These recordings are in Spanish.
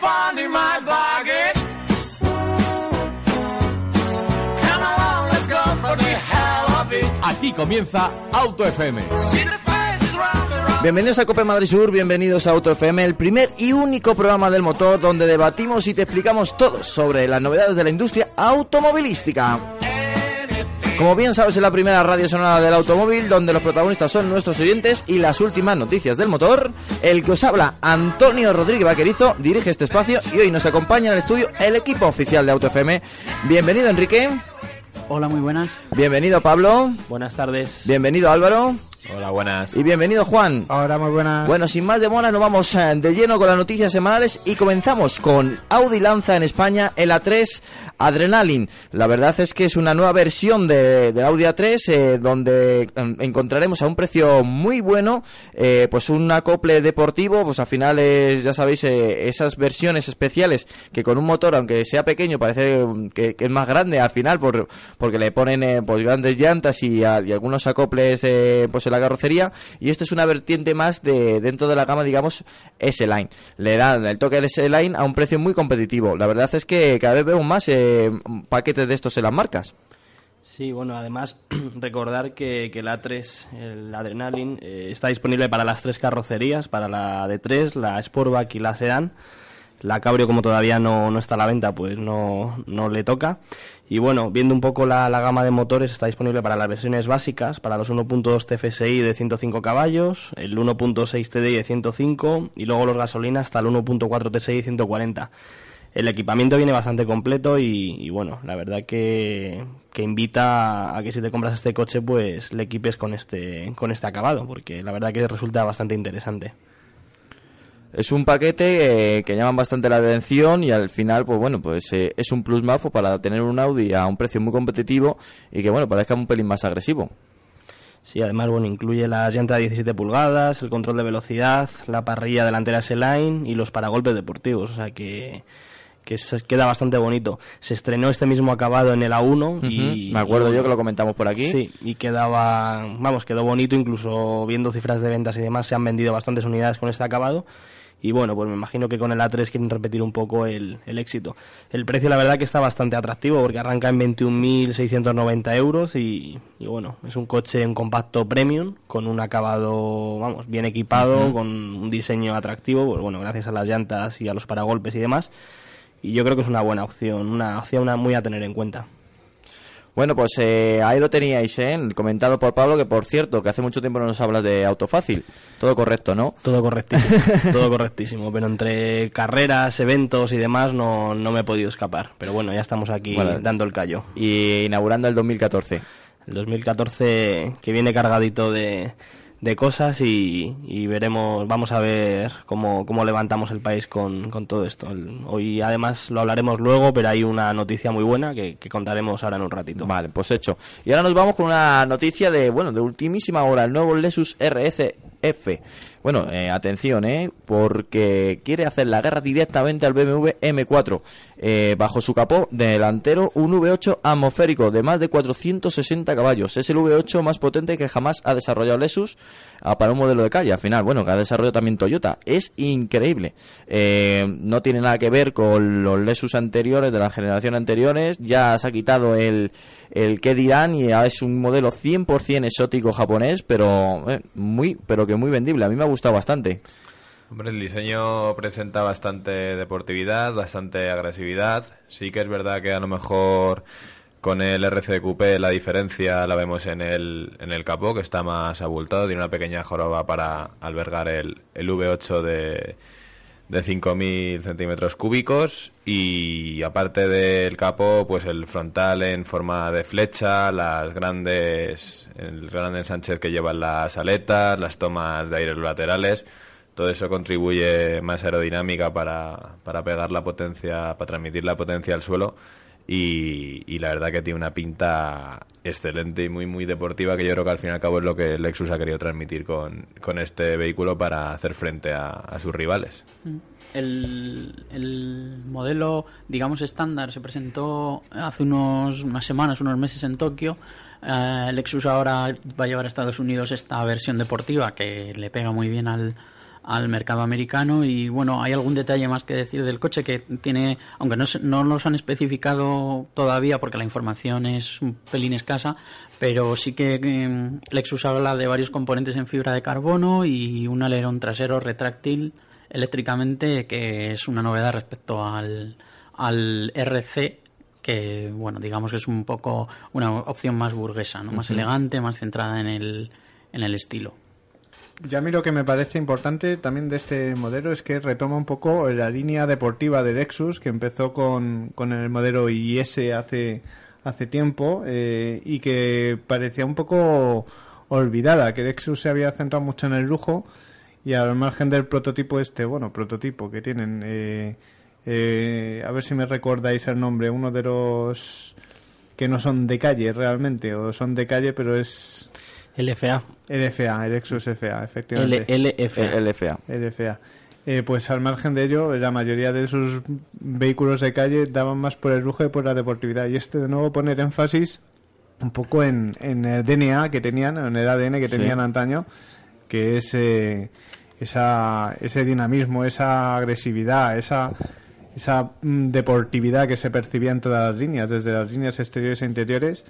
finding my bargain. Come along, let's go for the hell of it. Aquí comienza Auto FM. Bienvenidos a Cope Madrid Sur, bienvenidos a Auto FM, el primer y único programa del motor donde debatimos y te explicamos todo sobre las novedades de la industria automovilística. Como bien sabes, es la primera radio sonora del automóvil donde los protagonistas son nuestros oyentes y las últimas noticias del motor. El que os habla, Antonio Rodríguez Vaquerizo, dirige este espacio y hoy nos acompaña en el estudio el equipo oficial de Auto FM. Bienvenido Enrique, Hola, muy buenas. bienvenido Pablo, Buenas tardes. bienvenido Álvaro Hola, buenas. y bienvenido Juan. Ahora muy buenas. Bueno, sin más demora, nos vamos eh, de lleno con las noticias semanales y comenzamos con Audi lanza en España el A3 Adrenaline. La verdad es que es una nueva versión de, del Audi A3 eh, donde eh, encontraremos a un precio muy bueno eh, pues un acople deportivo, pues al final es, ya sabéis, eh, esas versiones especiales que con un motor, aunque sea pequeño, parece mm, que, es más grande al final por, porque le ponen pues grandes llantas y, a- y algunos acoples pues en la carrocería. Y esto es una vertiente más de dentro de la gama digamos S-Line. Le dan el toque del S-Line a un precio muy competitivo. La verdad es que cada vez vemos más eh, paquetes de estos en las marcas Sí, bueno, además recordar que, que el A3, el Adrenaline, eh, está disponible para las tres carrocerías, para la D3, la Sportback y la Sedan. La Cabrio, como todavía no, no está a la venta, pues no, no le toca. Y bueno, viendo un poco la, la gama de motores, está disponible para las versiones básicas, para los 1.2 TFSI de 105 caballos, el 1.6 TDI de 105 y luego los gasolinas hasta el 1.4 TSI de 140. El equipamiento viene bastante completo y, y bueno, la verdad que, que invita a que si te compras este coche pues le equipes con este, con este acabado, porque la verdad que resulta bastante interesante. es un paquete eh, que llaman bastante la atención y al final pues bueno pues eh, es un plus más pues, para tener un Audi a un precio muy competitivo y que bueno parezca un pelín más agresivo Sí, además, bueno, incluye las llantas de 17 pulgadas, el control de velocidad, la parrilla delantera S-Line y los paragolpes deportivos, o sea que, que se queda bastante bonito. Se estrenó este mismo acabado en el A1 y... Me acuerdo y yo que lo comentamos por aquí Sí, y quedaba, vamos, quedó bonito, incluso viendo cifras de ventas y demás, se han vendido bastantes unidades con este acabado. Y bueno, pues me imagino que con el A3 quieren repetir un poco el, el éxito. El precio, la verdad, que está bastante atractivo porque arranca en 21.690 euros y, y bueno, es un coche, un compacto premium con un acabado, vamos, bien equipado, con un diseño atractivo, pues bueno, gracias a las llantas y a los paragolpes y demás. Y yo creo que es una buena opción, una opción una muy a tener en cuenta. Bueno, pues eh, ahí lo teníais, ¿eh? Comentado por Pablo, que por cierto, que hace mucho tiempo no nos hablas de Autofácil. Todo correcto, ¿no? Todo correctísimo, todo correctísimo, pero entre carreras, eventos y demás no, no me he podido escapar. Pero bueno, ya estamos aquí Bueno. dando el callo. Y inaugurando el 2014. El 2014 que viene cargadito de, de cosas y, y veremos, vamos a ver cómo, cómo levantamos el país con, con todo esto. Hoy además lo hablaremos luego, pero hay una noticia muy buena que, que contaremos ahora en un ratito. Vale, pues hecho. Y ahora nos vamos con una noticia de, bueno, de ultimísima hora, el nuevo Lexus RCF. Bueno, eh, atención, ¿eh? Porque quiere hacer la guerra directamente al BMW M4. Eh, bajo su capó delantero, un V8 atmosférico de más de 460 caballos. Es el V8 más potente que jamás ha desarrollado Lexus ah, para un modelo de calle. Al final, bueno, que ha desarrollado también Toyota. Es increíble. Eh, no tiene nada que ver con los Lexus anteriores, de la generación anteriores. Ya se ha quitado el, el que dirán y es un modelo 100% exótico japonés, pero eh, muy, pero que muy vendible. A mí me ha gustado bastante. Hombre, el diseño presenta bastante deportividad, bastante agresividad. Sí que es verdad que a lo mejor con el RCQP la diferencia la vemos en el, en el capó, que está más abultado, tiene una pequeña joroba para albergar el, el V8 de, de 5.000 centímetros cúbicos y aparte del capó, pues el frontal en forma de flecha, las grandes, el gran ensanchez que llevan las aletas, las tomas de aire laterales, todo eso contribuye más aerodinámica para, para pegar la potencia, para transmitir la potencia al suelo y, y la verdad que tiene una pinta excelente y muy muy deportiva que yo creo que al fin y al cabo es lo que Lexus ha querido transmitir con, con este vehículo para hacer frente a, sus rivales. El, el modelo, digamos, estándar se presentó hace unos, unas semanas, unos meses en Tokio. Eh, Lexus ahora va a llevar a Estados Unidos esta versión deportiva que le pega muy bien al, al mercado americano. Y bueno, hay algún detalle más que decir del coche que tiene, aunque no, se- no los han especificado todavía porque la información es un pelín escasa, pero sí que eh, Lexus habla de varios componentes en fibra de carbono y un alerón trasero retráctil eléctricamente que es una novedad respecto al, al RC que bueno digamos que es un poco una opción más burguesa ¿no? más elegante más centrada en el en el estilo Ya a mí lo que me parece importante también de este modelo es que retoma un poco la línea deportiva de Lexus, que empezó con, con el modelo IS hace, hace tiempo eh, y que parecía un poco olvidada, que Lexus se había centrado mucho en el lujo y al margen del prototipo este, bueno, prototipo que tienen, eh, eh, a ver si me recordáis el nombre, uno de los que no son de calle realmente, o son de calle pero es LFA. LFA, el Lexus FA, efectivamente. LFA. LFA. LFA. Eh, pues al margen de ello, la mayoría de sus vehículos de calle daban más por el lujo y por la deportividad. Y este, de nuevo, poner énfasis un poco en, en el DNA que tenían, en el ADN que Sí. tenían antaño, que es eh, esa, ese dinamismo, esa agresividad, esa, esa mm, deportividad que se percibía en todas las líneas, desde las líneas exteriores e interiores.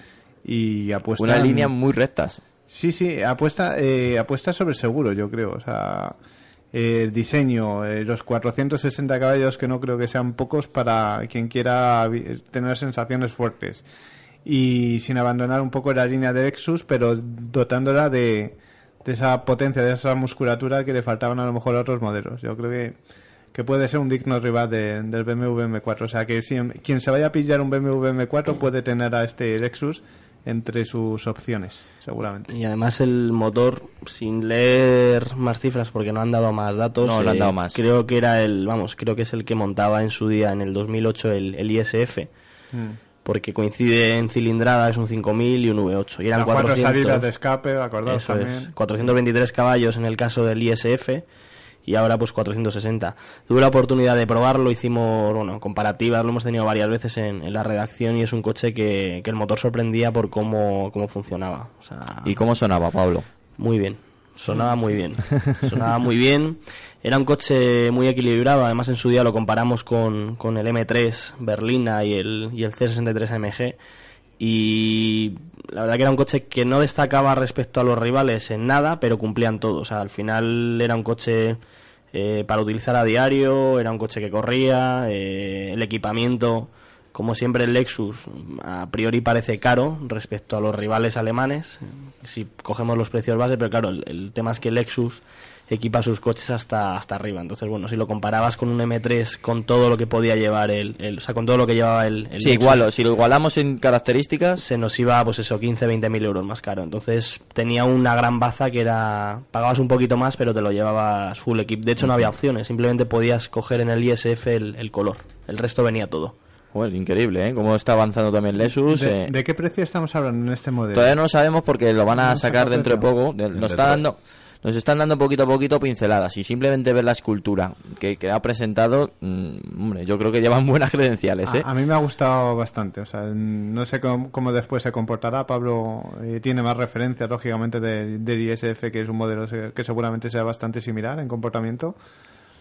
Y apuesta Una línea muy rectas. Sí, sí, apuesta, eh, apuesta sobre seguro, yo creo. O sea, el diseño, eh, los 460 caballos, que no creo que sean pocos para quien quiera tener sensaciones fuertes. Y sin abandonar un poco la línea de Lexus, pero dotándola de, de esa potencia, de esa musculatura que le faltaban a lo mejor a otros modelos. Yo creo que, que puede ser un digno rival de- del BMW M4. O sea, que si, quien se vaya a pillar un BMW M4 puede tener a este Lexus entre sus opciones, seguramente. Y además el motor, sin leer más cifras porque no han dado más datos, No, no han eh, dado más. Creo que era el, vamos, creo que es el que montaba en su día, en el 2008, el, el ISF, Mm. porque coincide en cilindrada, es un 5000 y un V8. Y eran Las cuatro 400, salidas de escape, acordaos también. es, 423 caballos en el caso del ISF y ahora pues 460. Tuve la oportunidad de probarlo, hicimos, bueno, comparativas, lo hemos tenido varias veces en, en la redacción y es un coche que, que el motor sorprendía por cómo, cómo funcionaba. O sea, ¿Y cómo sonaba, Pablo? muy bien. Sonaba muy bien. Sonaba muy bien. Era un coche muy equilibrado. Además, en su día lo comparamos con, con el M3 Berlina y el, y el C63 AMG. Y la verdad que era un coche que no destacaba respecto a los rivales en nada, pero cumplían todo. O sea, al final era un coche eh, para utilizar a diario, era un coche que corría, eh, el equipamiento, como siempre el Lexus, a priori parece caro respecto a los rivales alemanes, si cogemos los precios base, pero claro, el, el tema es que Lexus equipa sus coches hasta, hasta arriba. Entonces, bueno, si lo comparabas con un M3, con todo lo que podía llevar el, el- o sea, con todo lo que llevaba el, el Sí, Lexus, igual, si lo igualamos en características, se nos iba, pues eso, 15, 20 mil euros más caro. Entonces tenía una gran baza que era, pagabas un poquito más, pero te lo llevabas full equip. De hecho, no había opciones, simplemente podías coger en el ISF el, el color. El resto venía todo. Bueno, increíble, ¿eh? Cómo está avanzando también Lexus. ¿De, eh. de qué precio estamos hablando en este modelo? Todavía no lo sabemos porque lo van a No sacar saca dentro de poco. De- Nos, está dando, nos están dando poquito a poquito pinceladas y simplemente ver la escultura que, que ha presentado, mm, hombre, yo creo que llevan buenas credenciales, ¿eh? A, a mí me ha gustado bastante. O sea, no sé cómo, cómo después se comportará. Pablo eh, tiene más referencias, lógicamente, de- del ISF, que es un modelo que seguramente sea bastante similar en comportamiento.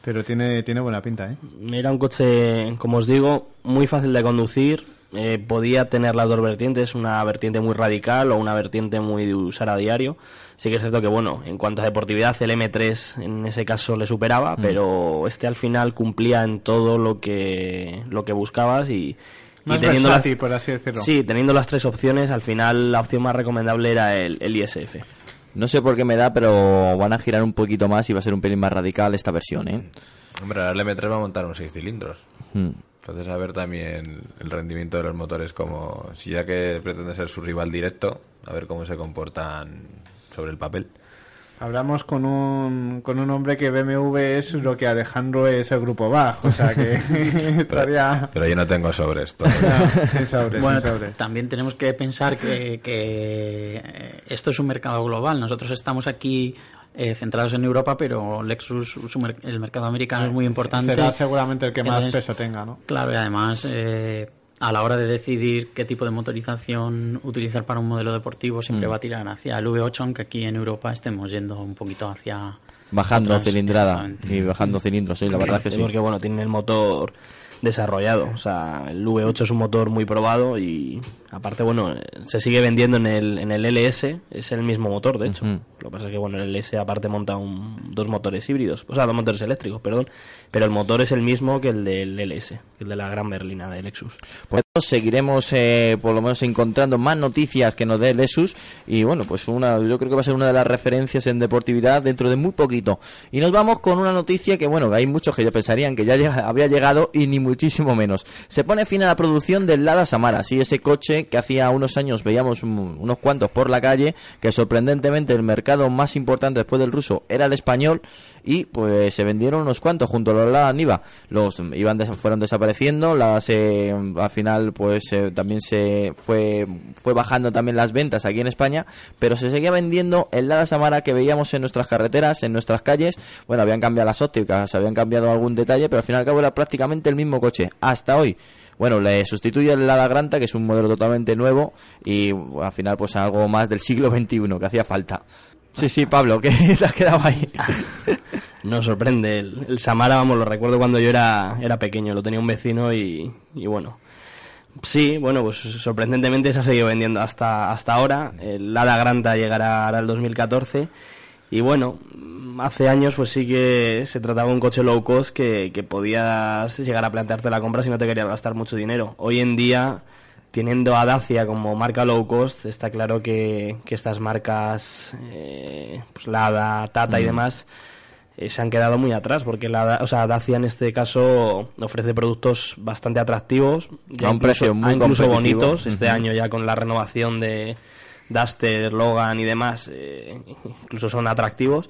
Pero tiene, tiene buena pinta, ¿eh? Era un coche, como os digo, muy fácil de conducir. eh, podía tener las dos vertientes, una vertiente muy radical o una vertiente muy de usar a diario. Sí que es cierto que, bueno, en cuanto a deportividad, el M3 en ese caso le superaba, pero este al final cumplía en todo lo que, lo que buscabas y, y Más teniendo las, por así decirlo. sí, teniendo las tres opciones, al final la opción más recomendable era el, el ISF. No sé por qué me da, pero van a girar un poquito más y va a ser un pelín más radical esta versión, ¿eh? Hombre, ahora el M3 va a montar un 6 cilindros. Mm. Entonces a ver también el rendimiento de los motores como si ya que pretende ser su rival directo, a ver cómo se comportan sobre el papel. Hablamos con un, con un hombre que BMW es lo que Alejandro es el grupo bajo. O sea, que estaría... Pero yo no tengo sobre esto. No, sin sobres, Bueno, sin sobres. también tenemos que pensar que, que, eh, esto es un mercado global. Nosotros estamos aquí eh, centrados en Europa, pero Lexus, su mer- el mercado americano es muy importante. Será seguramente el que más Entonces, peso tenga, ¿no? Claro, y además, eh, a la hora de decidir qué tipo de motorización utilizar para un modelo deportivo, siempre Mm. va a tirar hacia el V8, aunque aquí en Europa estemos yendo un poquito hacia, Bajando cilindrada y bajando cilindros, sí, la verdad que sí. Porque bueno, tiene el motor desarrollado. O sea, el V8 es un motor muy probado y aparte, bueno, se sigue vendiendo en el, en el LS, es el mismo motor, de hecho. Lo que pasa es que, bueno, el LS aparte monta un- dos motores híbridos, o sea, dos motores eléctricos, perdón, pero el motor es el mismo que el del LS, el de la gran berlina de Lexus. Pues seguiremos eh, por lo menos encontrando más noticias que nos dé Lexus y bueno, pues una, yo creo que va a ser una de las referencias en deportividad dentro de muy poquito. Y nos vamos con una noticia que bueno, hay muchos que ya pensarían que ya había llegado y ni muchísimo menos. Se pone fin a la producción del Lada Samara, sí, ese coche que hacía unos años veíamos un- unos cuantos por la calle, que sorprendentemente el mercado más importante después del ruso era el español y pues se vendieron unos cuantos junto a los Lada Niva. Los iban des- fueron desapareciendo, las eh, al final pues eh, también se fue fue bajando también las ventas aquí en España, pero se seguía vendiendo el Lada Samara que veíamos en nuestras carreteras, en nuestras calles. Bueno, habían cambiado las ópticas, habían cambiado algún detalle, pero al fin y cabo era prácticamente el mismo coche hasta hoy. Bueno, le sustituye el Lada Granta, que es un modelo totalmente nuevo y al final pues algo más del siglo XXI que hacía falta. Sí, sí, Pablo, que te has quedado ahí. Nos sorprende. El, Samara, vamos, lo recuerdo cuando yo era, era pequeño, lo tenía un vecino y, y bueno. Sí, bueno, pues sorprendentemente se ha seguido vendiendo hasta, hasta ahora. El Lada Granta llegará el 2014. Y bueno, hace años pues sí que se trataba de un coche low cost que, que podías llegar a plantearte la compra si no te querías gastar mucho dinero. Hoy en día, teniendo a Dacia como marca low cost, está claro que, que estas marcas, eh, pues Lada, Tata y demás, eh, se han quedado muy atrás porque la, o sea, Dacia en este caso ofrece productos bastante atractivos ya A un incluso- precio muy incluso competitivo. bonitos. Este año ya con la renovación de Duster, Logan y demás eh, incluso son atractivos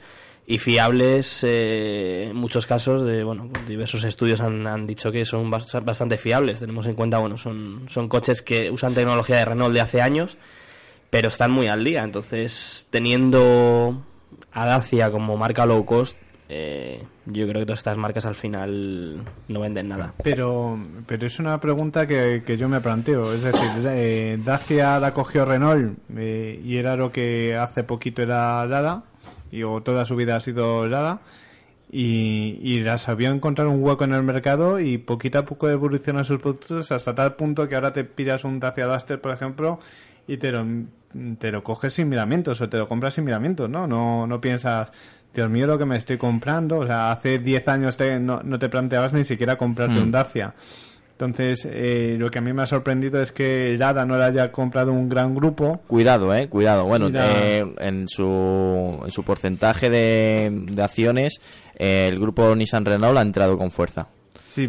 y fiables eh, en muchos casos de bueno diversos estudios han, han dicho que son bas- bastante fiables tenemos en cuenta bueno son son coches que usan tecnología de Renault de hace años pero están muy al día. Entonces, teniendo a Dacia como marca low cost, eh, yo creo que todas estas marcas al final no venden nada. Pero, pero es una pregunta que, que yo me planteo. Es decir, eh, Dacia la cogió Renault eh, y era lo que hace poquito era Lada, y o toda su vida ha sido Lada, y, y la sabía encontrar un hueco en el mercado y poquito a poco evoluciona sus productos hasta tal punto que ahora te pidas un Dacia Duster, por ejemplo, y te lo, te lo coges sin miramientos o te lo compras sin miramientos, ¿no? No, no piensas... Dios mío, lo que me estoy comprando. O sea, hace 10 años te- no, no te planteabas ni siquiera comprarte un Dacia. Entonces, eh, lo que a mí me ha sorprendido es que Lada no le haya comprado un gran grupo. Cuidado, eh, cuidado. Bueno, Mira. eh, en su en su porcentaje de, de acciones, eh, el grupo Nissan Renault ha entrado con fuerza. Sí,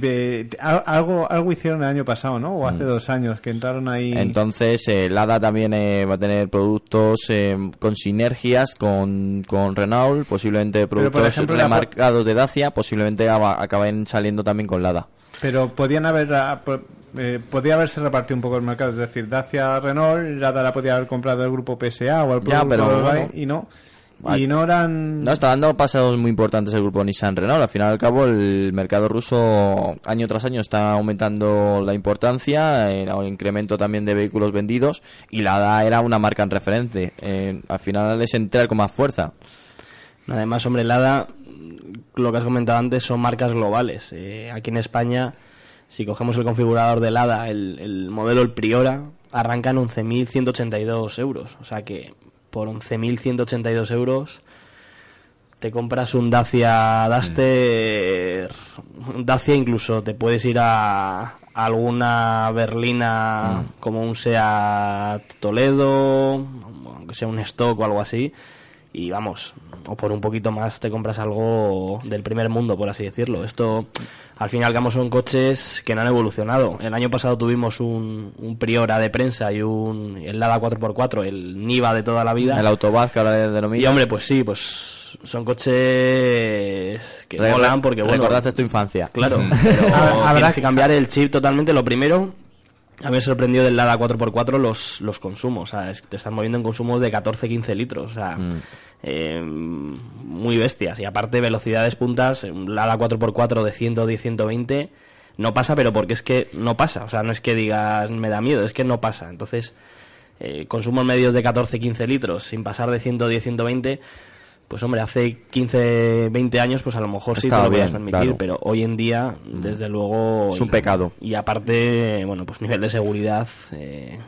algo, algo hicieron el año pasado, ¿no? O hace dos años que entraron ahí. Entonces, eh, Lada también eh, va a tener productos eh, con sinergias con, con Renault, posiblemente productos ejemplo, remarcados de Dacia, posiblemente acaben saliendo también con Lada. Pero podían haber. ah, eh, podía haberse repartido un poco el mercado. Es decir, Dacia Renault, Lada la podía haber comprado el grupo PSA o el Ya, grupo pero bueno. y no. Y no eran. No, está dando pasos muy importantes el grupo Nissan Renault. Al final y al cabo, el mercado ruso año tras año está aumentando la importancia, el incremento también de vehículos vendidos y la ADA era una marca en referente. Eh, al final es entrar con más fuerza. Además, hombre, Lada, lo que has comentado antes, son marcas globales. Eh, aquí en España, si cogemos el configurador de Lada, el, el modelo el Priora, arranca en 11.182 euros. O sea que por 11.182 euros te compras un Dacia Duster, un Dacia incluso te puedes ir a, a alguna berlina como un Seat Toledo, aunque sea un stock o algo así, y vamos, o por un poquito más te compras algo del primer mundo, por así decirlo. Esto, al fin y al cabo, son coches que no han evolucionado. El año pasado tuvimos un, un Priora de prensa y un el Lada 4x4, el Niva de toda la vida. El Autobaz que ahora le Y denomina. hombre, pues sí, pues son coches que Re- molan porque bueno, Recordaste tu infancia. claro, pero Habrá que cambiar el chip totalmente. Lo primero, a mí me sorprendió del Lada 4x4 los, los consumos, o sea, es que te están moviendo en consumos de 14-15 litros, o sea, eh, muy bestias. Y aparte, velocidades puntas, un Lada 4x4 de 110-120 no pasa, pero porque es que no pasa, o sea, no es que digas me da miedo, es que no pasa. Entonces, eh, consumos medios de 14-15 litros sin pasar de 110-120 Pues hombre, hace 15, 20 años, pues a lo mejor sí te lo podías permitir, claro. pero hoy en día, desde luego... Es un y- pecado. Y aparte, bueno, pues nivel de seguridad, eh,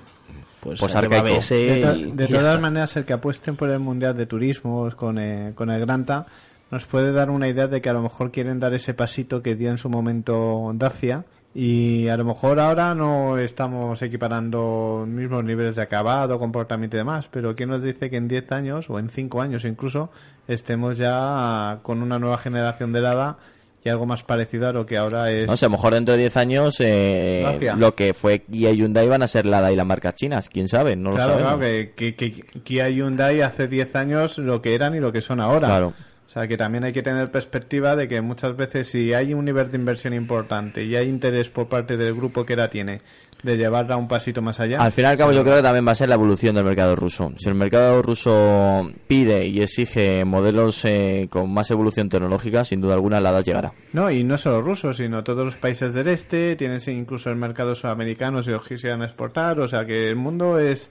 pues, Pues arcaico. ABS De, to- y- de y todas maneras, el que apuesten por el Mundial de Turismo con, eh, con el Granta nos puede dar una idea de que a lo mejor quieren dar ese pasito que dio en su momento Dacia y a lo mejor ahora no estamos equiparando mismos niveles de acabado, comportamiento y demás, pero ¿quién nos dice que en 10 años o en 5 años incluso estemos ya con una nueva generación de Lada y algo más parecido a lo que ahora es... No sé, a lo mejor dentro de 10 años eh, lo que fue Kia y Hyundai van a ser Lada y las marcas chinas. ¿Quién sabe? No lo Claro, sabemos. claro, que, que, que Kia y Hyundai hace 10 años lo que eran y lo que son ahora. Claro. O sea, que también hay que tener perspectiva de que muchas veces si hay un nivel de inversión importante y hay interés por parte del grupo que la tiene de llevarla un pasito más allá. Al fin y al cabo yo creo que también va a ser la evolución del mercado ruso. Si el mercado ruso pide y exige modelos eh, con más evolución tecnológica, sin duda alguna Lada llegará. No, y no solo rusos, sino todos los países del este, tienes incluso el mercado sudamericano si lo quisieran exportar, o sea que el mundo es...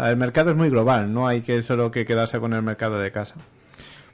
El mercado es muy global, no hay que solo que quedarse con el mercado de casa.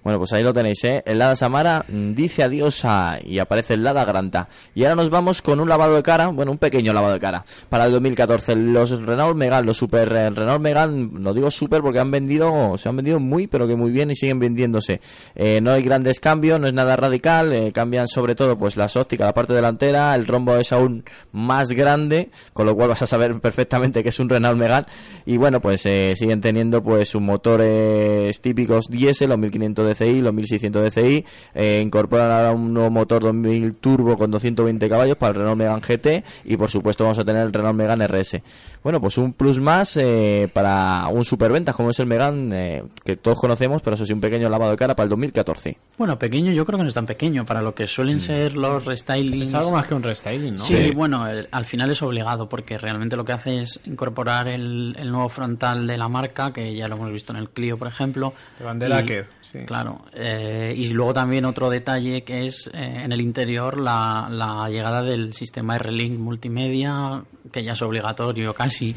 Bueno, pues ahí lo tenéis, ¿eh? El Lada Samara mm, dice adiós a... y aparece el Lada Granta. Y ahora nos vamos con un lavado de cara, bueno, un pequeño lavado de cara. Para el 2014, los Renault Megane, los Super eh, Renault Megane, no digo super porque han vendido, se han vendido muy, pero que muy bien y siguen vendiéndose. Eh, no hay grandes cambios, no es nada radical, eh, cambian sobre todo pues las ópticas, la parte delantera, el rombo es aún más grande, con lo cual vas a saber perfectamente que es un Renault Megane. Y bueno, pues siguen teniendo pues sus motores típicos diésel, los 1500 DCI, los 1600 DCI, eh, incorporan ahora un nuevo motor 2000 turbo con 220 caballos para el Renault Megane GT y por supuesto vamos a tener el Renault Megane RS. Bueno, pues un plus más eh, para un superventas como es el Megane eh, que todos conocemos, pero eso sí un pequeño lavado de cara para el 2014. Bueno, pequeño yo creo que no es tan pequeño para lo que suelen ser los restylings. Es algo más que un restyling, ¿no? Sí, bueno, el- al final es obligado porque realmente lo que hace es incorporar el, el nuevo frontal de la marca, que ya lo hemos visto en el Clio, por ejemplo. De bandera Y- sí. Claro. Eh, y luego también otro detalle que es eh, en el interior la, la llegada del sistema R-Link multimedia, que ya es obligatorio casi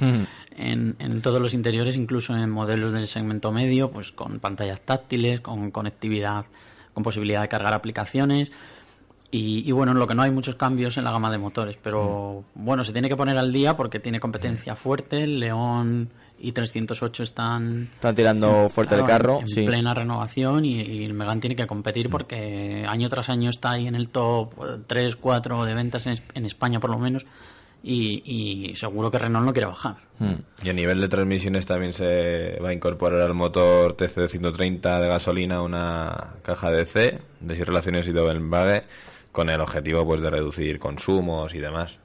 en, en todos los interiores, incluso en modelos del segmento medio, pues con pantallas táctiles, con conectividad, con posibilidad de cargar aplicaciones. Y, y bueno, en lo que no hay muchos cambios en la gama de motores, pero bueno, se tiene que poner al día porque tiene competencia fuerte. El León y 308 están Están tirando fuerte el carro, en sí. plena renovación y, y el Megane tiene que competir porque año tras año está ahí en el top 3, 4 de ventas en, Es- en España por lo menos y, y seguro que Renault no quiere bajar. Mm. Y a nivel de transmisiones también se va a incorporar al motor TC130 de gasolina una caja DC de seis relaciones y doble embrague con el objetivo pues de reducir consumos y demás.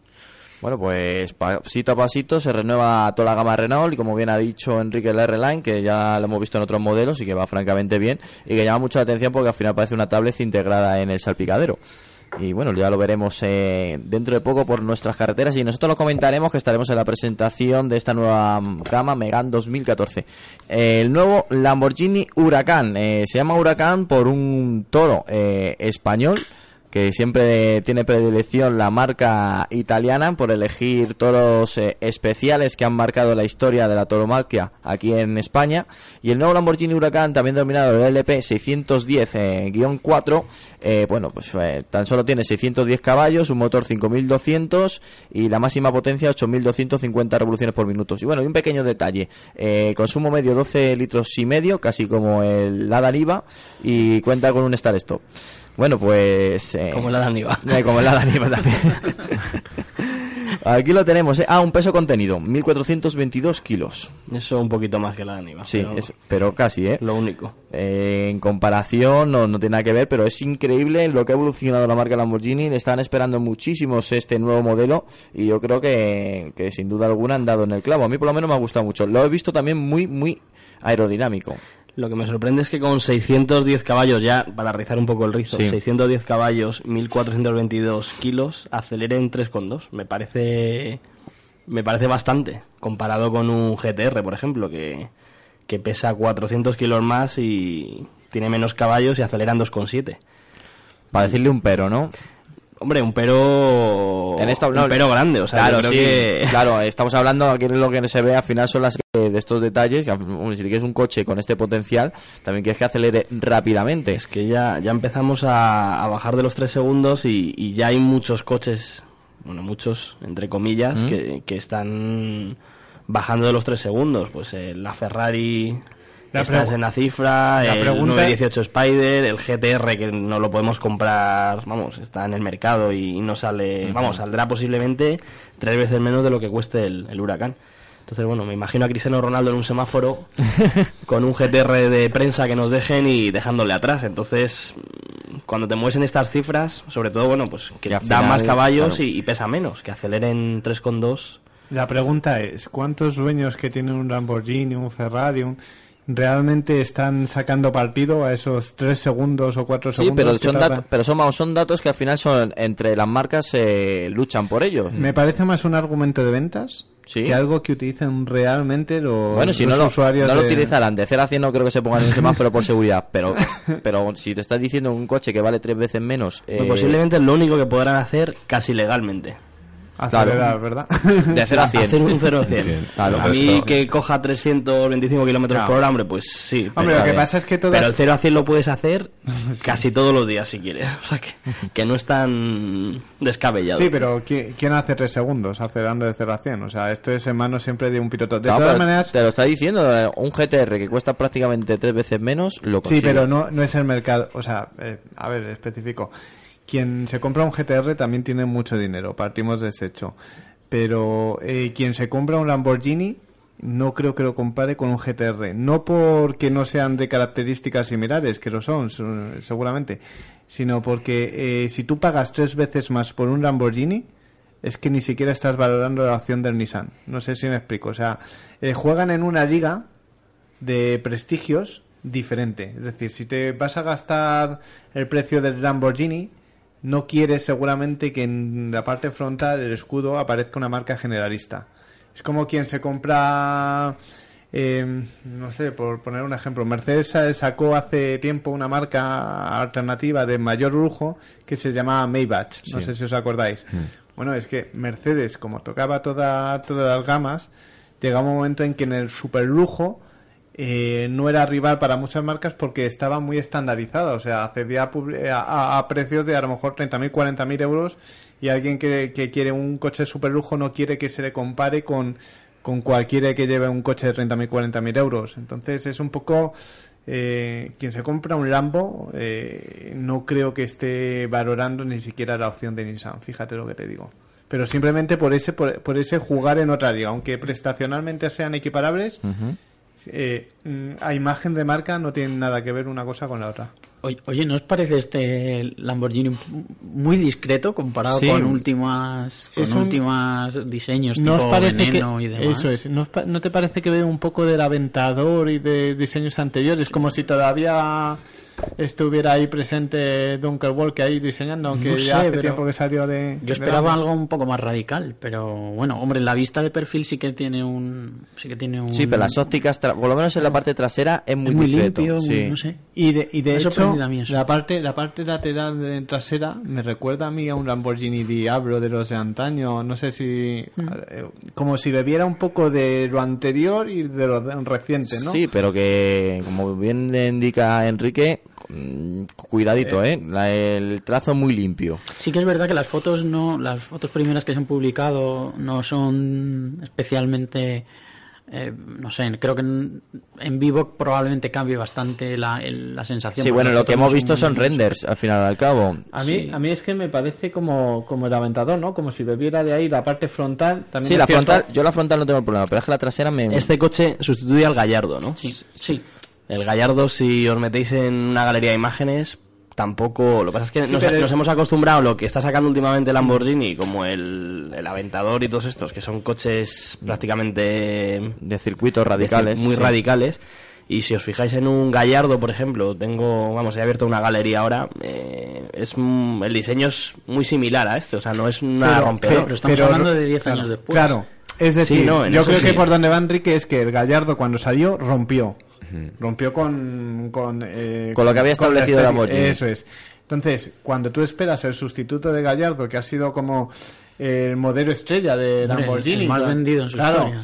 Bueno, pues pasito a pasito se renueva toda la gama Renault y como bien ha dicho Enrique el R-Line, que ya lo hemos visto en otros modelos y que va francamente bien y que llama mucho la atención porque al final parece una tablet integrada en el salpicadero. Y bueno, ya lo veremos eh, dentro de poco por nuestras carreteras y nosotros lo comentaremos que estaremos en la presentación de esta nueva mm, gama Megane 2014. Eh, el nuevo Lamborghini Huracán. eh, se llama Huracán por un toro eh, español que siempre tiene predilección la marca italiana por elegir toros eh, especiales que han marcado la historia de la tauromaquia aquí en España. Y el nuevo Lamborghini Huracán también denominado el LP 610-4 eh, bueno pues eh, tan solo tiene 610 caballos un motor 5200 y la máxima potencia 8250 revoluciones por minuto. Y bueno y un pequeño detalle eh, consumo medio 12 litros y medio casi como el Lada Niva y cuenta con un start stop bueno, pues... eh, Como el Adam Niva. eh, como el Adam Niva también. Aquí lo tenemos. eh. Ah, un peso contenido. 1.422 kilos. Eso un poquito más que la Aníbal. Sí, pero es- pero casi, ¿eh? Lo único. Eh, en comparación no, no tiene nada que ver, pero es increíble lo que ha evolucionado la marca Lamborghini. Le Están esperando muchísimos este nuevo modelo y yo creo que, que sin duda alguna han dado en el clavo. A mí por lo menos me ha gustado mucho. Lo he visto también muy, muy aerodinámico. Lo que me sorprende es que con 610 caballos ya, para rizar un poco el rizo, Sí. 610 caballos, 1422 kilos, acelere en 3,2. Me parece me parece bastante comparado con un GTR, por ejemplo, que, que pesa 400 kilos más y tiene menos caballos y acelera en 2,7. Para decirle un pero, ¿no? Hombre, un pero. En esto, un no, pero grande, o sea, claro, creo sí, que. claro, estamos hablando aquí lo que se ve al final son las que- de estos detalles. que, si quieres un coche con este potencial, también quieres que acelere rápidamente. Es que ya, ya empezamos a, a bajar de los 3 segundos y, y ya hay muchos coches, bueno, muchos, entre comillas, ¿Mm? que, que están bajando de los 3 segundos. Pues eh, la Ferrari La está pregu- en la cifra, la el pregunta- 918 Spider, el GTR que no lo podemos comprar, vamos, está en el mercado y, no sale, vamos, saldrá posiblemente tres veces menos de lo que cueste el, el Huracán. Entonces, bueno, me imagino a Cristiano Ronaldo en un semáforo con un GTR de prensa que nos dejen y dejándole atrás. Entonces, mm, cuando te mueves en estas cifras, sobre todo, bueno, pues que da final, más caballos claro. y, y pesa menos, que aceleren 3,2. La pregunta es, ¿cuántos dueños que tienen un Lamborghini, un Ferrari, un- realmente están sacando partido a esos tres segundos o cuatro Sí, segundos? pero que son, datos, pero son, datos que al final son entre las marcas eh, luchan por ellos. Me parece más un argumento de ventas Sí. que algo que utilicen realmente los, Bueno, si los no lo, usuarios no lo de- utilizarán de 0 a 100 no creo que se pongan en un semáforo por seguridad, pero pero si te estás diciendo un coche que vale tres veces menos... eh, Pues posiblemente es lo único que podrán hacer casi legalmente. Acelerar, ¿verdad? De 0 a 100. Hacer un 0 a 100. Sí, Claro. a mí esto- que coja 325 kilómetros No. por hora, hombre, pues sí. Hombre, lo que bien. pasa es que todas... Pero el 0 a 100 lo puedes hacer casi todos los días si quieres. O sea que, que no es tan descabellado. Sí, pero ¿qui- ¿quién hace tres segundos acelerando de 0 a 100? O sea, esto es en manos siempre de un piloto. De todas maneras, Te lo está diciendo, eh, un GTR que cuesta prácticamente tres veces menos, lo sí, consigue. pero no, no es el mercado. O sea, eh, a ver, específico. Quien se compra un GTR también tiene mucho dinero, partimos de ese hecho. Pero eh, quien se compra un Lamborghini no creo que lo compare con un GTR. No porque no sean de características similares, que lo son, seguramente, sino porque eh, si tú pagas tres veces más por un Lamborghini, es que ni siquiera estás valorando la opción del Nissan. No sé si me explico. O sea, eh, juegan en una liga de prestigios diferente. Es decir, si te vas a gastar el precio del Lamborghini, no quieres seguramente que en la parte frontal, el escudo, aparezca una marca generalista. Es como quien se compra, eh, no sé, por poner un ejemplo, Mercedes sa- sacó hace tiempo una marca alternativa de mayor lujo que se llamaba Maybach. No sé si os acordáis. Bueno, es que Mercedes, como tocaba toda, todas las gamas, llegaba un momento en que en el super lujo eh, no era rival para muchas marcas porque estaba muy estandarizada, o sea, accedía a, a- precios de a lo mejor 30.000, 40.000 euros y alguien que, quiere un coche super lujo no quiere que se le compare con, con cualquiera que lleve un coche de 30.000, 40.000 euros. Entonces es un poco... eh, quien se compra un Lambo eh, no creo que esté valorando ni siquiera la opción de Nissan, fíjate lo que te digo. Pero simplemente por ese, por, por ese jugar en otra liga, aunque prestacionalmente sean equiparables, eh, mm, a imagen de marca no tienen nada que ver una cosa con la otra. Oye, ¿no os parece este Lamborghini muy discreto comparado Sí. con últimas con un- últimas diseños ¿No os tipo parece veneno que y demás? eso es? ¿no, os no te parece que ve un poco del Aventador y de diseños anteriores, como si todavía estuviera ahí presente Dunker Wall que ahí diseñando, aunque No ya hace pero tiempo que salió de. Yo esperaba algo un poco más radical, pero bueno, hombre, la vista de perfil sí que tiene un sí que tiene un Sí, pero las ópticas, tra- por lo menos en la parte trasera, es muy, es muy discreto, limpio, muy- sí. no sé. Y de, y de hecho, sorprendido a mí eso. la parte, la parte lateral de trasera me recuerda a mí a un Lamborghini Diablo de los de antaño. No sé si. Mm. eh, como si bebiera un poco de lo anterior y de lo de- reciente, ¿no? Sí, pero que, como bien le indica Enrique, cuidadito, ¿eh? La- el trazo muy limpio. Sí que es verdad que las fotos no, las fotos primeras que se han publicado no son especialmente, eh, no sé, creo que en, en vivo probablemente cambie bastante la, el- la sensación. Sí, bueno, lo que no hemos visto son renders, al final al cabo. A mí, Sí. a mí es que me parece como, como el aventador, ¿no? Como si bebiera de ahí la parte frontal. También Sí, la cierto- frontal, yo la frontal no tengo el problema, pero es que la trasera me... Este coche sustituye al Gallardo, ¿no? Sí, sí. El Gallardo, si os metéis en una galería de imágenes, tampoco. Lo que pasa es que Sí, nos, hemos acostumbrado a lo que está sacando últimamente Lamborghini, como el, el Aventador y todos estos, que son coches prácticamente de circuitos radicales. muy sí. radicales. Y si os fijáis en un Gallardo, por ejemplo, tengo, vamos, he abierto una galería ahora, eh, es el diseño es muy similar a este, o sea, no es una Pero- rompedor. pero estamos hablando de 10 años después. Claro. Es decir, Sí, no, yo creo sí. que por donde va Enrique es que el Gallardo cuando salió rompió. Rompió con... Con, eh, Con lo que había la establecido. Lamborghini. Eso es. Entonces, cuando tú esperas el sustituto de Gallardo, que ha sido como el modelo estrella de Lamborghini, el más vendido en su claro, historia.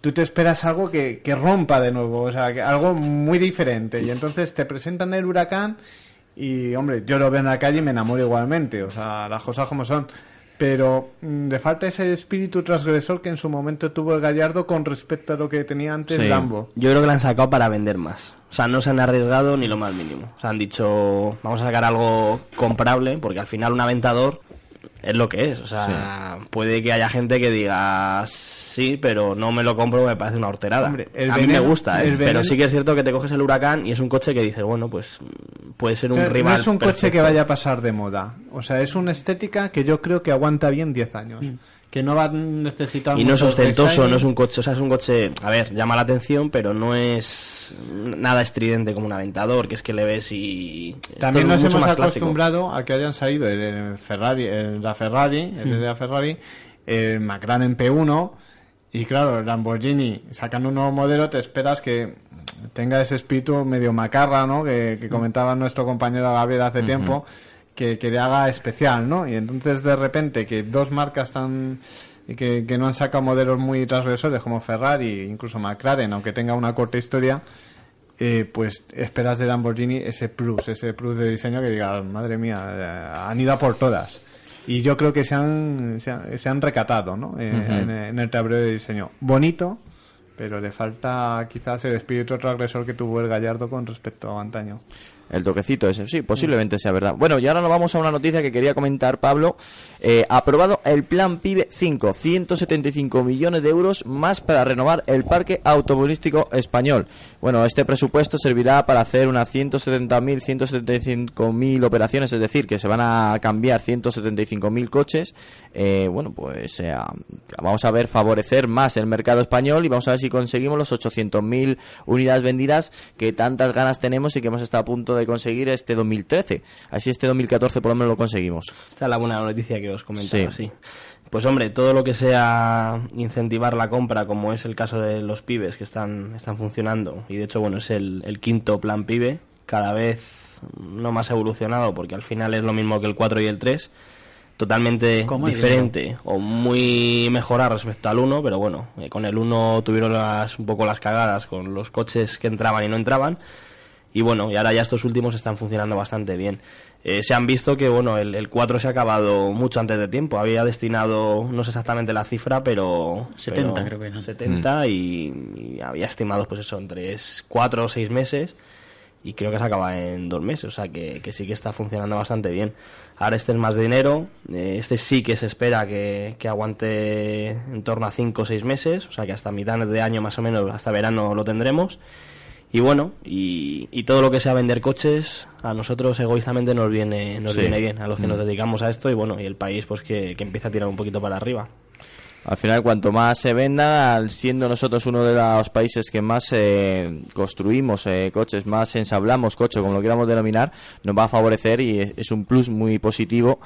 tú te esperas algo que, que rompa de nuevo, o sea, que algo muy diferente. Y entonces te presentan el huracán y, hombre, yo lo veo en la calle y me enamoro igualmente, o sea, las cosas como son. Pero mm, le falta ese espíritu transgresor que en su momento tuvo el Gallardo con respecto a lo que tenía antes Sí. Lambo. Yo creo que la han sacado para vender más. O sea, no se han arriesgado ni lo más mínimo. O sea, han dicho, vamos a sacar algo comprable, porque al final un aventador es lo que es. O sea, puede que haya gente que diga sí, pero no me lo compro, me parece una horterada. Hombre, el a mí me gusta, ¿eh? pero sí que es cierto que te coges el huracán y es un coche que dices, bueno, pues mm, puede ser un Pero rival. no es un coche que vaya a pasar de moda. O sea, es una estética que yo creo que aguanta bien 10 años. Que no va a necesitar... Y no es ostentoso, no es un coche, o sea, es un coche, a ver, llama la atención, pero no es nada estridente como un aventador, que es que le ves y... También nos hemos clásico. acostumbrado a que hayan salido el, Ferrari, el, la Ferrari, el de la Ferrari, el McLaren P1 y claro, el Lamborghini sacando un nuevo modelo te esperas que tenga ese espíritu medio macarra, ¿no? Que, que comentaba nuestro compañero Gabriel hace tiempo, que, que le haga especial, ¿no? Y entonces de repente que dos marcas tan que, que no han sacado modelos muy transgresores como Ferrari, incluso McLaren, aunque tenga una corta historia, eh, pues esperas de Lamborghini ese plus, ese plus de diseño que diga, madre mía, eh, han ido a por todas. Y yo creo que se han, se han, se han recatado ¿no? Eh, en, en el tablero de diseño. Bonito, pero le falta quizás el espíritu transgresor que tuvo el Gallardo con respecto a antaño. El toquecito ese, sí, posiblemente sea verdad. Bueno, y ahora nos vamos a una noticia que quería comentar, Pablo. Eh, aprobado el Plan PIBE 5, 175 millones de euros más para renovar el parque automovilístico español. Bueno, este presupuesto servirá para hacer unas 170.000, 175.000 operaciones, es decir, que se van a cambiar 175.000 coches. Eh, bueno, pues eh, vamos a ver favorecer más el mercado español y vamos a ver si conseguimos los 800.000 unidades vendidas que tantas ganas tenemos y que hemos estado a punto de conseguir este 2013. Así este 2014 por lo menos lo conseguimos. Esta es la buena noticia que os comentaba, Sí. sí. Pues hombre, todo lo que sea incentivar la compra, como es el caso de los pibes que están, están funcionando, y de hecho, bueno, es el, el quinto plan pibe, cada vez no más evolucionado, porque al final es lo mismo que el 4 y el 3, totalmente ¿Cómo hay diferente o muy mejorado respecto al 1, pero bueno, eh, con el 1 tuvieron las, un poco las cagadas con los coches que entraban y no entraban, y bueno, y ahora ya estos últimos están funcionando bastante bien. Eh, se han visto que bueno, el, el 4 se ha acabado mucho antes de tiempo. Había destinado, no sé exactamente la cifra, pero... 70 pero creo que eran. 70 y, y había estimado pues eso, entre 4 o 6 meses y creo que se acaba en dos meses, o sea que, que sí que está funcionando bastante bien. Ahora este es más dinero, eh, este sí que se espera que, que aguante en torno a 5 o 6 meses, o sea que hasta mitad de año más o menos, hasta verano lo tendremos. Y bueno, y, y todo lo que sea vender coches, a nosotros egoístamente nos viene, nos Sí. viene bien, a los que nos dedicamos a esto y bueno, y el país pues que, que empieza a tirar un poquito para arriba. Al final, cuanto más se venda, siendo nosotros uno de los países que más eh, construimos eh, coches, más ensablamos coches, como lo queramos denominar, nos va a favorecer y es, es un plus muy positivo,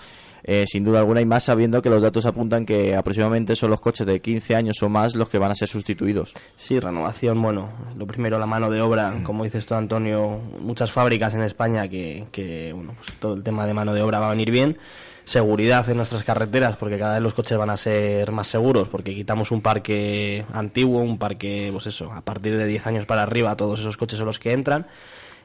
eh, sin duda alguna, y más sabiendo que los datos apuntan que aproximadamente son los coches de 15 años o más los que van a ser sustituidos. Sí, renovación, bueno, lo primero la mano de obra, como dices tú Antonio, muchas fábricas en España que, que bueno, pues todo el tema de mano de obra va a venir bien. Seguridad en nuestras carreteras, porque cada vez los coches van a ser más seguros, porque quitamos un parque antiguo, un parque, pues eso, a partir de 10 años para arriba, todos esos coches son los que entran.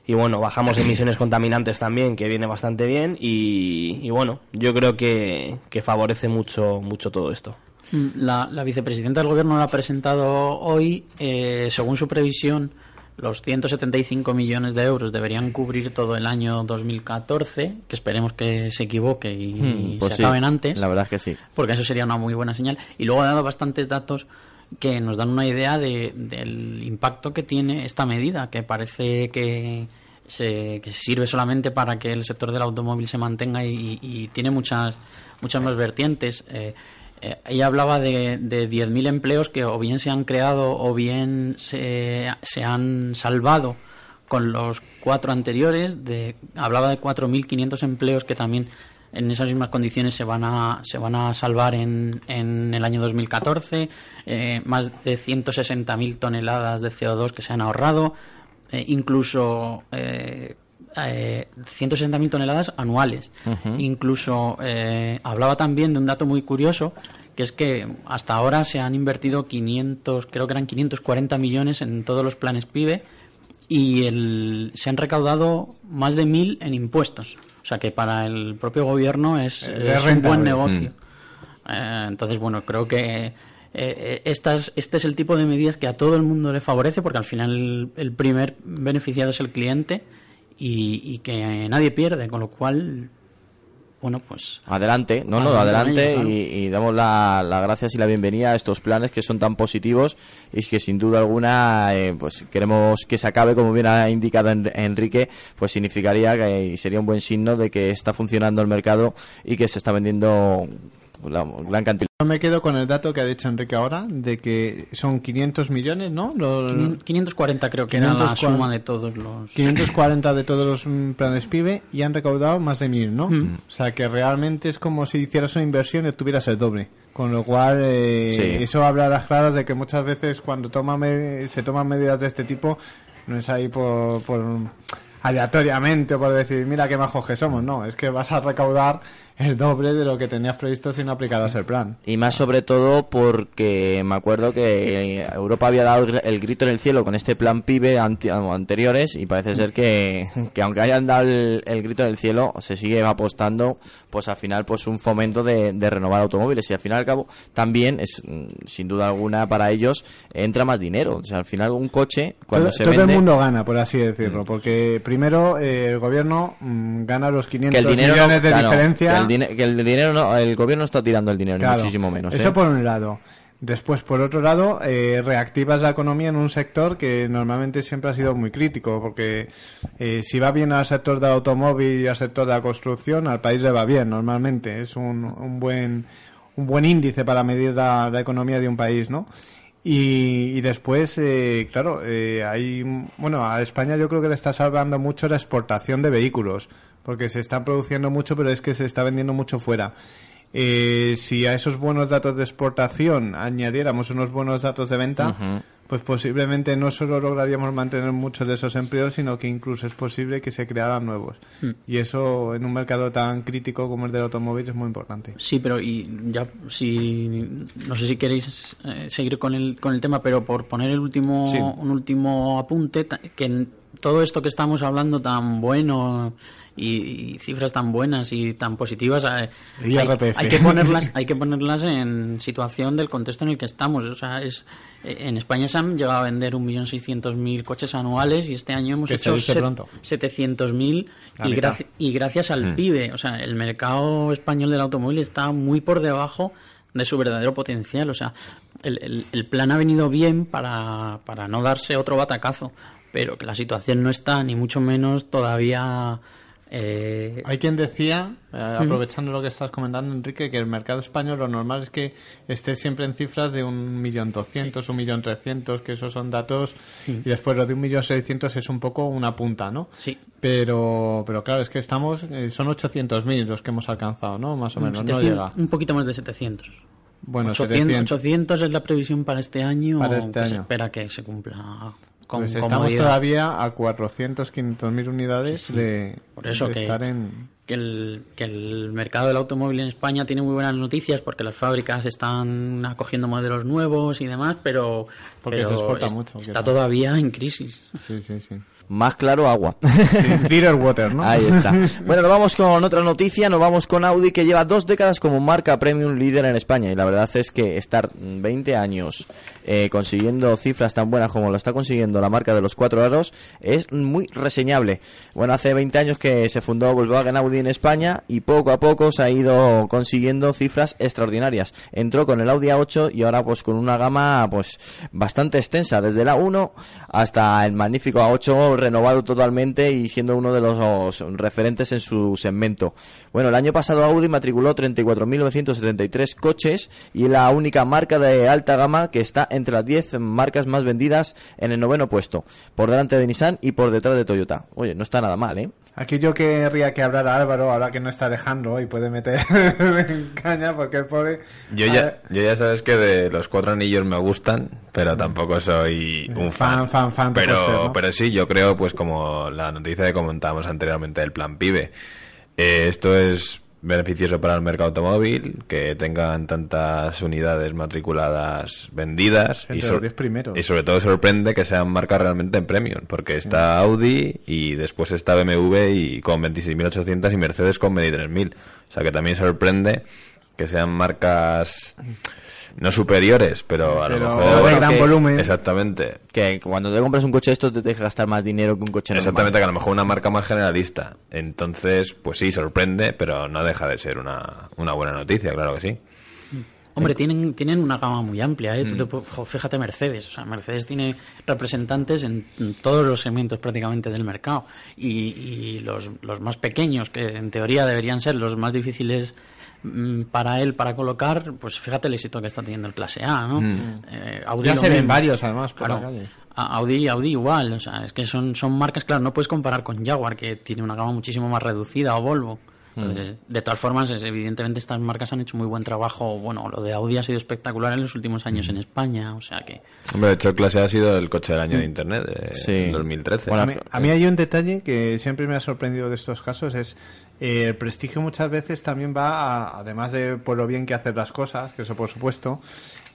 Y bueno, bajamos emisiones contaminantes también, que viene bastante bien. Y, y bueno, yo creo que, que favorece mucho, mucho todo esto. La, la vicepresidenta del gobierno lo ha presentado hoy. eh, según su previsión, los 175 millones de euros deberían cubrir todo el año 2014, que esperemos que se equivoque y, Pues se sí, acaben antes, La verdad es que sí. porque eso sería una muy buena señal. Y luego ha dado bastantes datos que nos dan una idea de- del impacto que tiene esta medida, que parece que se que sirve solamente para que el sector del automóvil se mantenga y, tiene muchas muchas más vertientes. Eh, eh, ella hablaba de, de 10.000 empleos que o bien se han creado o bien se, se han salvado con los cuatro anteriores. De, hablaba de 4.500 empleos que también en esas mismas condiciones se van a, se van a salvar en, en el año 2014. eh, más de 160.000 toneladas de CO2 que se han ahorrado. eh, incluso eh, eh, 160.000 toneladas anuales. Incluso eh, hablaba también de un dato muy curioso, que es que hasta ahora se han invertido 500, creo que eran 540 millones en todos los planes PIBE y el, se han recaudado más de mil en impuestos. O sea que para el propio gobierno es, un buen negocio. Eh, entonces, bueno, creo que eh, eh, estas, este es el tipo de medidas que a todo el mundo le favorece porque al final el, el primer beneficiado es el cliente y, y que nadie pierde, con lo cual, bueno, pues Adelante, no, no, Adelante y, y damos las la gracias y la bienvenida a estos planes que son tan positivos y que sin duda alguna eh, pues queremos que se acabe, como bien ha indicado En- Enrique, pues significaría que y sería un buen signo de que está funcionando el mercado y que se está vendiendo la gran cantidad. Yo me quedo con el dato que ha dicho Enrique ahora, de que son 500 millones, ¿no? Los, 540 creo que era la 540. suma de todos los... 540 de todos los mm, planes PIBE y han recaudado más de 1000, ¿no? Mm. O sea que realmente es como si hicieras una inversión y obtuvieras el doble. Con lo cual, eh, Sí. eso habla a las claras de que muchas veces cuando toma se toman medidas de este tipo, no es ahí por, por aleatoriamente o por decir, mira qué majos que somos. No, es que vas a recaudar el doble de lo que tenías previsto si no aplicaras el plan. Y más sobre todo porque me acuerdo que Europa había dado el- grito en el cielo con este plan PIBE anteriores y parece ser que, que aunque hayan dado el, el grito en el cielo, se sigue apostando pues al final pues un fomento de, de renovar automóviles y al fin y al cabo también es mm, sin duda alguna para ellos entra más dinero. O sea, al final un coche cuando todo se todo vende... el mundo gana, por así decirlo, porque primero eh, el gobierno mm, gana los 500 que el dinero millones de claro, diferencia. El, dine- que el dinero no el gobierno no está tirando el dinero Claro, muchísimo menos Eso ¿eh? por un lado. Después, por otro lado, eh, reactivas la economía en un sector que normalmente siempre ha sido muy crítico, porque eh, si va bien al sector del automóvil y al sector de la construcción, al país le va bien normalmente. Es un, un buen un buen índice para medir la, la economía de un país, ¿no? Y, y después, eh, claro, eh, hay, bueno, a España yo creo que le está salvando mucho la exportación de vehículos, porque se está produciendo mucho, pero es que se está vendiendo mucho fuera. Eh, si a esos buenos datos de exportación añadiéramos unos buenos datos de venta, pues posiblemente no solo lograríamos mantener muchos de esos empleos, sino que incluso es posible que se crearan nuevos. Y eso en un mercado tan crítico como el del automóvil es muy importante. Sí, pero y ya si no sé si queréis eh, seguir con el con el tema, pero por poner el último Sí. un último apunte que en todo esto que estamos hablando tan bueno y, y cifras tan buenas y tan positivas eh, hay, hay que ponerlas hay que ponerlas en situación del contexto en el que estamos o sea es eh, en España se han llegado a vender 1.600.000 coches anuales y este año hemos Que hecho dice set- pronto. 700.000 La y, graci- y gracias al PIB. O sea, el mercado español del automóvil está muy por debajo de su verdadero potencial. O sea, el, el- el plan ha venido bien para, para no darse otro batacazo, pero que la situación no está ni mucho menos todavía... eh, Hay quien decía, eh, aprovechando lo que estás comentando, Enrique, que el mercado español lo normal es que esté siempre en cifras de un millón doscientos, un millón trescientos, que esos son datos, y después lo de un millón seiscientos es un poco una punta, ¿no? sí. Pero, pero claro, es que estamos, eh, son 800.000 los que hemos alcanzado, ¿no? Más o menos, no 700 llega. un poquito más de 700. Bueno, 800, 700. 800 es la previsión para este año. Para este que se año. espera que se cumpla con Pues estamos comodidad. todavía a 400, 500 mil unidades Sí, sí. de, Por eso de que- estar en... que el, que el mercado del automóvil en España tiene muy buenas noticias porque las fábricas están acogiendo modelos nuevos y demás, pero, Porque pero se exporta es- mucho, está todavía en crisis. Sí, sí, sí. Más claro agua Bitter water, ¿no? Ahí está. Bueno, nos vamos con otra noticia, nos vamos con Audi que lleva dos décadas como marca premium líder en España y la verdad es que estar 20 años eh, consiguiendo cifras tan buenas como lo está consiguiendo la marca de los cuatro aros es muy reseñable. Bueno, hace 20 años que se fundó Volkswagen Audi en España y poco a poco se ha ido consiguiendo cifras extraordinarias. Entró con el Audi A8 y ahora pues con una gama pues bastante extensa, desde el A1 hasta el magnífico A8 renovado totalmente y siendo uno de los referentes en su segmento. Bueno, el año pasado Audi matriculó 34.973 coches y la única marca de alta gama que está entre las 10 marcas más vendidas en el noveno puesto, por delante de Nissan y por detrás de Toyota. Oye, no está nada mal, ¿eh? Aquí yo querría que hablara Álvaro, ahora que no está dejando y puede meter en caña, porque el pobre... Yo ya, yo ya sabes que de los cuatro anillos me gustan, pero tampoco soy un Fan, fan. fan, fan pero, pero sí, yo creo, pues como la noticia que comentábamos anteriormente del plan PIBE, eh, esto es beneficioso para el mercado automóvil, que tengan tantas unidades matriculadas vendidas. Entre so- los 10 primeros. y sobre todo sorprende que sean marcas realmente en premium, porque está Audi y después está BMW y con 26.800 y Mercedes con 23.000. O sea que también sorprende que sean marcas no superiores, pero a Pero lo de mejor... bueno, gran que- volumen. Exactamente. Que cuando te compras un coche de esto te deja gastar más dinero que un coche normal. Exactamente, que a lo mejor una marca más generalista. Entonces, pues sí, sorprende, pero no deja de ser una, una buena noticia, claro que sí. Hombre, tienen, tienen una gama muy amplia, ¿eh? Tú Mm. te pu- jo, fíjate Mercedes, o sea, Mercedes tiene representantes en, en todos los segmentos prácticamente del mercado y, y los, los más pequeños, que en teoría deberían ser los más difíciles mm, para él para colocar, pues fíjate el éxito que está teniendo el clase A, ¿no? Eh, Audi Ya se ven mismo. varios, además, por la Claro. calle. Audi, Audi igual, o sea, es que son, son marcas, claro, no puedes comparar con Jaguar, que tiene una gama muchísimo más reducida, o Volvo. Entonces, de todas formas, es- evidentemente estas marcas han hecho muy buen trabajo. Bueno, lo de Audi ha sido espectacular en los últimos años en España, o sea que... Hombre, de hecho, el clase A ha sido el coche del año de Internet, de Sí. en 2013. Bueno, A mí, a mí hay un detalle que siempre me ha sorprendido de estos casos, es eh, el prestigio muchas veces también va, a- además de por lo bien que hacen las cosas, que eso por supuesto,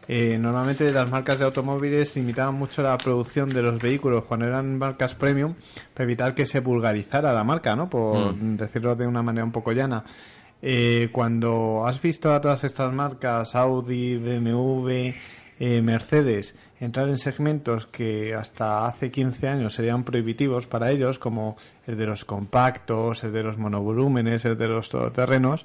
eh, normalmente las marcas de automóviles limitaban mucho la producción de los vehículos cuando eran marcas premium para evitar que se vulgarizara la marca, ¿no? Por decirlo de una manera un poco llana. Eh, cuando has visto a todas estas marcas, Audi, BMW, eh, Mercedes, entrar en segmentos que hasta hace 15 años serían prohibitivos para ellos, como el de los compactos, el de los monovolúmenes, el de los todoterrenos,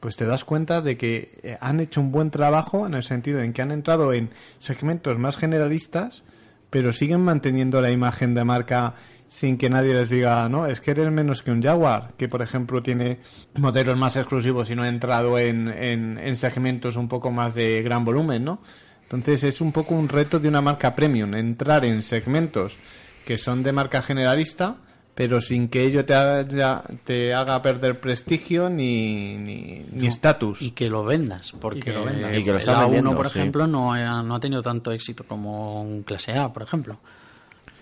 pues te das cuenta de que eh, han hecho un buen trabajo en el sentido en que han entrado en segmentos más generalistas, pero siguen manteniendo la imagen de marca sin que nadie les diga, no, es que eres menos que un Jaguar, que por ejemplo tiene modelos más exclusivos y no ha entrado en, en, en segmentos un poco más de gran volumen, ¿no? Entonces es un poco un reto de una marca premium, entrar en segmentos que son de marca generalista, pero sin que ello te haga, te haga perder prestigio ni ni ni estatus. Y que lo vendas, porque Y que lo vendas. Y que lo el están A1, vendiendo, por sí. ejemplo, no ha, no ha tenido tanto éxito como un clase A, por ejemplo.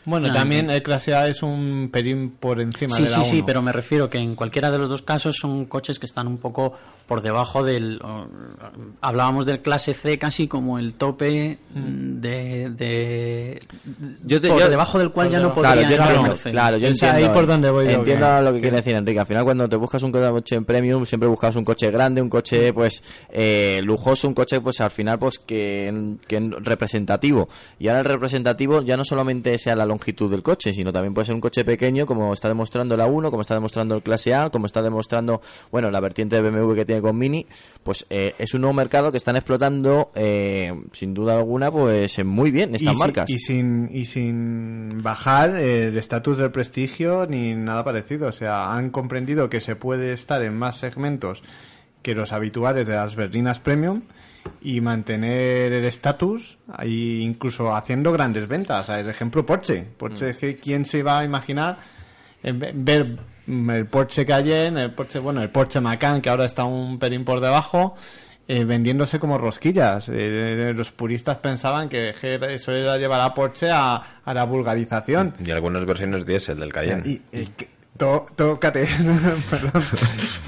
Bueno, Ah, también el clase A es un pelín por encima Sí, de la sí, sí, 1. pero me refiero que en cualquiera de los dos casos son coches que están un poco por debajo del... hablábamos del clase C casi como el tope Mm. de... de Yo te- por yo- debajo del cual ya no Claro, podría yo entrar entiendo, Mercedes. claro, yo entiendo, ahí por donde voy yo, entiendo que- lo que que- quiere decir Enrique. Al final, cuando te buscas un coche en premium, siempre buscas un coche grande, un coche pues eh, lujoso, un coche pues al final pues que, que representativo. Y ahora el representativo ya no solamente sea la longitud del coche, sino también puede ser un coche pequeño, como está demostrando la 1, como está demostrando el clase A, como está demostrando bueno la vertiente de BMW que tiene con Mini. Pues eh, es un nuevo mercado que están explotando eh, sin duda alguna pues eh, muy bien estas y, si- marcas. y sin y sin bajar el estatus del prestigio ni nada parecido. O sea, han comprendido que se puede estar en más segmentos que los habituales de las berlinas premium y mantener el estatus, incluso haciendo grandes ventas. El ejemplo Porsche. Porsche es que quién se iba a imaginar eh, ve- ver mm, el Porsche Cayenne, el Porsche, bueno, el Porsche Macan, que ahora está un pelín por debajo, eh, vendiéndose como rosquillas. Eh, los puristas pensaban que eso era llevar a Porsche a, a la vulgarización. Y algunas versiones diésel del Cayenne. Y, y que- tó- tócate, perdón,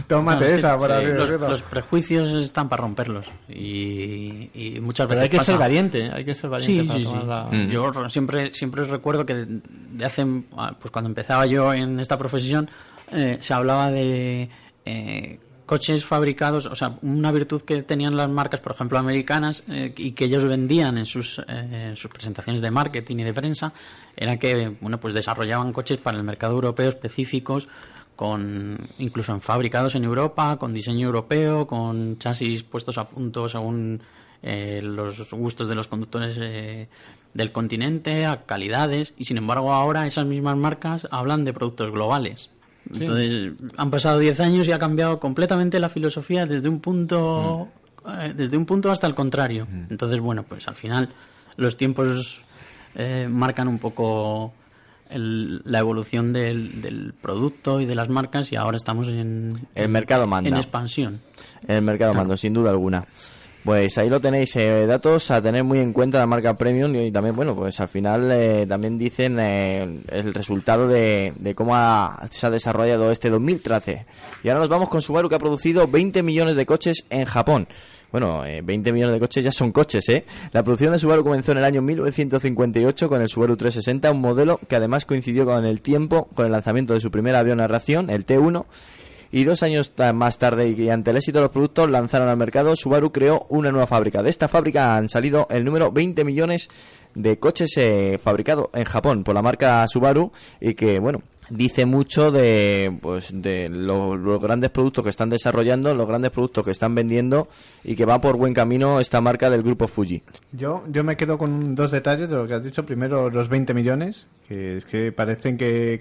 tómate No, es que, esa, por sí, así los, decirlo. los prejuicios están para romperlos y, y muchas Pero veces hay que pasa- ser valiente, hay que ser valiente Sí, para sí, tomar sí. la- Mm. Yo re- siempre, siempre recuerdo que de, de hace, ah, pues cuando empezaba yo en esta profesión, eh, se hablaba de eh, coches fabricados, o sea, una virtud que tenían las marcas, por ejemplo, americanas, eh, y que ellos vendían en sus, eh, sus presentaciones de marketing y de prensa, era que, bueno, pues desarrollaban coches para el mercado europeo específicos, con incluso en fabricados en Europa, con diseño europeo, con chasis puestos a punto según eh, los gustos de los conductores eh, del continente, a calidades, y sin embargo ahora esas mismas marcas hablan de productos globales. Entonces, han pasado 10 años y ha cambiado completamente la filosofía desde un punto eh, desde un punto hasta el contrario. Entonces, bueno, pues al final los tiempos eh, marcan un poco el- la evolución del, del producto y de las marcas y ahora estamos en, El mercado manda. en expansión. En el mercado mando, sin duda alguna. Pues ahí lo tenéis, eh, datos a tener muy en cuenta la marca Premium y también, bueno, pues al final eh, también dicen eh, el resultado de, de cómo ha- se ha desarrollado este 2013. Y ahora nos vamos con Subaru que ha producido 20 millones de coches en Japón. Bueno, eh, 20 millones de coches ya son coches, ¿eh? La producción de Subaru comenzó en el año 1958 con el Subaru 360, un modelo que además coincidió con el tiempo, con el lanzamiento de su primer avión a reacción, el T1, y dos años más tarde, y ante el éxito de los productos lanzaron al mercado, Subaru creó una nueva fábrica. De esta fábrica han salido el número 20 millones de coches eh, fabricados en Japón por la marca Subaru y que, bueno, dice mucho de, pues, de lo- los grandes productos que están desarrollando, los grandes productos que están vendiendo y que va por buen camino esta marca del grupo Fuji. Yo, yo me quedo con dos detalles de lo que has dicho. Primero, los 20 millones, que es que parecen que-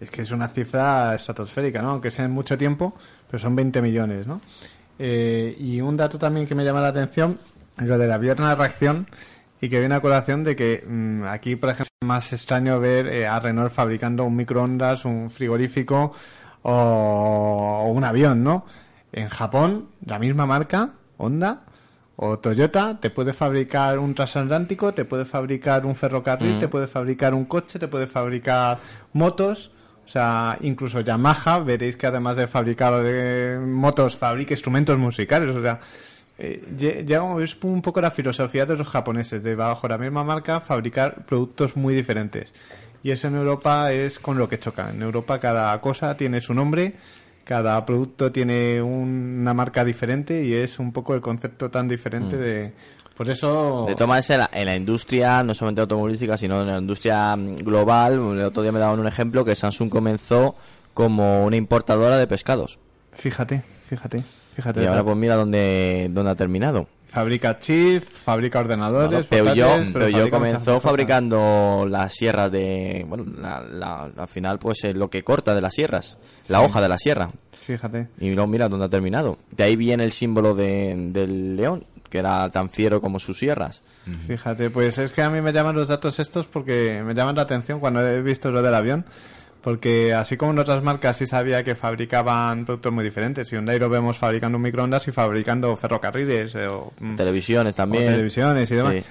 es que es una cifra estratosférica, ¿no? Aunque sea en mucho tiempo, pero son 20 millones, ¿no? Eh, y un dato también que me llama la atención es lo de la vierna reacción y que viene a colación de que mm, aquí, por ejemplo, es más extraño ver eh, a Renault fabricando un microondas, un frigorífico o, o un avión, ¿no? En Japón, la misma marca, Honda, o Toyota te puede fabricar un transatlántico, te puede fabricar un ferrocarril, Mm. te puede fabricar un coche, te puede fabricar motos. O sea, incluso Yamaha, veréis que además de fabricar eh, motos, fabrica instrumentos musicales. O sea, eh, lle- llega- es un poco la filosofía de los japoneses, de bajo la misma marca fabricar productos muy diferentes. Y eso en Europa es con lo que choca. En Europa cada cosa tiene su nombre, cada producto tiene un- una marca diferente y es un poco el concepto tan diferente de... Por eso... De todas en la, en la industria, no solamente automovilística, sino en la industria mm, global, el otro día me daban un ejemplo que Samsung comenzó como una importadora de pescados. Fíjate, fíjate, fíjate. Y ahora pues mira dónde, dónde ha terminado. Fabrica chips, fabrica ordenadores, Pero yo, portátiles, pero yo comenzó fabricando las sierras de... Bueno, la, la- al final pues es lo que corta de las sierras, la hoja de la sierra. Fíjate. Y luego mira dónde ha terminado. De ahí viene el símbolo de- del león, que era tan fiero como sus sierras. Fíjate, pues es que a mí me llaman los datos estos porque me llaman la atención cuando he visto lo del avión. Porque así como en otras marcas sí sabía que fabricaban productos muy diferentes. Y Hyundai lo vemos fabricando microondas y fabricando ferrocarriles eh, o, mm, Televisiones o también. televisiones y demás. Sí.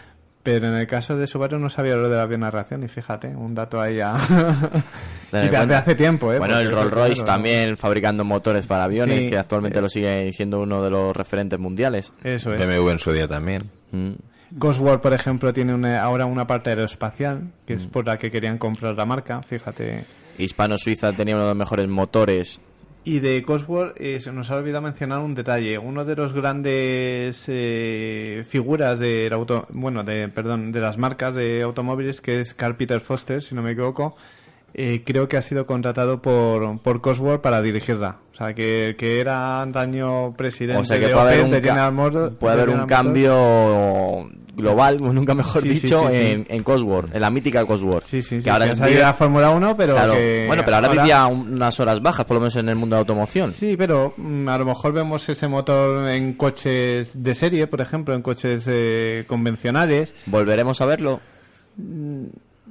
Pero en el caso de Subaru no sabía lo de la avión a reacción y fíjate, un dato ahí y en de, hace tiempo, ¿eh? Bueno, el Porque Rolls Royce claro, también fabricando motores para aviones, Sí. que actualmente lo sigue siendo uno de los referentes mundiales. Eso es. BMW en su día también. Mm. Cosworth, por ejemplo, tiene una- ahora una parte aeroespacial, que Mm. es por la que querían comprar la marca, fíjate. Hispano-Suiza tenía uno de los mejores motores. Y de Cosworth eh, se nos ha olvidado mencionar un detalle. Uno de los grandes eh, figuras de auto, bueno, de perdón, de las marcas de automóviles que es Carl Peter Foster, si no me equivoco, eh, creo que ha sido contratado por, por Cosworth para dirigirla. O sea, que, que era antaño presidente O sea que de puede haber Opel, un, de puede de haber un cambio global, nunca mejor Sí, dicho, sí, sí. En, en Cosworth, en la mítica Cosworth. Sí, sí, sí, que ahora que ha vive- la Fórmula 1, pero Claro. que Bueno, pero ahora, vivía un- unas horas bajas, por lo menos en el mundo de la automoción. Sí, pero mm, a lo mejor vemos ese motor en coches de serie, por ejemplo, en coches eh, convencionales. ¿Volveremos a verlo?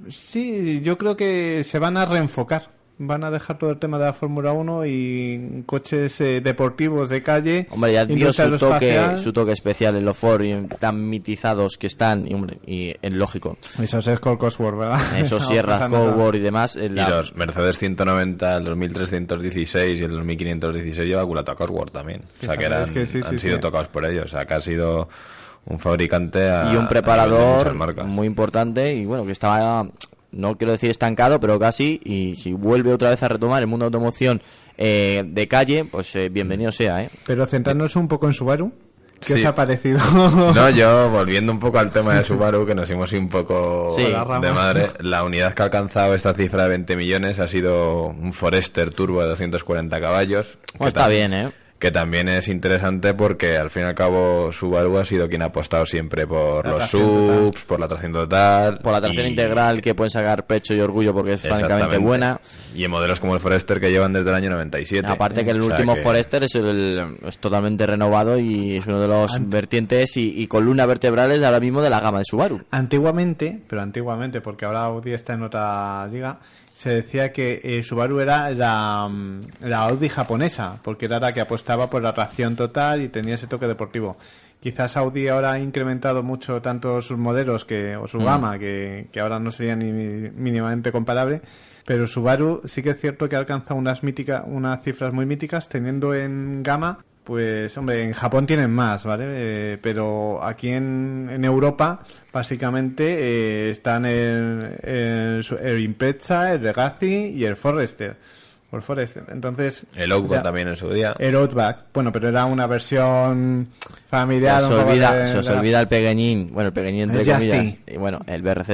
Sí, yo creo que se van a reenfocar. Van a dejar todo el tema de la Fórmula 1 y coches eh, deportivos de calle. Hombre, ya dio su toque, su toque especial en los Ford y tan mitizados que están, y, hombre, y es lógico. Esos es Cosworth, ¿verdad? Esos No nada. Cosworth y demás. en Y los Mercedes 190, el 2316 y el 2516 lleva culato a Cosworth también. O sea que, eran, es que sí, sí, han sido sí. tocados por ellos. O sea que ha sido un fabricante a, y un preparador muy importante y bueno que estaba no quiero decir estancado pero casi y si vuelve otra vez a retomar el mundo de automoción eh, de calle pues eh, bienvenido sea ¿eh? Pero centrarnos un poco en Subaru. ¿Qué Sí. os ha parecido? No, yo volviendo un poco al tema de Subaru, que nos hemos ido un poco Sí. de madre, la unidad que ha alcanzado esta cifra de 20 millones ha sido un Forester Turbo de 240 caballos. Que está bien ¿eh? Que también es interesante porque al fin y al cabo Subaru ha sido quien ha apostado siempre por La los tracción total. subs, por la tracción total. Por la y- integral que pueden sacar pecho y orgullo porque es francamente buena. Y en modelos como el Forester que llevan desde el año 97. Aparte que el O sea último que- Forester es, el, es totalmente renovado y es uno de los vertientes y, y columnas vertebrales ahora mismo de la gama de Subaru. Antiguamente, pero antiguamente, porque ahora Audi está en otra liga, se decía que eh, Subaru era la, mm, la Audi japonesa, porque era la que apostaba por la tracción total y tenía ese toque deportivo. Quizás Audi ahora ha incrementado mucho tanto sus modelos que, o su gama, que, que ahora no sería ni mínimamente comparable. Pero Subaru sí que es cierto que ha alcanzado unas míticas, unas cifras muy míticas, teniendo en gama pues, hombre, en Japón tienen más, ¿vale? Eh, pero aquí en, en Europa, básicamente, eh, están el, el, el Impreza, el Legacy y el Forester. O el Forester. Entonces... El Outback ya- también en su día. El Outback. Bueno, pero era una versión familiar. se, os olvida, de- se os olvida el pequeñín, bueno, el pequeñín entre El comillas, y bueno, el BRZ.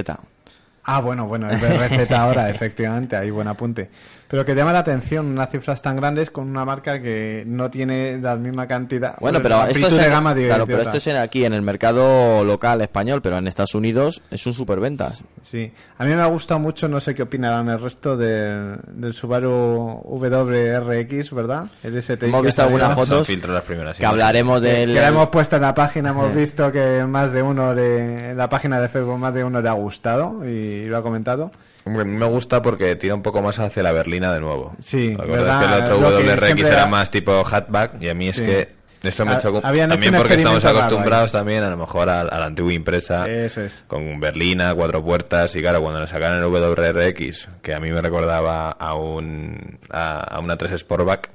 Ah, bueno, bueno, el BRZ ahora, efectivamente, ahí buen apunte. Pero que llama la atención unas cifras tan grandes con una marca que no tiene la misma cantidad. Bueno, pero esto es, de en- gama de- claro, de pero esto es en- aquí en el mercado local español, pero en Estados Unidos es un superventas. Sí, a mí me ha gustado mucho, no sé qué opinarán el resto del, del Subaru WRX, ¿verdad? El STI. Hemos visto algunas fotos las primeras que hablaremos del... que la hemos puesto en la página, hemos visto que más de uno le, en la página de Facebook más de uno le ha gustado y lo ha comentado. Hombre, a mí me gusta porque tira un poco más hacia la berlina de nuevo. Sí, La verdad es que el otro Lo WRX siempre era era- más tipo hatback y a mí es Sí. que eso me Ha- chocó. También porque estamos raro acostumbrados también a lo mejor a, a la antigua impresa Eso es. con berlina, cuatro puertas y claro, cuando le sacaron el WRX, que a mí me recordaba a un a, a una 3 Sportback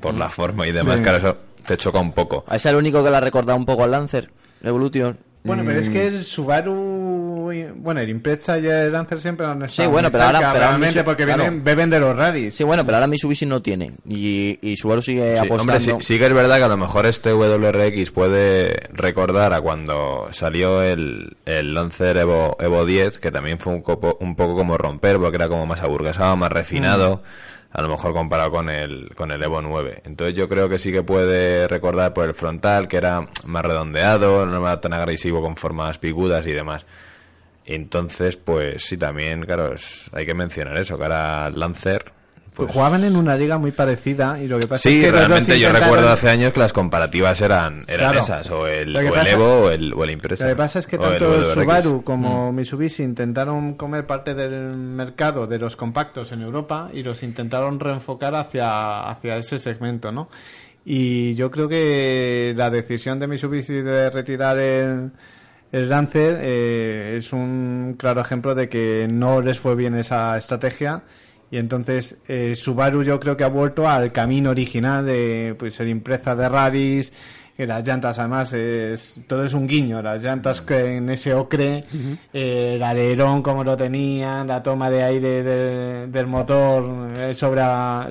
por la forma y demás, Mm. Sí. claro, eso te choca un poco. ¿Es el único que le ha recordado un poco al Lancer Evolution? Bueno, pero es Mm. que el Subaru, y- bueno, el Impreza y el Lancer siempre han estado bueno, muy pero ahora- pero ahora porque claro. vienen, beben de los rallies. Sí, bueno, pero ahora Mitsubishi no tiene y, y Subaru sigue Sí, apostando. hombre, sí, sí que es verdad que a lo mejor este WRX puede recordar a cuando salió el, el Lancer Evo, Evo 10, que también fue un, copo- un poco como romper, porque era como más aburguesado, más refinado, Mm. a lo mejor comparado con el, con el Evo 9. Entonces yo creo que sí que puede recordar por el frontal, que era más redondeado, no era tan agresivo con formas picudas y demás. Entonces, pues sí, también, claro, es- hay que mencionar eso, que ahora Lancer... Pues, Jugaban en una liga muy parecida y lo que pasa Sí, es que realmente yo intentaron- recuerdo hace años que las comparativas eran, eran Claro. esas, o el, o el Evo o el, o el Impresa. Lo que pasa es que tanto el. Subaru como Mm. Mitsubishi intentaron comer parte del mercado de los compactos en Europa y los intentaron reenfocar hacia, hacia ese segmento, ¿no? Y yo creo que la decisión de Mitsubishi de retirar el, el Lancer eh, es un claro ejemplo de que no les fue bien esa estrategia. Y entonces eh, Subaru yo creo que ha vuelto al camino original de pues ser impresa de rallies que las llantas además es todo es un guiño las llantas que en ese ocre eh, el alerón como lo tenían la toma de aire del, del motor eh, sobre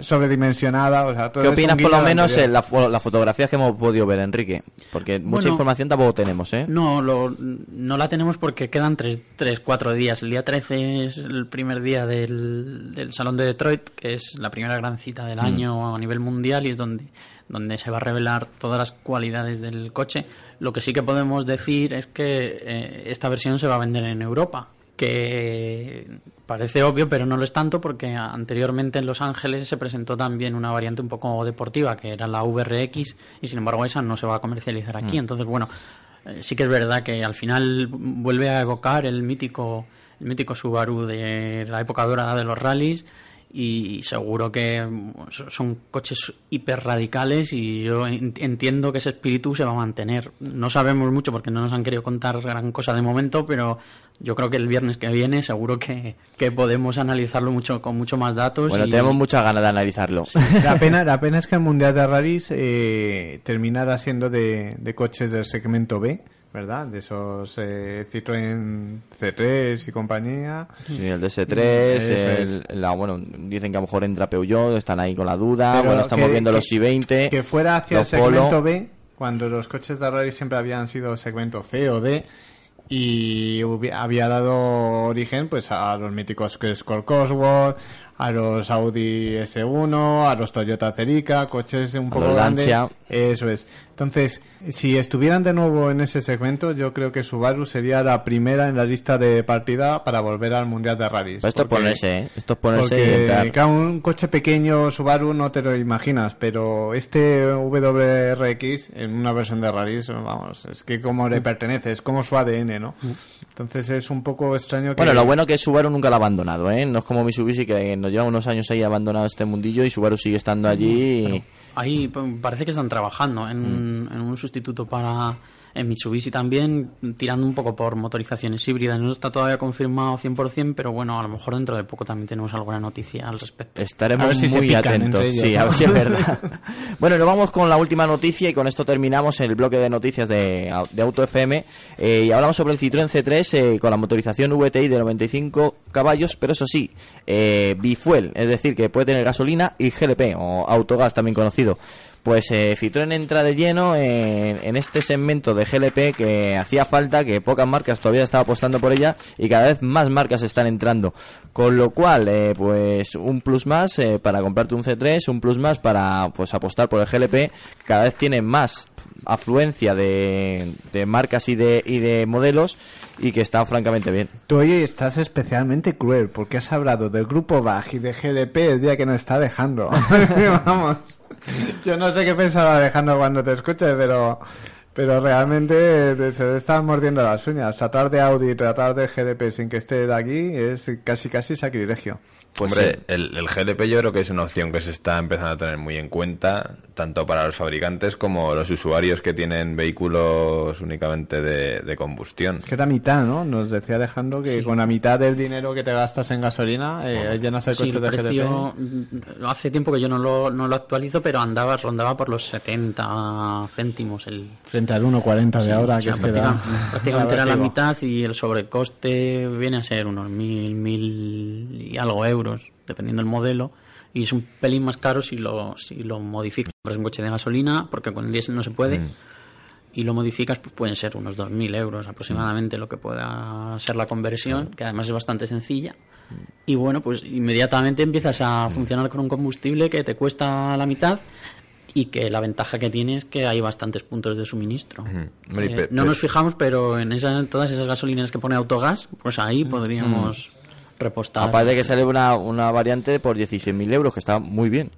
sobredimensionada o sea todo ¿Qué opinas por lo menos en la las fotografías que hemos podido ver, Enrique? Porque mucha Bueno, información tampoco tenemos, ¿eh? No, lo- no la tenemos porque quedan tres, tres, cuatro días. El día 13 es el primer día del, del Salón de Detroit, que es la primera gran cita Mm. del año a nivel mundial y es donde, donde se va a revelar todas las cualidades del coche. Lo que sí que podemos decir es que eh, esta versión se va a vender en Europa, que parece obvio, pero no lo es tanto porque anteriormente en Los Ángeles se presentó también una variante un poco deportiva, que era la VRX, y sin embargo esa no se va a comercializar aquí. Entonces, bueno, eh, sí que es verdad que al final vuelve a evocar el mítico, el mítico Subaru de la época dorada de los rallies y seguro que so- son coches hiper radicales y yo en- entiendo que ese espíritu se va a mantener. No sabemos mucho porque no nos han querido contar gran cosa de momento, pero yo creo que el viernes que viene seguro que, que podemos analizarlo mucho con mucho más datos. Bueno, y- tenemos muchas ganas de analizarlo. La pena, la pena es que el Mundial de Rallys eh, terminara siendo de, de coches del segmento B, ¿verdad? De esos eh, Citroën C3 y compañía. Sí, el DS3, Eso el- la, bueno, dicen que a lo mejor entra Peugeot, están ahí con la duda, Pero bueno, estamos que- viendo que- los i20, Que fuera hacia el Polo. segmento B, cuando los coches de rally siempre habían sido segmento C o D, y había dado origen pues a los míticos que es Cosworth, a los Audi S1, a los Toyota Cerica, coches un poco grandes. Lancia. Eso es. Entonces, si estuvieran de nuevo en ese segmento, yo creo que Subaru sería la primera en la lista de partida para volver al Mundial de Rallys. Esto es Porque- ponerse, ¿eh? Esto es ponerse porque, claro, un coche pequeño Subaru no te lo imaginas, pero este WRX en una versión de Rallys, vamos, es que como le pertenece, es como su ADN, ¿no? Entonces es un poco extraño que... Bueno, lo bueno que Subaru nunca lo ha abandonado, ¿eh? No es como Mitsubishi que nos lleva unos años ahí abandonado este mundillo y Subaru sigue estando allí. Ahí parece que están trabajando en, en un sustituto para en Mitsubishi también, tirando un poco por motorizaciones híbridas. No está todavía confirmado 100%, pero bueno, a lo mejor dentro de poco también tenemos alguna noticia al respecto. Estaremos A ver si se muy atentos. ellos, Sí, a ver si es verdad. bueno, nos vamos con la última noticia y con esto terminamos el bloque de noticias de, de Auto FM. Eh, y hablamos sobre el Citroën C3 eh, con la motorización VTI de 95 caballos, pero eso sí, eh, bifuel, es decir, que puede tener gasolina y GLP o autogas también conocido. Pues eh, Citroën entra de lleno en, en este segmento de GLP que hacía falta, que pocas marcas todavía estaban apostando por ella y cada vez más marcas están entrando. Con lo cual, eh, pues un plus más eh, para comprarte un C3, un plus más para pues apostar por el GLP, que cada vez tiene más afluencia de, de marcas y de, y de modelos y que está francamente bien. Tú hoy estás especialmente cruel porque has hablado del grupo BAG y de GLP el día que nos está dejando. Vamos. Yo no sé qué pensaba Alejandro cuando te escuches, pero pero realmente te- se le están mordiendo las uñas. Tratar de Audi y tratar de GLP sin que esté de aquí es casi casi sacrilegio. Pues Hombre, sí. el, el GLP yo creo que es una opción que se está empezando a tener muy en cuenta, tanto para los fabricantes como los usuarios que tienen vehículos únicamente de, de combustión. Es que la mitad, ¿no? Nos decía Alejandro que Sí. con la mitad del dinero que te gastas en gasolina eh, llenas el Sí, coche el de precio, GLP. mm, hace tiempo que yo no lo, no lo actualizo, pero andaba, rondaba por los 70 céntimos el, Frente al 1.40 de ahora, O que sea, es que prácticamente era la mitad y el sobrecoste viene a ser unos mil, mil y algo euros, dependiendo del modelo. Y es un pelín más caro si lo, si lo modificas. Es un coche de gasolina, porque con el diésel no se puede. Mm. Y lo modificas, pues pueden ser unos 2.000 euros aproximadamente lo que pueda ser la conversión, que además es bastante sencilla. Y bueno, pues inmediatamente empiezas a funcionar con un combustible que te cuesta la mitad y que la ventaja que tiene es que hay bastantes puntos de suministro. Eh, no nos fijamos, pero en esa, todas esas gasolineras que pone autogas, pues ahí podríamos repostar. Aparte de que sale una, una variante por 16.000 euros, que está muy bien.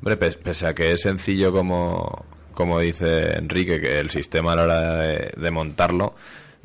Hombre, pes- pese a que es sencillo como, como dice Enrique, que el sistema a la hora de, de montarlo,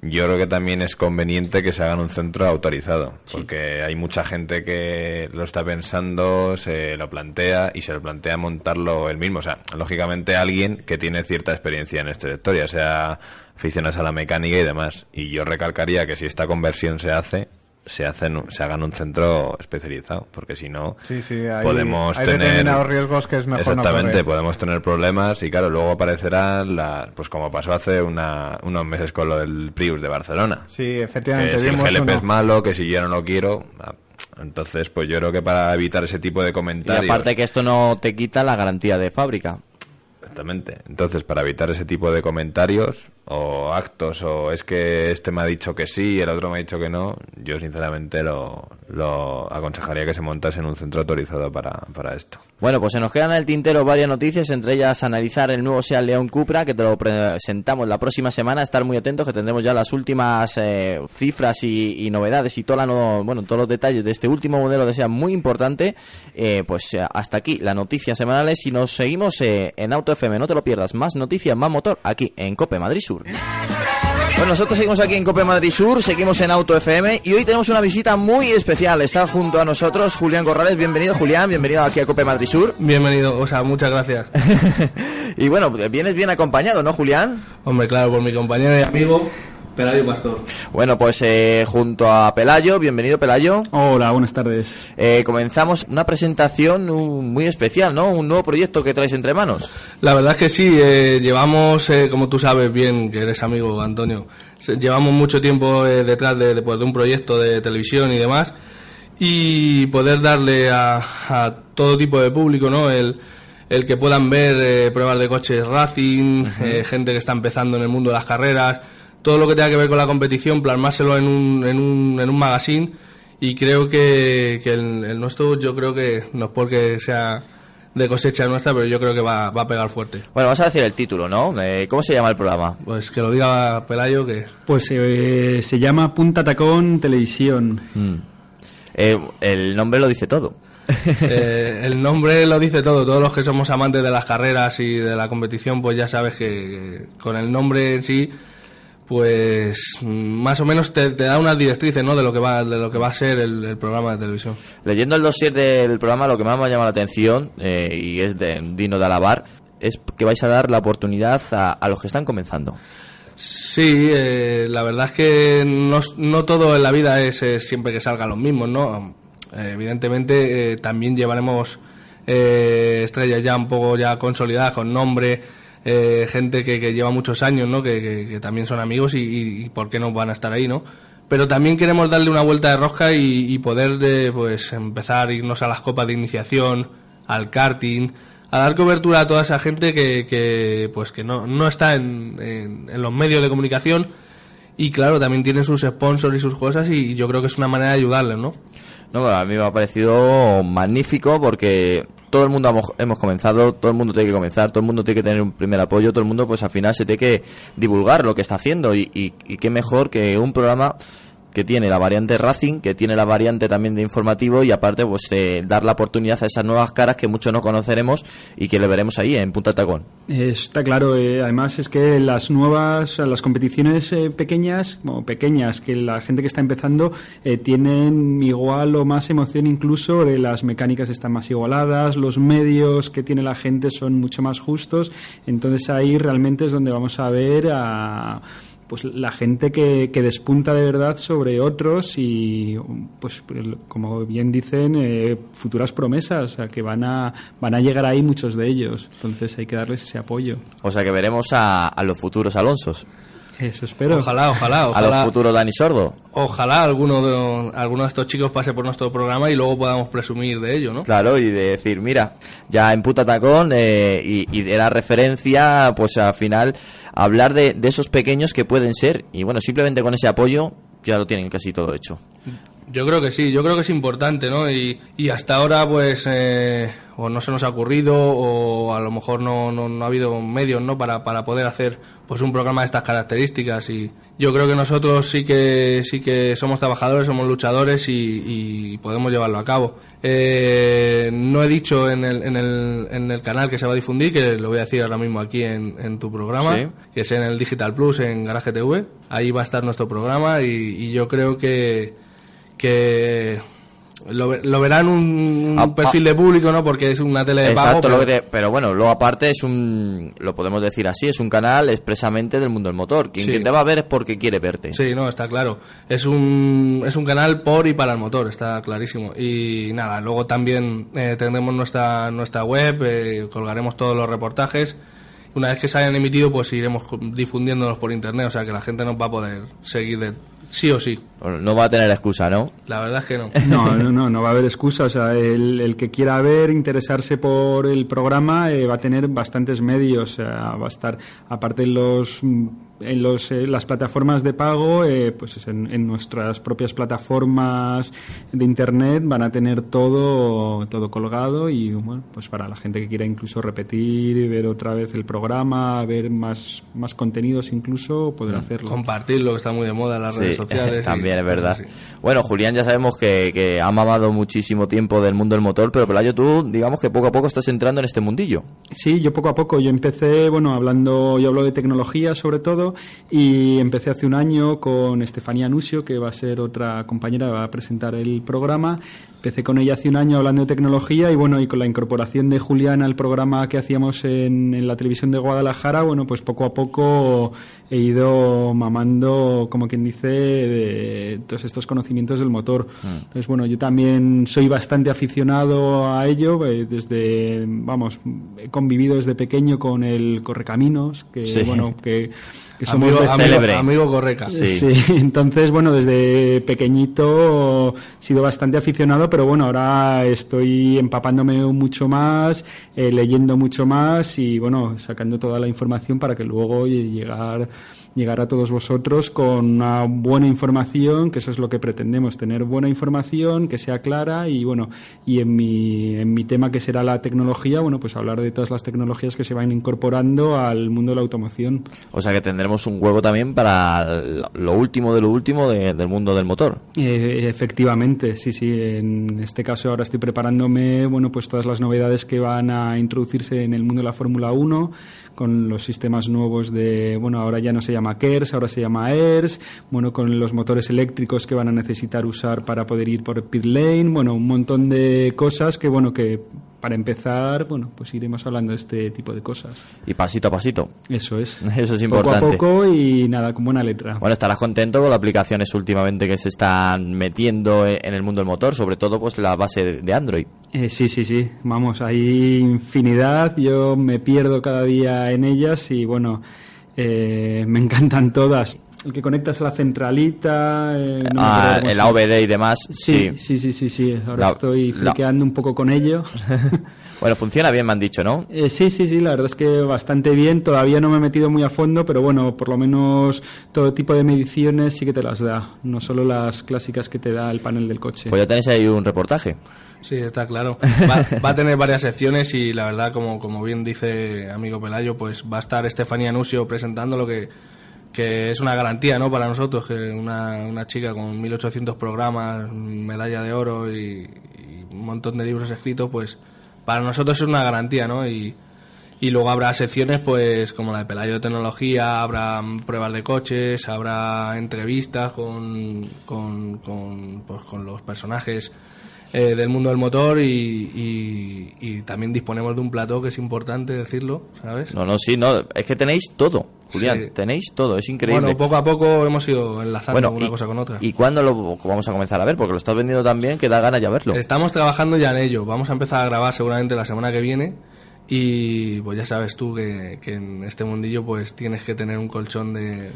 yo creo que también es conveniente que se haga en un centro autorizado, porque hay mucha gente que lo está pensando, se lo plantea y se lo plantea montarlo él mismo. O sea, lógicamente alguien que tiene cierta experiencia en este sector, ya sea aficionados a la mecánica y demás. Y yo recalcaría que si esta conversión se hace, se, hace en un- se haga en un centro especializado, porque si no, Sí, sí, hay, podemos hay tener determinados riesgos que es mejor no exactamente podemos tener problemas y claro luego aparecerán la, pues como pasó hace una- unos meses con lo del Prius de Barcelona Sí, efectivamente. que si el GLP uno. es malo que si yo no lo quiero ah, entonces pues yo creo que para evitar ese tipo de Y comentarios aparte que esto no te quita la garantía de fábrica. Exactamente. Entonces, para evitar ese tipo de comentarios o actos, o es que este me ha dicho que sí y el otro me ha dicho que no, yo sinceramente lo, lo aconsejaría que se montase en un centro autorizado para, para esto. Bueno, pues se nos quedan en el tintero varias noticias, entre ellas analizar el nuevo Seat León Cupra, que te lo presentamos la próxima semana, estar muy atentos, que tendremos ya las últimas eh, cifras y, novedades y toda la no- bueno, todos los detalles de este último modelo de Seat muy importante. Eh, pues eh, hasta aquí las noticias semanales y nos seguimos eh, en Auto FM, no te lo pierdas, más noticias, más motor, aquí en Cope Madrid Sur. Bueno, nosotros seguimos aquí en Cope Madrid Sur, seguimos en Auto FM y hoy tenemos una visita muy especial. Está junto a nosotros Julián Corrales. Bienvenido, Julián. Bienvenido aquí a Cope Madrid Sur. Bienvenido, o sea, muchas gracias. y bueno, vienes bien acompañado, ¿no, Julián? Hombre, claro, por mi compañero y amigo, Pelayo Pastor. Bueno, pues eh, junto a Pelayo, bienvenido Pelayo. Hola, buenas tardes. Eh, comenzamos una presentación uh, muy especial, ¿no? Un nuevo proyecto que traes entre manos. La verdad es que sí, eh, llevamos, eh, como tú sabes bien, que eres amigo, Antonio, se- llevamos mucho tiempo eh, detrás de, de, pues, de un proyecto de televisión y demás, y poder darle a, a todo tipo de público, ¿no? El, el que puedan ver eh, pruebas de coches racing, eh, gente que está empezando en el mundo de las carreras, todo lo que tenga que ver con la competición, plasmárselo en un, en un, en un magazine y creo que, que el, el nuestro yo creo que no es porque sea de cosecha nuestra, pero yo creo que va, va a pegar fuerte. Bueno, vamos a decir el título, ¿no? Eh, ¿Cómo se llama el programa? Pues que lo diga Pelayo que... Pues eh, se llama Punta Tacón Televisión. Mm. Eh, el nombre lo dice todo. Eh, el nombre lo dice todo. Todos los que somos amantes de las carreras y de la competición, pues ya sabes que, que con el nombre en sí, pues más o menos te, te da unas directrices, ¿no? De lo que va, de lo que va a ser el, el programa de televisión. Leyendo el dossier del programa, lo que más me ha llamado la atención, eh, y es de digno de alabar, es que vais a dar la oportunidad a, a los que están comenzando. Sí, eh, la verdad es que no, no todo en la vida es, siempre que salgan los mismos, ¿no? Eh, evidentemente eh, también llevaremos eh, estrellas ya un poco ya consolidadas, con nombre, eh, gente que, lleva muchos años, ¿no? Que, también son amigos y, por qué no van a estar ahí, ¿no? Pero también queremos darle una vuelta de rosca y, poder eh, pues empezar a irnos a las copas de iniciación, al karting, a dar cobertura a toda esa gente que, pues que no, no está en, en- los medios de comunicación y claro, también tienen sus sponsors y sus cosas y yo creo que es una manera de ayudarles, ¿no? No, a mí me ha parecido magnífico porque todo el mundo hemos, comenzado, todo el mundo tiene que comenzar, todo el mundo tiene que tener un primer apoyo, todo el mundo pues al final se tiene que divulgar lo que está haciendo y, y, y qué mejor que un programa que tiene la variante Racing, que tiene la variante también de informativo y aparte pues eh, dar la oportunidad a esas nuevas caras que muchos no conoceremos y que le veremos ahí en Punta Tacón. Está claro, eh, además es que las nuevas, las competiciones eh, pequeñas, o pequeñas, que la gente que está empezando eh, tienen igual o más emoción incluso, eh, las mecánicas están más igualadas, los medios que tiene la gente son mucho más justos, entonces ahí realmente es donde vamos a ver a pues la gente que, que despunta de verdad sobre otros y pues como bien dicen eh, futuras promesas o sea que van a van a llegar ahí muchos de ellos. Entonces hay que darles ese apoyo. O sea que veremos a, a los futuros Alonsos, eso espero Ojalá, ojalá, a los ojalá. futuros Dani Sordo. Ojalá alguno de, alguno de estos chicos pase por nuestro programa y luego podamos presumir de ello, ¿no? Claro, y de decir, mira, ya en puta tacón eh, y, y de la referencia, pues al final, hablar de, de esos pequeños que pueden ser. Y bueno, simplemente con ese apoyo ya lo tienen casi todo hecho. Yo creo que sí, yo creo que es importante, ¿no? Y, y hasta ahora, pues, eh, o no se nos ha ocurrido, o a lo mejor no, no, no ha habido medios, ¿no? Para, para poder hacer, pues, un programa de estas características. Y yo creo que nosotros sí que, sí que somos trabajadores, somos luchadores y, y podemos llevarlo a cabo. Eh, no he dicho en el, en, el, en el canal que se va a difundir, que lo voy a decir ahora mismo aquí en, en tu programa, Sí. que es en el Digital Plus, en Garaje TV. Ahí va a estar nuestro programa y, y yo creo que que lo, lo verán un, un Ah, perfil de público, ¿no? Porque es una tele de pago. Exacto, pero- lo que te- pero bueno, luego aparte es un, lo podemos decir así, es un canal expresamente del mundo del motor. Quien, Sí. quien te va a ver es porque quiere verte. Sí, no, está claro. Es un, es un canal por y para el motor, está clarísimo. Y nada, luego también eh, tendremos nuestra, nuestra web, eh, colgaremos todos los reportajes. Una vez que se hayan emitido, pues iremos difundiéndolos por internet, o sea que la gente nos va a poder seguir de sí o sí. No va a tener excusa, ¿no? La verdad es que no. No, no, no, no va a haber excusa. O sea, el, el que quiera ver, interesarse por el programa, eh, va a tener bastantes medios. O sea, va a estar, aparte los en los, eh, las plataformas de pago, eh, pues es en, en nuestras propias plataformas de internet van a tener todo todo colgado y bueno, pues para la gente que quiera incluso repetir y ver otra vez el programa, ver más más contenidos incluso, poder hacerlo. Compartirlo, que está muy de moda en las redes sociales. y también es verdad. Bueno, Julián ya sabemos que, que ha mamado muchísimo tiempo del mundo del motor, pero Pelayo, tú digamos que poco a poco estás entrando en este mundillo. Sí, yo poco a poco, yo empecé, bueno, hablando, yo hablo de tecnología sobre todo, y empecé hace un año con Estefanía Nusio, que va a ser otra compañera, va a presentar el programa. Empecé con ella hace un año hablando de tecnología y bueno, y con la incorporación de Julián al programa que hacíamos en, en la televisión de Guadalajara, bueno, pues poco a poco he ido mamando, como quien dice, de todos estos conocimientos del motor. Entonces, bueno, yo también soy bastante aficionado a ello, eh, desde, vamos, he convivido desde pequeño con el Correcaminos, que Sí. bueno, que, que somos amigo, amigo, Célebre. amigo Correca. Sí. Sí, entonces, bueno, desde pequeñito he sido bastante aficionado, pero bueno, ahora estoy empapándome mucho más, eh, leyendo mucho más y, bueno, sacando toda la información para que luego llegar llegar a todos vosotros con una buena información, que eso es lo que pretendemos, tener buena información, que sea clara y bueno, y en mi, en mi tema que será la tecnología, bueno, pues hablar de todas las tecnologías que se van incorporando al mundo de la automoción. O sea que tendremos un huevo también para lo último de lo último de- del mundo del motor. Eh, efectivamente, sí, sí. En este caso ahora estoy preparándome, bueno, pues todas las novedades que van a introducirse en el mundo de la Fórmula 1 con los sistemas nuevos de, bueno, ahora ya no se llama KERS, ahora se llama ERS, bueno, con los motores eléctricos que van a necesitar usar para poder ir por pit lane, bueno, un montón de cosas que, bueno, que para empezar, bueno, pues iremos hablando de este tipo de cosas. Y pasito a pasito. Eso es. Eso es Poco importante. a poco y nada, con buena letra. Bueno, estarás contento con las aplicaciones últimamente que se están metiendo e- en el mundo del motor, sobre todo pues la base de- de Android. Eh, sí, sí, sí. Vamos, hay infinidad. Yo me pierdo cada día en ellas y bueno, eh, me encantan todas. El que conectas a la centralita. eh, no Ah, el AVD y demás, Sí, sí. sí, sí, sí, sí. Ahora La- estoy la- fliqueando un poco con ello. Bueno, funciona bien, me han dicho, ¿no? Eh, sí, sí, sí, la verdad es que bastante bien. Todavía no me he metido muy a fondo, pero bueno, por lo menos todo tipo de mediciones sí que te las da. No solo las clásicas que te da el panel del coche. Pues ya tenéis ahí un reportaje. Sí, está claro. Va, va a tener varias secciones y la verdad, como, como bien dice amigo Pelayo, pues va a estar Estefanía Nusio presentando lo que, que es una garantía ¿no? para nosotros, que una, una chica con 1800 programas, medalla de oro y, un montón de libros escritos, pues para nosotros es una garantía, ¿no? Y, y luego habrá secciones pues como la de Pelayo de Tecnología, habrá pruebas de coches, habrá entrevistas con, con, con, pues, con los personajes eh, del mundo del motor y, y- y también disponemos de un plató que es importante decirlo, ¿sabes? No, no, sí, no. Es que tenéis todo, Julián. Sí. Tenéis todo, es increíble. Bueno, poco a poco hemos ido enlazando Bueno, una y- cosa con otra. ¿Y cuándo lo vamos a comenzar a ver? Porque lo estás vendiendo tan bien que da ganas ya verlo. Estamos trabajando ya en ello. Vamos a empezar a grabar seguramente la semana que viene. Y pues ya sabes tú que, que en este mundillo pues tienes que tener un colchón de,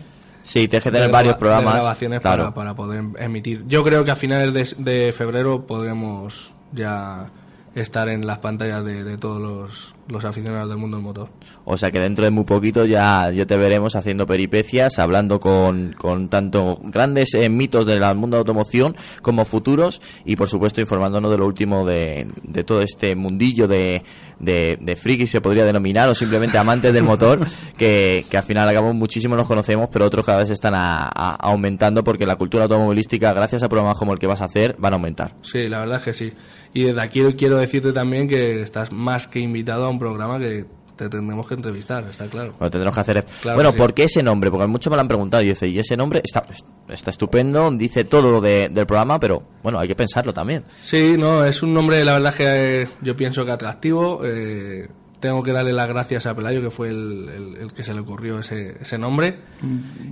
Sí, tienes que tener varios graba- de programas. grabaciones claro. para, para poder emitir. Yo creo que a finales de, de febrero podremos ya estar en las pantallas de, de todos los, los aficionados del mundo del motor. O sea que dentro de muy poquito ya, ya te veremos haciendo peripecias, hablando con, con tanto grandes eh, mitos del mundo de automoción como futuros y por supuesto informándonos de lo último de, de todo este mundillo de, de, de frikis se podría denominar o simplemente amantes del motor que, que al final acabamos muchísimo nos conocemos pero otros cada vez están a- a- aumentando porque la cultura automovilística gracias a programas como el que vas a hacer van a aumentar. Sí, la verdad es que sí. Y desde aquí quiero decirte también que estás más que invitado a un programa que te tendremos que entrevistar, está claro. Lo tendremos que hacer. Claro bueno, que sí. ¿por qué ese nombre? Porque muchos me lo han preguntado y dice, y ese nombre está, está estupendo, dice todo lo de- del programa, pero bueno, hay que pensarlo también. Sí, no, es un nombre, la verdad que eh, yo pienso que atractivo. eh, tengo que darle las gracias a Pelayo, que fue el, el- el que se le ocurrió ese, ese nombre.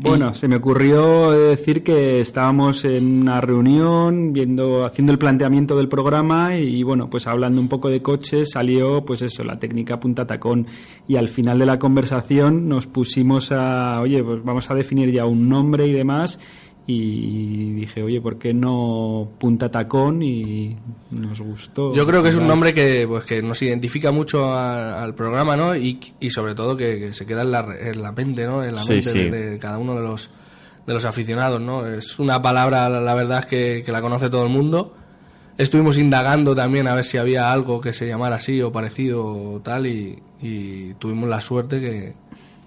Bueno, se me ocurrió decir que estábamos en una reunión viendo, haciendo el planteamiento del programa y, bueno, pues hablando un poco de coches salió, pues eso, la técnica punta tacón y al final de la conversación nos pusimos a, oye, pues vamos a definir ya un nombre y demás y dije, oye, ¿por qué no punta tacón? Y nos gustó. Yo creo que es un nombre que, pues, que nos identifica mucho a- al programa, ¿no? Y, y sobre todo que, que se queda en la, en la mente, ¿no? En la Sí, mente sí. De, de cada uno de los, de los aficionados, ¿no? Es una palabra, la, la verdad, es que, que la conoce todo el mundo. Estuvimos indagando también a ver si había algo que se llamara así o parecido o tal y, y tuvimos la suerte que,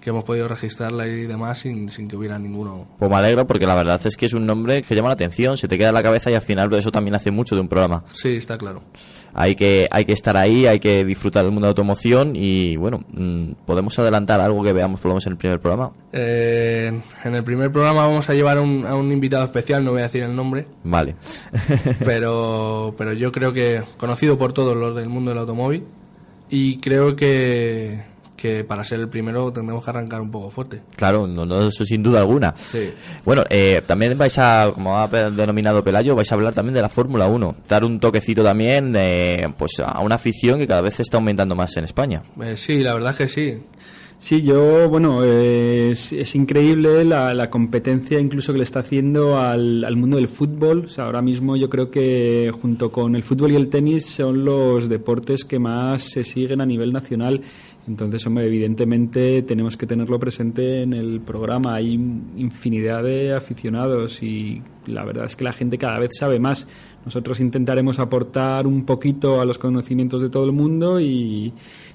que hemos podido registrarla y demás sin, sin que hubiera ninguno. Pues me alegro porque la verdad es que es un nombre que llama la atención, se te queda en la cabeza y al final eso también hace mucho de un programa. Sí, está claro. Hay que, hay que estar ahí, hay que disfrutar del mundo de automoción y bueno, mm, podemos adelantar algo que veamos por lo menos en el primer programa. Eh, en el primer programa vamos a llevar un, a un invitado especial, no voy a decir el nombre, Vale. pero, pero yo creo que conocido por todos los del mundo del automóvil y creo que, que para ser el primero tendremos que arrancar un poco fuerte. Claro, no, no, eso sin duda alguna. Sí. Bueno, eh, también vais a, como ha denominado Pelayo, vais a hablar también de la Fórmula 1. Dar un toquecito también eh, pues a una afición que cada vez está aumentando más en España. Eh, sí, la verdad es que sí. Sí, yo, bueno, eh, es, es increíble la, la competencia incluso que le está haciendo al, al mundo del fútbol. O sea, ahora mismo yo creo que junto con el fútbol y el tenis son los deportes que más se siguen a nivel nacional. Entonces, hombre, evidentemente tenemos que tenerlo presente en el programa. Hay infinidad de aficionados y la verdad es que la gente cada vez sabe más. Nosotros intentaremos aportar un poquito a los conocimientos de todo el mundo y,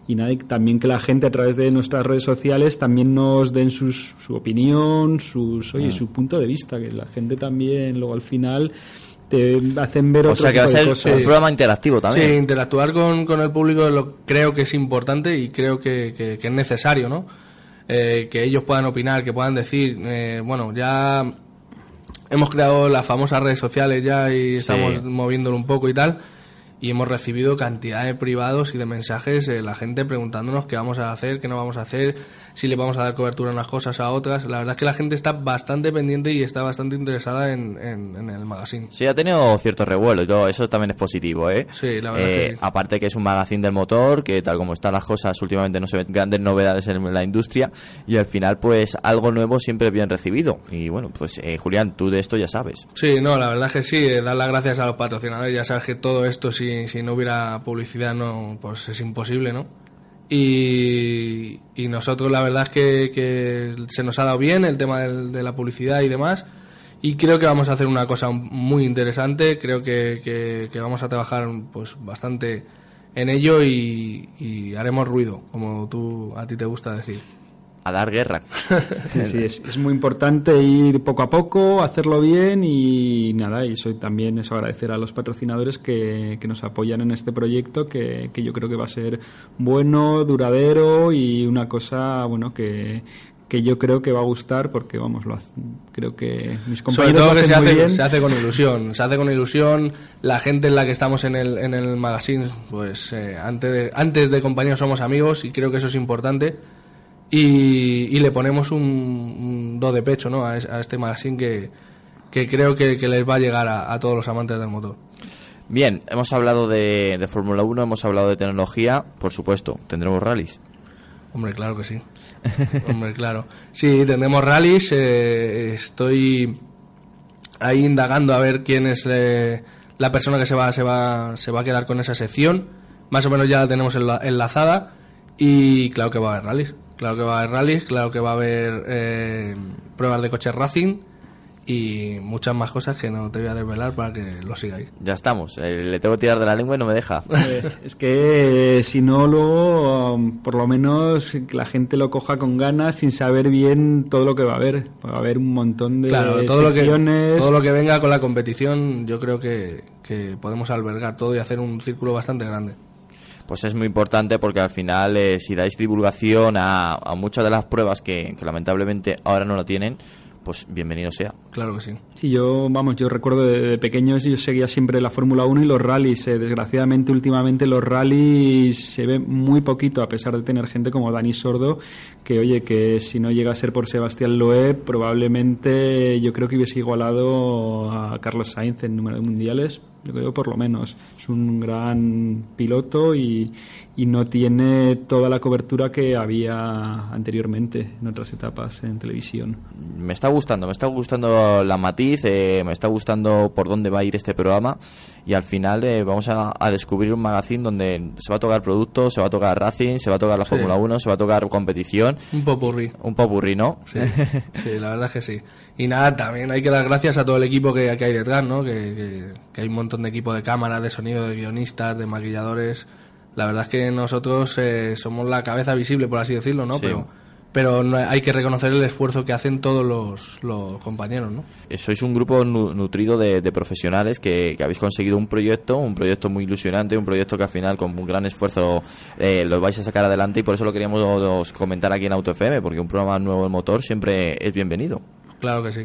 y nada, y también que la gente a través de nuestras redes sociales también nos den sus, su opinión, sus, oye, Mm. su punto de vista, que la gente también luego al final te hacen ver O otro sea que va a ser cosas. un programa interactivo también. Sí, interactuar con, con el público lo, creo que es importante y creo que, que- que es necesario, ¿no? Eh, que ellos puedan opinar, que puedan decir, eh, bueno, ya hemos creado las famosas redes sociales ya y estamos moviéndolo un poco y tal. Y hemos recibido cantidad de privados y de mensajes, eh, la gente preguntándonos qué vamos a hacer, qué no vamos a hacer, si le vamos a dar cobertura a unas cosas a otras. La verdad es que la gente está bastante pendiente y está bastante interesada en, en- en el magazine. Sí, ha tenido cierto revuelo, yo, eso también es positivo, ¿eh? Sí, la verdad Eh, que sí. Aparte que es un magazine del motor, que tal como están las cosas, últimamente no se ven grandes novedades en la industria, y al final, pues, algo nuevo siempre es bien recibido. Y bueno, pues, eh, Julián, tú de esto ya sabes. Sí, no, la verdad es que sí, eh, dar las gracias a los patrocinadores. Ya sabes que todo esto, si, no hubiera publicidad, no pues es imposible, ¿no? Y, y nosotros la verdad es que, se nos ha dado bien el tema del- de la publicidad y demás. Y creo que vamos a hacer una cosa muy interesante. Creo que, que- que vamos a trabajar pues bastante en ello y, y haremos ruido, como tú a ti te gusta decir. A dar guerra. Sí, sí, es, es muy importante ir poco a poco, hacerlo bien y nada, y soy también eso agradecer a los patrocinadores que, que nos apoyan en este proyecto que, que yo creo que va a ser bueno, duradero y una cosa, bueno, que, que yo creo que va a gustar porque, vamos, lo hace- creo que mis Sobre compañeros todo lo que se hacen muy hace, bien. se hace con ilusión, se hace con ilusión. La gente en la que estamos en el, en el magazine, pues eh, antes, de, antes de compañeros somos amigos y creo que eso es importante. Y, y le ponemos un, un do de pecho ¿no? a, es- a este magazine que, que creo que, que les va a llegar a, a todos los amantes del motor. Bien, hemos hablado de, de Fórmula 1, hemos hablado de tecnología, por supuesto, tendremos rallies. Hombre, claro que sí. Hombre, claro. Sí, tendremos rallies. eh, estoy ahí indagando a ver quién es eh, la persona que se va, se, va, se va a quedar con esa sección. Más o menos ya la tenemos enla- enlazada. Y claro que va a haber rallies. Claro que va a haber rallies, claro que va a haber eh, pruebas de coches racing y muchas más cosas que no te voy a desvelar para que lo sigáis. Ya estamos, eh, le tengo que tirar de la lengua y no me deja. Eh, Es que eh, si no, luego, um, por lo menos que la gente lo coja con ganas sin saber bien todo lo que va a haber. Va a haber un montón de Claro, todo lo, que, secciones. todo lo que venga con la competición, yo creo que, que podemos albergar todo y hacer un círculo bastante grande. Pues es muy importante porque al final, eh, si dais divulgación a, a muchas de las pruebas que, que lamentablemente ahora no lo tienen, pues bienvenido sea. Claro que sí. Sí, yo, vamos, yo recuerdo de, de pequeños, yo seguía siempre la Fórmula 1 y los rallies. eh, desgraciadamente, últimamente los rallies se ve muy poquito, a pesar de tener gente como Dani Sordo, que oye, que si no llega a ser por Sebastián Loeb, probablemente yo creo que hubiese igualado a Carlos Sainz en número de mundiales. Yo creo por lo menos. Es un gran piloto y, y no tiene toda la cobertura que había anteriormente en otras etapas en televisión. Me está gustando, me está gustando la matiz, eh, me está gustando por dónde va a ir este programa y al final eh, vamos a, a descubrir un magazine donde se va a tocar productos, se va a tocar Racing, se va a tocar la Sí. Fórmula 1, se va a tocar competición, Un popurrí. un popurrí, ¿no? Sí, sí, la verdad es que sí. Y nada, también hay que dar gracias a todo el equipo que, que hay detrás, ¿no? Que, que- que hay un montón de equipo de cámara, de sonido, de guionistas, de maquilladores. La verdad es que nosotros eh, somos la cabeza visible, por así decirlo, ¿no? Sí. Pero, pero no- hay que reconocer el esfuerzo que hacen todos los, los compañeros, ¿no? Eh, Sois un grupo nu- nutrido de, de profesionales que, que habéis conseguido un proyecto, un proyecto muy ilusionante, un proyecto que al final con un gran esfuerzo eh, lo vais a sacar adelante y por eso lo queríamos comentar aquí en Auto FM, porque un programa nuevo del motor siempre es bienvenido. Claro que sí.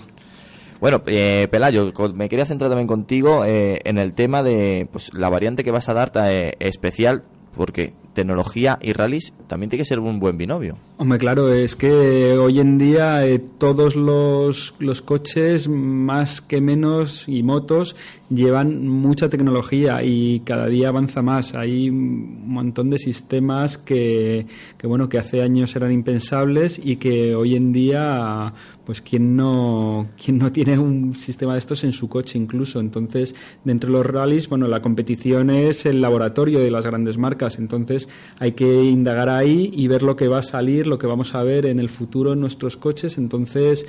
Bueno, eh, Pelayo, me quería centrar también contigo eh, en el tema de pues, la variante que vas a dar eh, especial, porque tecnología y rallies también tiene que ser un buen binomio. Hombre, claro, es que hoy en día eh, todos los, los coches, más que menos, y motos, llevan mucha tecnología y cada día avanza más. Hay un montón de sistemas que, que, bueno, que hace años eran impensables y que hoy en día pues quién no, no tiene un sistema de estos en su coche incluso. Entonces, dentro de los rallies, bueno, la competición es el laboratorio de las grandes marcas. Entonces, hay que indagar ahí y ver lo que va a salir, lo que vamos a ver en el futuro en nuestros coches. Entonces,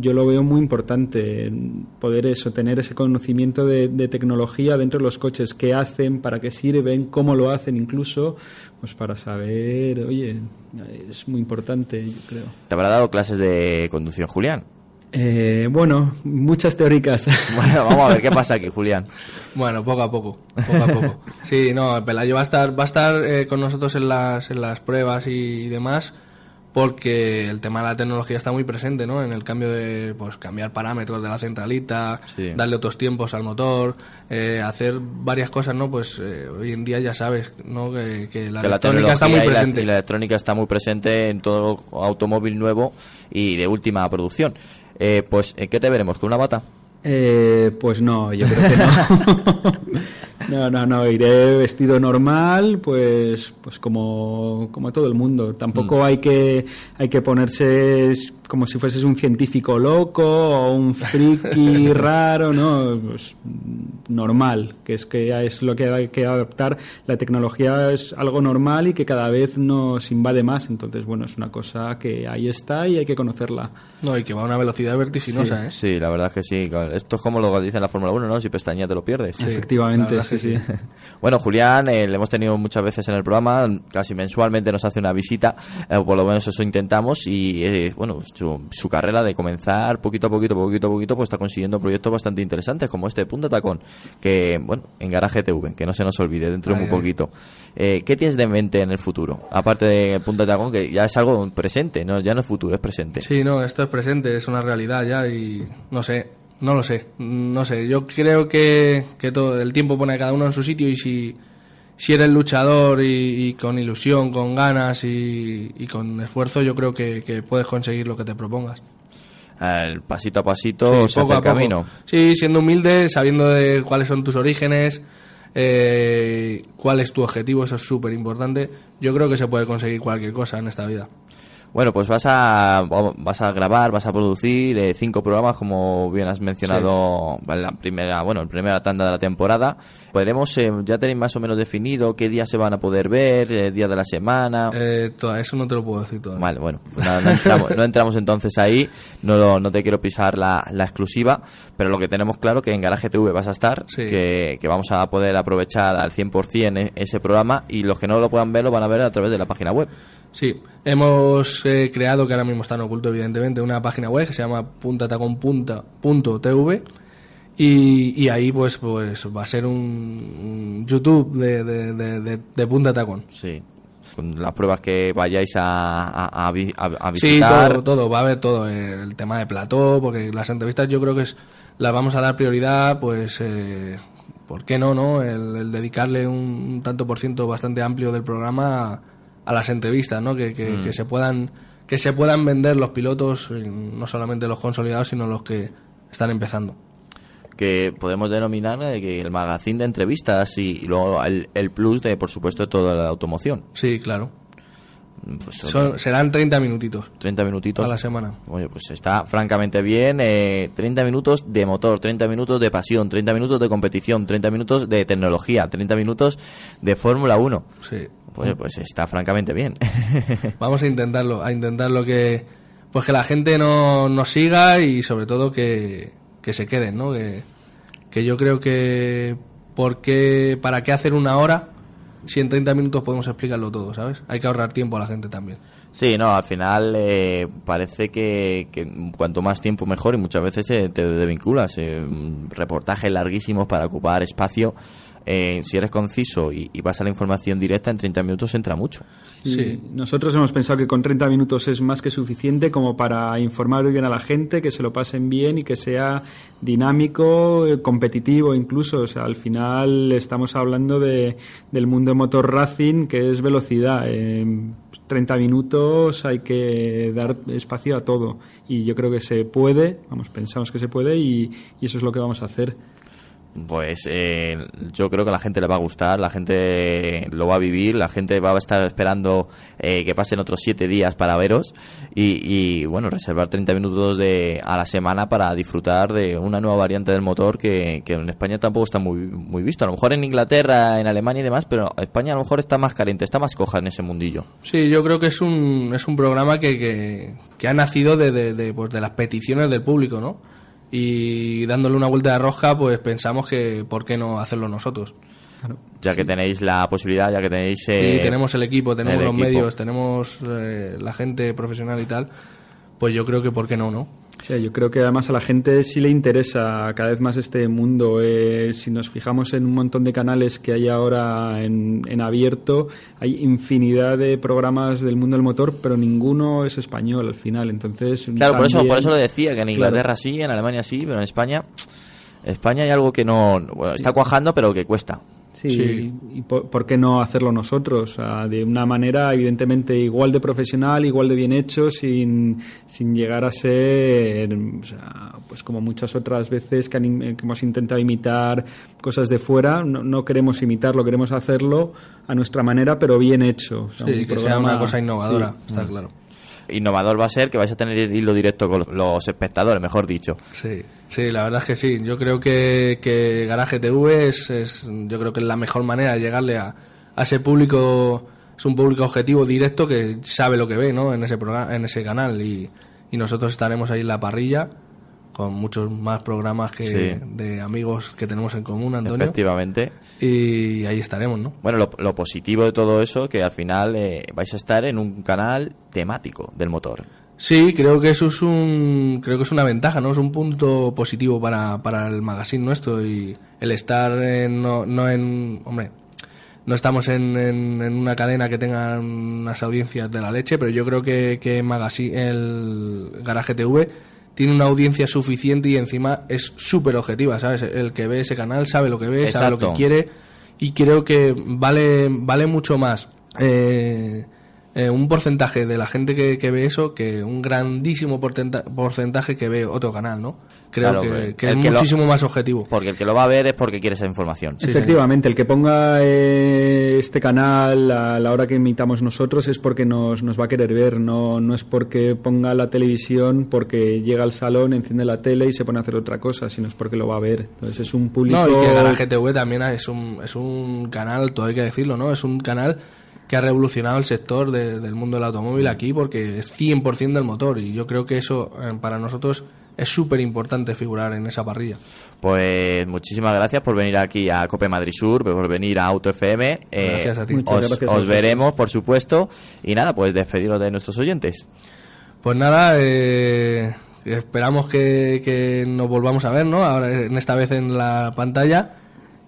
yo lo veo muy importante poder eso, tener ese conocimiento de, de tecnología dentro de los coches, qué hacen, para qué sirven, cómo lo hacen incluso, pues para saber, oye, es muy importante, yo creo. ¿Te habrá dado clases de conducción, Julián? Eh, bueno, muchas teóricas. Bueno, vamos a ver qué pasa aquí, Julián. Bueno, poco a poco, poco a poco. Sí, no, Pelayo va a estar, va a estar eh, con nosotros en las, en las pruebas y demás, porque el tema de la tecnología está muy presente, ¿no? En el cambio de, pues, cambiar parámetros de la centralita, Sí. darle otros tiempos al motor, eh, hacer varias cosas, ¿no? Pues eh, hoy en día ya sabes, ¿no? Que, que la que la electrónica está muy y la- presente. y la electrónica está muy presente en todo automóvil nuevo y de última producción. Eh, pues, ¿en qué te veremos? ¿Con una bata? Eh, pues no, yo creo que no. no, no, no, iré vestido normal, pues, pues como, como todo el mundo. Tampoco hay que, hay que ponerse como si fueses un científico loco o un friki raro, no, pues normal, que es que ya es lo que hay que adaptar. La tecnología es algo normal y que cada vez nos invade más. Entonces, bueno, es una cosa que ahí está y hay que conocerla. No, y que va a una velocidad vertiginosa, ¿eh? Sí, la verdad es que sí. Esto es como lo que dice en la Fórmula 1, ¿no? Si pestañas te lo pierdes. Sí, Efectivamente, sí, sí. Bueno, Julián, eh, le hemos tenido muchas veces en el programa, casi mensualmente nos hace una visita, eh, o por lo menos eso intentamos, y eh, bueno, su, su carrera de comenzar poquito a poquito, poquito a poquito, pues está consiguiendo proyectos bastante interesantes, como este de Punta Tacón, que, bueno, en Garaje TV, que no se nos olvide dentro de muy poquito. Eh, ¿Qué tienes de mente en el futuro? Aparte de Punta Tacón, que ya es algo presente, ¿no? ya no es futuro, es presente. Sí, no, esto es presente, es una realidad ya y no sé, no lo sé, no sé. Yo creo que, que todo el tiempo pone a cada uno en su sitio y si, si eres luchador y, y con ilusión, con ganas y, y con esfuerzo, yo creo que, que puedes conseguir lo que te propongas. El pasito a pasito Sí, se hace el poco. camino. Sí, siendo humilde, sabiendo de cuáles son tus orígenes, eh, cuál es tu objetivo, eso es súper importante. Yo creo que se puede conseguir cualquier cosa en esta vida. Bueno, pues vas a vas a grabar, vas a producir eh, cinco programas, como bien has mencionado en la primera, bueno, en primera tanda de la temporada. Podremos, eh, ya tenéis más o menos definido qué días se van a poder ver, eh, días de la semana. Eh, eso no te lo puedo decir todavía. Vale, bueno, pues nada, no, entramos, no entramos entonces ahí, no, lo- no te quiero pisar la, la exclusiva, pero lo que tenemos claro que en Garaje TV vas a estar, Sí. que, que vamos a poder aprovechar al 100% e- ese programa y los que no lo puedan ver lo van a ver a través de la página web. Sí, hemos eh, creado, que ahora mismo está en oculto evidentemente, una página web que se llama puntataconpunta.tv y, y ahí pues pues va a ser un, un YouTube de, de, de, Punta Tacón. Sí. Con las pruebas que vayáis a, a, a vi- a- a Sí, visitar. todo, todo, va a haber todo, eh, el tema de plató, porque las entrevistas yo creo que es, las vamos a dar prioridad, pues, eh, ¿por qué no, no? El, el dedicarle un, un tanto por ciento bastante amplio del programa a, a las entrevistas, ¿no? Que, que, Mm. que se puedan que se puedan vender los pilotos, eh, no solamente los consolidados, sino los que están empezando. que podemos denominar eh, que el magazine de entrevistas y, y luego el, el plus de, por supuesto, toda la automoción. Sí, claro. Pues, Son- serán 30 minutitos 30 minutitos. a la semana. Oye, pues está francamente bien. Eh, 30 minutos de motor, 30 minutos de pasión, 30 minutos de competición, 30 minutos de tecnología, 30 minutos de Fórmula 1. Sí. Oye, pues está francamente bien. Vamos a intentarlo, a intentarlo que pues que la gente no nos siga y sobre todo que, que se queden, ¿no? Que, que yo creo que ¿por qué, para qué hacer una hora si en 30 minutos podemos explicarlo todo, ¿sabes? Hay que ahorrar tiempo a la gente también. Sí, no, al final eh, parece que, que cuanto más tiempo mejor y muchas veces eh, te desvinculas. Eh, reportajes larguísimos para ocupar espacio. Eh, si eres conciso y, y vas a la información directa, en 30 minutos entra mucho. Sí. Nosotros hemos pensado que con 30 minutos es más que suficiente como para informar bien a la gente, que se lo pasen bien y que sea dinámico, eh, competitivo incluso. O sea, al final estamos hablando de, del mundo motor racing, que es velocidad. En 30 minutos hay que dar espacio a todo. Y yo creo que se puede, vamos, pensamos que se puede y, y eso es lo que vamos a hacer. Pues eh, yo creo que la gente le va a gustar, la gente lo va a vivir, la gente va a estar esperando eh, que pasen otros siete días para veros y, bueno, reservar 30 minutos de, a la semana para disfrutar de una nueva variante del motor que, que en España tampoco está muy, muy visto. A lo mejor en Inglaterra, en Alemania y demás, pero España a lo mejor está más caliente, está más coja en ese mundillo. Sí, yo creo que es un, es un programa que, que, que ha nacido de, de, de, pues de las peticiones del público, ¿no? Y dándole una vuelta de roja, pues pensamos que por qué no hacerlo nosotros. Ya que tenéis la posibilidad, ya que tenéis... Eh, sí, tenemos el equipo, tenemos el los equipo. medios, tenemos eh, la gente profesional y tal, pues yo creo que por qué no, ¿no? Sí, yo creo que además a la gente sí le interesa cada vez más este mundo. Eh, si nos fijamos en un montón de canales que hay ahora en, en, abierto, hay infinidad de programas del mundo del motor, pero ninguno es español al final. Entonces, claro, también... por eso, por eso lo decía, que en Inglaterra claro. sí, en Alemania sí, pero en España, España hay algo que no bueno, está cuajando, pero que cuesta. Sí, sí, y por, por, qué no hacerlo nosotros? O sea, de una manera evidentemente igual de profesional, igual de bien hecho, sin, sin llegar a ser, o sea, pues como muchas otras veces que, han, que hemos intentado imitar cosas de fuera, no, no, queremos imitarlo, queremos hacerlo a nuestra manera, pero bien hecho. O sea, sí, que programa, sea una cosa innovadora, sí. está claro innovador va a ser que vais a tener el hilo directo con los espectadores, mejor dicho. Sí, sí, la verdad es que sí. Yo creo que, que Garaje TV es, es, yo creo que es la mejor manera de llegarle a, a ese público, es un público objetivo directo que sabe lo que ve, ¿no? En ese programa, en ese canal y, y nosotros estaremos ahí en la parrilla con muchos más programas que sí. de amigos que tenemos en común, Antonio. Efectivamente. Y ahí estaremos, ¿no? Bueno, lo, lo positivo de todo eso que al final eh, vais a estar en un canal temático del motor. Sí, creo que eso es un creo que es una ventaja, ¿no? Es un punto positivo para, para el magazine nuestro y el estar en, no, no en hombre, no estamos en, en, en, una cadena que tenga unas audiencias de la leche, pero yo creo que, que magazine, el Garaje TV tiene una audiencia suficiente y encima es súper objetiva, ¿sabes? El que ve ese canal sabe lo que ve, Exacto. sabe lo que quiere y creo que vale, vale mucho más eh, eh, un porcentaje de la gente que, que, ve eso que un grandísimo porcentaje que ve otro canal, ¿no? Creo claro, que, que, es que muchísimo lo, más objetivo. Porque el que lo va a ver es porque quiere esa información. Sí, Efectivamente, señor. el que ponga eh, este canal a la hora que imitamos nosotros es porque nos, nos va a querer ver, no, no es porque ponga la televisión porque llega al salón, enciende la tele y se pone a hacer otra cosa, sino es porque lo va a ver. Entonces es un público... No, y que Garaje TV también es un, es un canal, todo hay que decirlo, ¿no? Es un canal que ha revolucionado el sector de, del mundo del automóvil aquí porque es 100% del motor y yo creo que eso eh, para nosotros es súper importante figurar en esa parrilla. Pues muchísimas gracias por venir aquí a Cope Madrid Sur, por venir a Auto FM. Eh, gracias a ti. Os, gracias os veremos, por supuesto. Y nada, pues despediros de nuestros oyentes. Pues nada, eh, esperamos que, que, nos volvamos a ver, ¿no? Ahora, en esta vez en la pantalla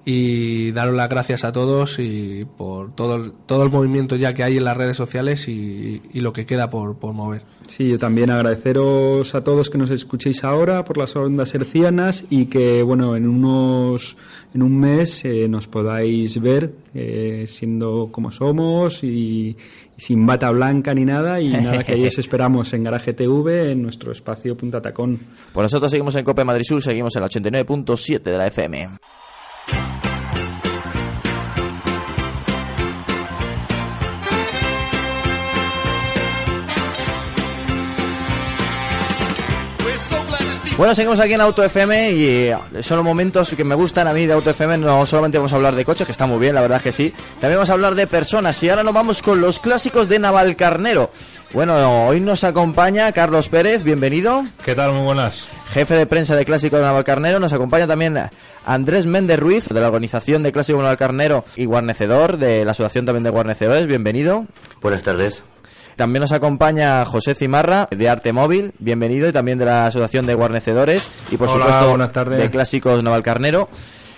y daros las gracias a todos y por todo el, todo el movimiento ya que hay en las redes sociales y, y lo que queda por, por, mover. Sí, yo también agradeceros a todos que nos escuchéis ahora por las ondas hercianas y que, bueno, en unos en un mes eh, nos podáis ver eh, siendo como somos y, y, sin bata blanca ni nada y nada que ahí os esperamos en Garaje TV en nuestro espacio Punta Tacón. Pues nosotros seguimos en Cope Madrid Sur, seguimos en el 89.7 de la FM. Bueno, seguimos aquí en Auto FM y eh, son los momentos que me gustan a mí de Auto FM. No solamente vamos a hablar de coches, que está muy bien, la verdad es que sí. También vamos a hablar de personas y ahora nos vamos con los clásicos de Navalcarnero. Bueno, hoy nos acompaña Carlos Pérez, bienvenido. ¿Qué tal? Muy buenas. Jefe de prensa de Clásico de Navalcarnero. Nos acompaña también Andrés Méndez Ruiz, de la organización de Clásico de Navalcarnero y guarnecedor de la Asociación también de Guarnecedores. Bienvenido. Buenas tardes. También nos acompaña José Cimarra de Arte Móvil, bienvenido, y también de la Asociación de Guarnecedores y por Hola, supuesto de Clásicos Navalcarnero.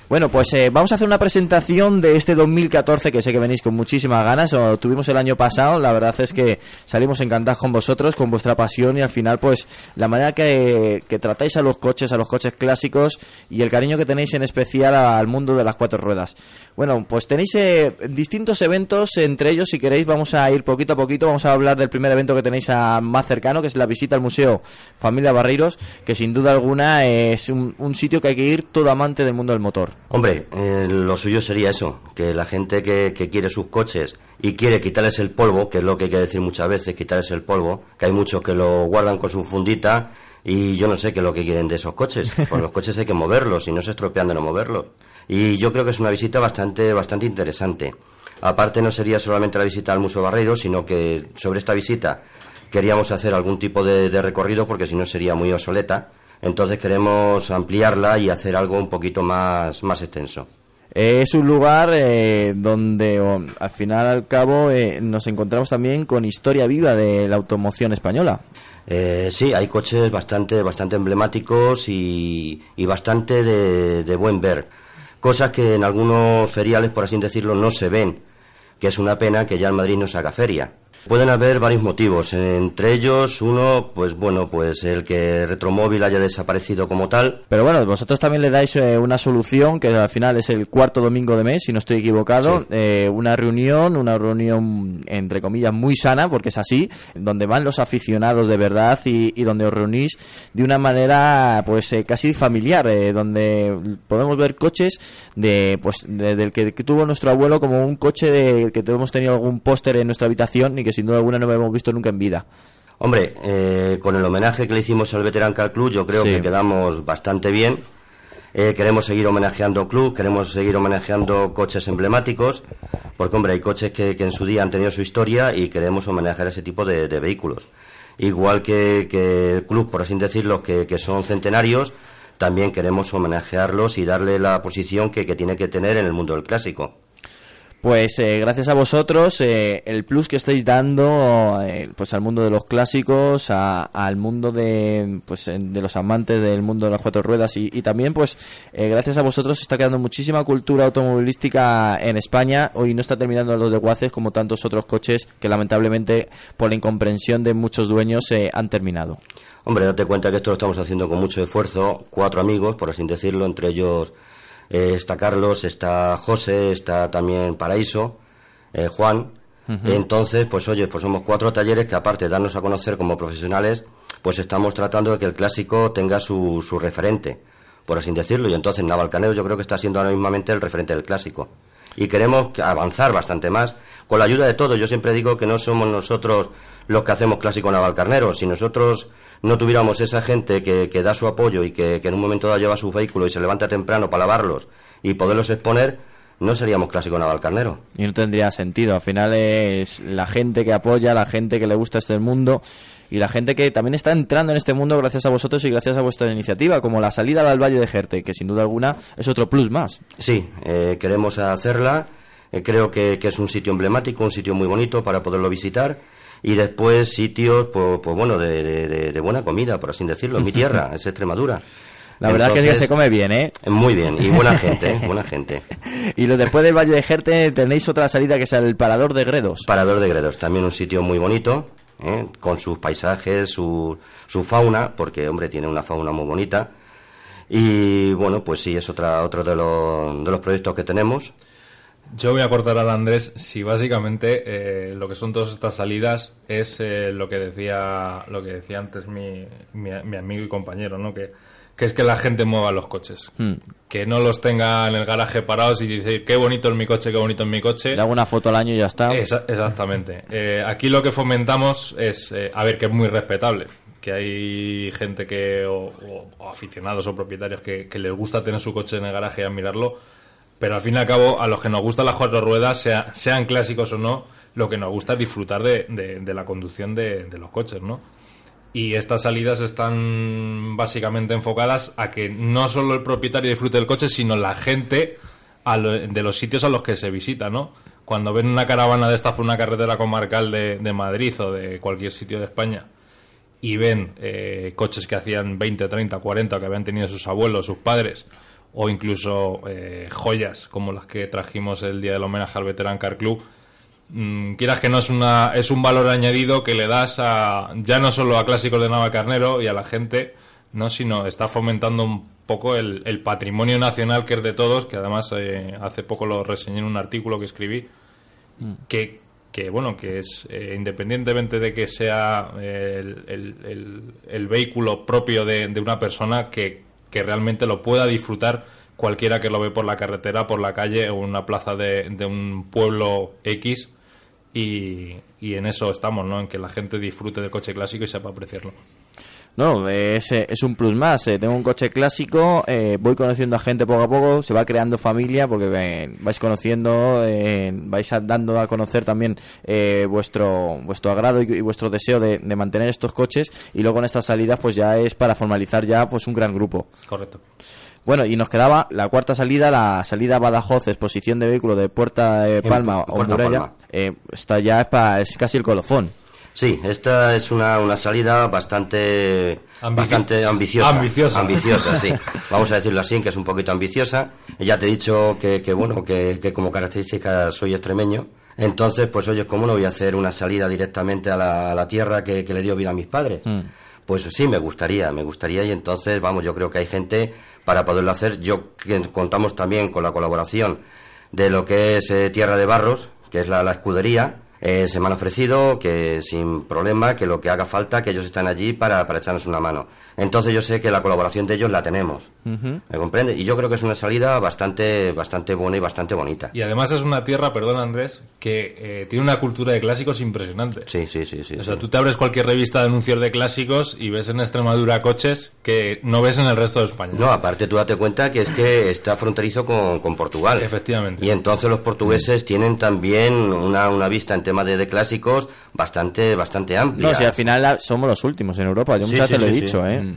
Bueno, pues eh, vamos a hacer una presentación de este 2014 que sé que venís con muchísimas ganas. O tuvimos el año pasado, la verdad es que salimos encantados con vosotros, con vuestra pasión y al final, pues la manera que, tratáis a los coches, a los coches clásicos y el cariño que tenéis en especial al mundo de las cuatro ruedas. Bueno, pues tenéis eh, distintos eventos, entre ellos, si queréis, vamos a ir poquito a poquito. Vamos a hablar del primer evento que tenéis a más cercano, que es la visita al Museo Familia Barreiros, que sin duda alguna es un sitio que hay que ir todo amante del mundo del motor. Hombre, eh, lo suyo sería eso, que la gente que, que quiere sus coches y quiere quitarles el polvo, que es lo que hay que decir muchas veces, quitarles el polvo, que hay muchos que lo guardan con su fundita y yo no sé qué es lo que quieren de esos coches. Pues los coches hay que moverlos y no se estropean de no moverlos. Y yo creo que es una visita bastante, bastante interesante. Aparte no sería solamente la visita al Museo Barreiro, sino que sobre esta visita queríamos hacer algún tipo de, de recorrido porque si no sería muy obsoleta. Entonces queremos ampliarla y hacer algo un poquito más, más extenso. Es un lugar eh, donde al final al cabo eh, nos encontramos también con historia viva de la automoción española. Eh, sí, hay coches bastante, bastante emblemáticos y, y bastante de, de buen ver. Cosas que en algunos feriales, por así decirlo, no se ven, que es una pena que ya en Madrid no se haga feria. Pueden haber varios motivos, entre ellos uno, pues bueno, pues el que Retromóvil haya desaparecido como tal. Pero bueno, vosotros también le dais eh, una solución que al final es el cuarto domingo de mes, si no estoy equivocado, Sí. eh, una reunión, una reunión entre comillas muy sana, porque es así, donde van los aficionados de verdad y, y donde os reunís de una manera pues eh, casi familiar, eh, donde podemos ver coches de pues de- del que, que tuvo nuestro abuelo como un coche de, que hemos tenido algún póster en nuestra habitación y que sin duda alguna no hemos visto nunca en vida. Hombre, eh, con el homenaje que le hicimos al Veteran Car Club, yo creo Sí. que quedamos bastante bien. Eh, queremos seguir homenajeando club, queremos seguir homenajeando coches emblemáticos, porque hombre, hay coches que, que en su día han tenido su historia y queremos homenajear ese tipo de, de vehículos. Igual que, que el club, por así decirlo, que, que son centenarios, también queremos homenajearlos y darle la posición que, que tiene que tener en el mundo del clásico. Pues eh, gracias a vosotros, eh, el plus que estáis dando eh, pues al mundo de los clásicos, a- al mundo de pues de los amantes del mundo de las cuatro ruedas y, también pues eh, gracias a vosotros está quedando muchísima cultura automovilística en España. Hoy no está terminando los desguaces como tantos otros coches que lamentablemente por la incomprensión de muchos dueños eh, han terminado. Hombre, date cuenta que esto lo estamos haciendo con mucho esfuerzo, cuatro amigos, por así decirlo, entre ellos eh, está Carlos, está José, está también Paraíso, eh, Juan. Entonces, pues oye, pues somos cuatro talleres que aparte de darnos a conocer como profesionales, pues estamos tratando de que el clásico tenga su, su referente, por así decirlo. Y entonces Navalcarnero yo creo que está siendo ahora mismamente el referente del clásico. Y queremos que- avanzar bastante más con la ayuda de todos. Yo siempre digo que no somos nosotros los que hacemos clásico Navalcarnero. Si nosotros no tuviéramos esa gente que, que da su apoyo y que, que en un momento dado lleva sus vehículos y se levanta temprano para lavarlos y poderlos exponer, no seríamos clásico Navalcarnero. Y no tendría sentido. Al final es la gente que apoya, la gente que le gusta este mundo y la gente que también está entrando en este mundo gracias a vosotros y gracias a vuestra iniciativa, como la salida al Valle de Jerte, que sin duda alguna es otro plus más. Sí, eh, queremos hacerla. Eh, creo que, que es un sitio emblemático, un sitio muy bonito para poderlo visitar. Y después sitios, pues, pues bueno, de, de- de- de buena comida, por así decirlo. En mi tierra, es Extremadura. La verdad que sí que Entonces, se come bien, ¿eh? Muy bien, y buena gente, ¿eh? buena gente. Y lo después del Valle de Jerte tenéis otra salida que es el Parador de Gredos. Parador de Gredos, también un sitio muy bonito, ¿eh? con sus paisajes, su, su fauna, porque, hombre, tiene una fauna muy bonita. Y bueno, pues sí, es otra, otro de los, de los proyectos que tenemos. Yo voy a cortar al Andrés si básicamente eh, lo que son todas estas salidas es eh, lo que decía lo que decía antes mi, mi, mi amigo y compañero, ¿no? Que, que es que la gente mueva los coches. Hmm. Que no los tenga en el garaje parados y decir qué bonito es mi coche, qué bonito es mi coche. Le hago una foto al año y ya está. Esa- exactamente. Eh, aquí lo que fomentamos es, eh, a ver, que es muy respetable, que hay gente que, o, o- o aficionados o propietarios que, que les gusta tener su coche en el garaje y admirarlo, pero al fin y al cabo, a los que nos gustan las cuatro ruedas, sea- sean clásicos o no, lo que nos gusta es disfrutar de, la conducción de, los coches, ¿no? Y estas salidas están básicamente enfocadas a que no solo el propietario disfrute del coche, sino la gente de los sitios a los que se visita, ¿no? Cuando ven una caravana de estas por una carretera comarcal de, de Madrid o de cualquier sitio de España y ven eh, coches que hacían 20, 30, 40 que habían tenido sus abuelos, sus padres, o incluso eh, joyas como las que trajimos el día del homenaje al Veteran Car Club, mm, quieras que no es una es un valor añadido que le das a ya no solo a clásicos de Navacarnero y a la gente no sino está fomentando un poco el, el patrimonio nacional que es de todos que además eh, hace poco lo reseñé en un artículo que escribí que, que bueno que es eh, independientemente de que sea el, el- el- el vehículo propio de, de una persona que, que realmente lo pueda disfrutar cualquiera que lo ve por la carretera, por la calle o una plaza de, de un pueblo X y, y en eso estamos, ¿no? En que la gente disfrute del coche clásico y sepa apreciarlo. No, es, eh, es un plus más. eh, tengo un coche clásico, eh, voy conociendo a gente poco a poco, se va creando familia porque eh, vais conociendo, eh, vais a- dando a conocer también eh, vuestro vuestro agrado y, y vuestro deseo de, de mantener estos coches y luego en estas salidas pues ya es para formalizar ya pues un gran grupo. Correcto. Bueno, y nos quedaba la cuarta salida, la salida Badajoz, exposición de vehículo de Puerta eh, Palma o Puerto Muralla. Palma. Eh, esta ya es, pa- es casi el colofón. Sí, esta es una, una salida bastante, Ambici- bastante ambiciosa. Ambiciosa. Ambiciosa, sí. Vamos a decirlo así, que es un poquito ambiciosa. Ya te he dicho que, que bueno, que, que como característica soy extremeño. Entonces, pues oye, ¿cómo no voy a hacer una salida directamente a la, a la tierra que, que le dio vida a mis padres? Pues sí, me gustaría, me gustaría y entonces, vamos, yo creo que hay gente para poderlo hacer. Yo que contamos también con la colaboración de lo que es eh, Tierra de Barros, que es la, la escudería. Eh, se me han ofrecido que sin problema, que lo que haga falta, que ellos están allí para, para echarnos una mano. Entonces yo sé que la colaboración de ellos la tenemos. ¿Me comprende? Y yo creo que es una salida bastante, bastante buena y bastante bonita. Y además es una tierra, perdón Andrés, que eh, tiene una cultura de clásicos impresionante. Sí, sí, sí, sí. O sea, sí. tú te abres cualquier revista de anuncios de clásicos y ves en Extremadura coches que no ves en el resto de España. No, aparte tú date cuenta que es que está fronterizo con, con Portugal. Efectivamente. Y entonces los portugueses tienen también una, una vista en tema de, de clásicos bastante, bastante amplia. No, si al final somos los últimos en Europa, yo muchas sí, veces lo he sí, dicho, sí. ¿eh?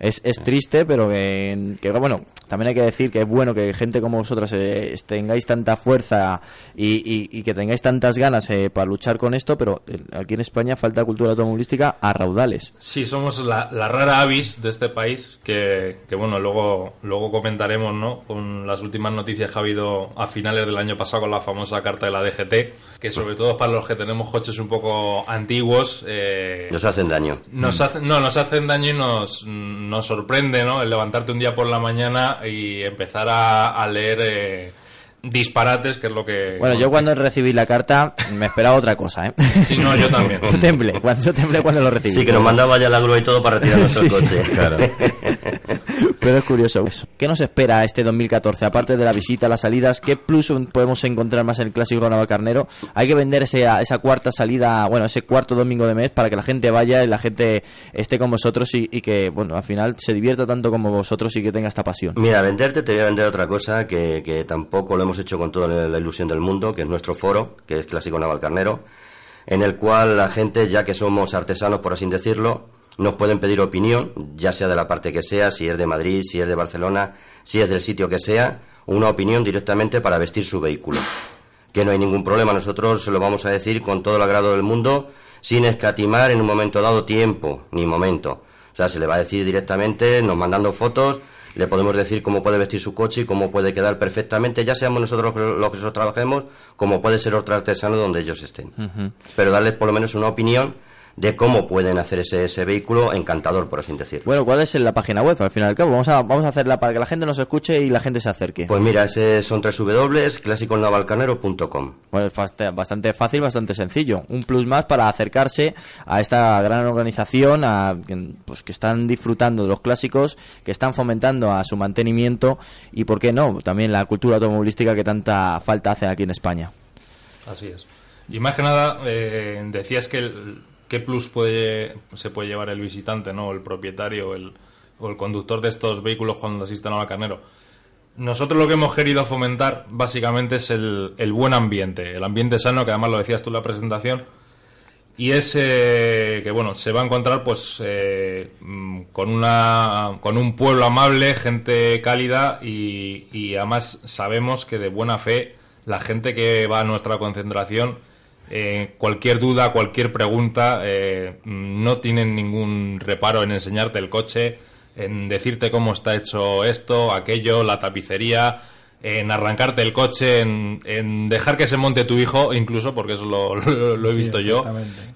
Es, es triste, pero que, que, bueno, también hay que decir que es bueno que gente como vosotras eh, tengáis tanta fuerza y, y- y que tengáis tantas ganas eh, para luchar con esto, pero eh, aquí en España falta cultura automovilística a raudales. Sí, somos la, la rara avis de este país que, que, bueno, luego, luego comentaremos, ¿no? Con las últimas noticias que ha habido a finales del año pasado con la famosa carta de la DGT, que sobre todo para los que tenemos coches un poco antiguos, eh, Nos hacen daño. nos hacen, no, nos hacen daño y nos, nos sorprende, ¿no? El levantarte un día por la mañana y empezar a, a leer eh, disparates, que es lo que... Bueno, yo cuando recibí la carta me esperaba otra cosa, ¿eh? Sí, no, yo también. Yo temblé, cuando, yo temblé cuando lo recibí. Sí, que nos mandaba ya la grúa y todo para retirarnos el Sí, sí. coche. Claro. Pero es curioso eso. ¿Qué nos espera este 2014? Aparte de la visita, las salidas, ¿qué plus podemos encontrar más en el Clásico Navalcarnero? Hay que vender ese- esa cuarta salida, bueno, ese cuarto domingo de mes para que la gente vaya y la gente esté con vosotros y, y que, bueno, al final se divierta tanto como vosotros y que tenga esta pasión. Mira, venderte te voy a vender otra cosa que, que tampoco lo hemos hecho con toda la la ilusión del mundo, que es nuestro foro, que es Clásico Navalcarnero, en el cual la gente, ya que somos artesanos, por así decirlo, nos pueden pedir opinión, ya sea de la parte que sea, si es de Madrid, si es de Barcelona, si es del sitio que sea, una opinión directamente para vestir su vehículo. Que no hay ningún problema, nosotros se lo vamos a decir con todo el agrado del mundo, sin escatimar en un momento dado tiempo, ni momento. O sea, se le va a decir directamente, nos mandando fotos, le podemos decir cómo puede vestir su coche y cómo puede quedar perfectamente, ya seamos nosotros los que nosotros trabajemos, como puede ser otro artesano donde ellos estén. Pero darles por lo menos una opinión de cómo pueden hacer ese, ese vehículo encantador, por así decirlo. Bueno, ¿cuál es la página web? Al fin y al cabo, vamos a, vamos a hacerla para que la gente nos escuche y la gente se acerque. Pues mira, ese son www.clasiconavalcarnero.com. Bueno, es bast- bastante fácil, bastante sencillo. Un plus más para acercarse a esta gran organización, a, pues que están disfrutando de los clásicos, que están fomentando a su mantenimiento y, ¿por qué no? También la cultura automovilística que tanta falta hace aquí en España. Así es. Y más que nada, eh, decías que el- qué plus puede, se puede llevar el visitante, ¿no? El propietario el, o el conductor de estos vehículos cuando asisten a carnero. Nosotros lo que hemos querido fomentar básicamente es el, el buen ambiente, el ambiente sano, que además lo decías tú en la presentación, y es eh, que bueno se va a encontrar pues eh, mm, con una con un pueblo amable gente cálida y además sabemos que de buena fe la gente que va a nuestra concentración eh, cualquier duda cualquier pregunta eh, no tienen ningún reparo en enseñarte el coche en decirte cómo está hecho esto aquello la tapicería en arrancarte el coche, en, en dejar que se monte tu hijo, incluso, porque eso lo, lo- lo he Sí, visto yo,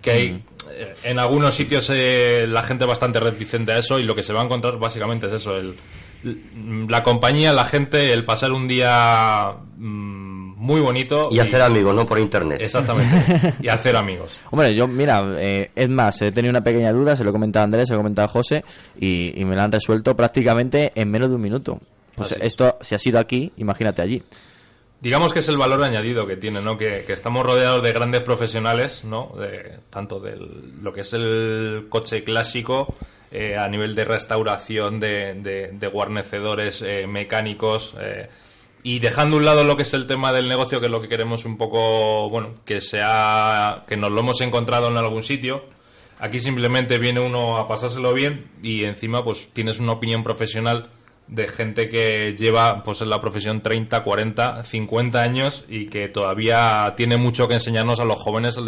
que hay eh, en algunos sitios eh, la gente bastante reticente a eso y lo que se va a encontrar básicamente es eso, el, la compañía, la gente, el pasar un día mm, muy bonito. Y hacer amigos, no por internet. Exactamente, y hacer amigos. Hombre, yo, mira, eh, es más, he tenido una pequeña duda, se lo he comentado a Andrés, se lo he comentado a José, y, y me la han resuelto prácticamente en menos de un minuto. Pues Así. esto, si ha sido aquí, imagínate allí. Digamos que es el valor añadido que tiene, ¿no? Que, que estamos rodeados de grandes profesionales, ¿no? De, tanto de lo que es el coche clásico eh, a nivel de restauración, de, de- de guarnecedores eh, mecánicos eh, y dejando a un lado lo que es el tema del negocio, que es lo que queremos un poco, bueno, que sea, que nos lo hemos encontrado en algún sitio. Aquí simplemente viene uno a pasárselo bien y encima pues tienes una opinión profesional de gente que lleva pues en la profesión 30, 40, 50 años y que todavía tiene mucho que enseñarnos a los jóvenes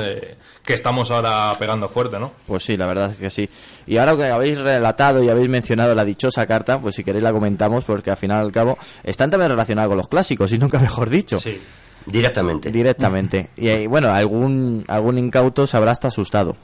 que estamos ahora pegando fuerte, ¿no? Pues sí, la verdad es que sí. Y ahora que habéis relatado y habéis mencionado la dichosa carta, pues si queréis la comentamos, porque al final y al cabo están también relacionados con los clásicos, y nunca mejor dicho. Sí. Directamente. Directamente. Y bueno, algún, algún incauto se habrá hasta asustado.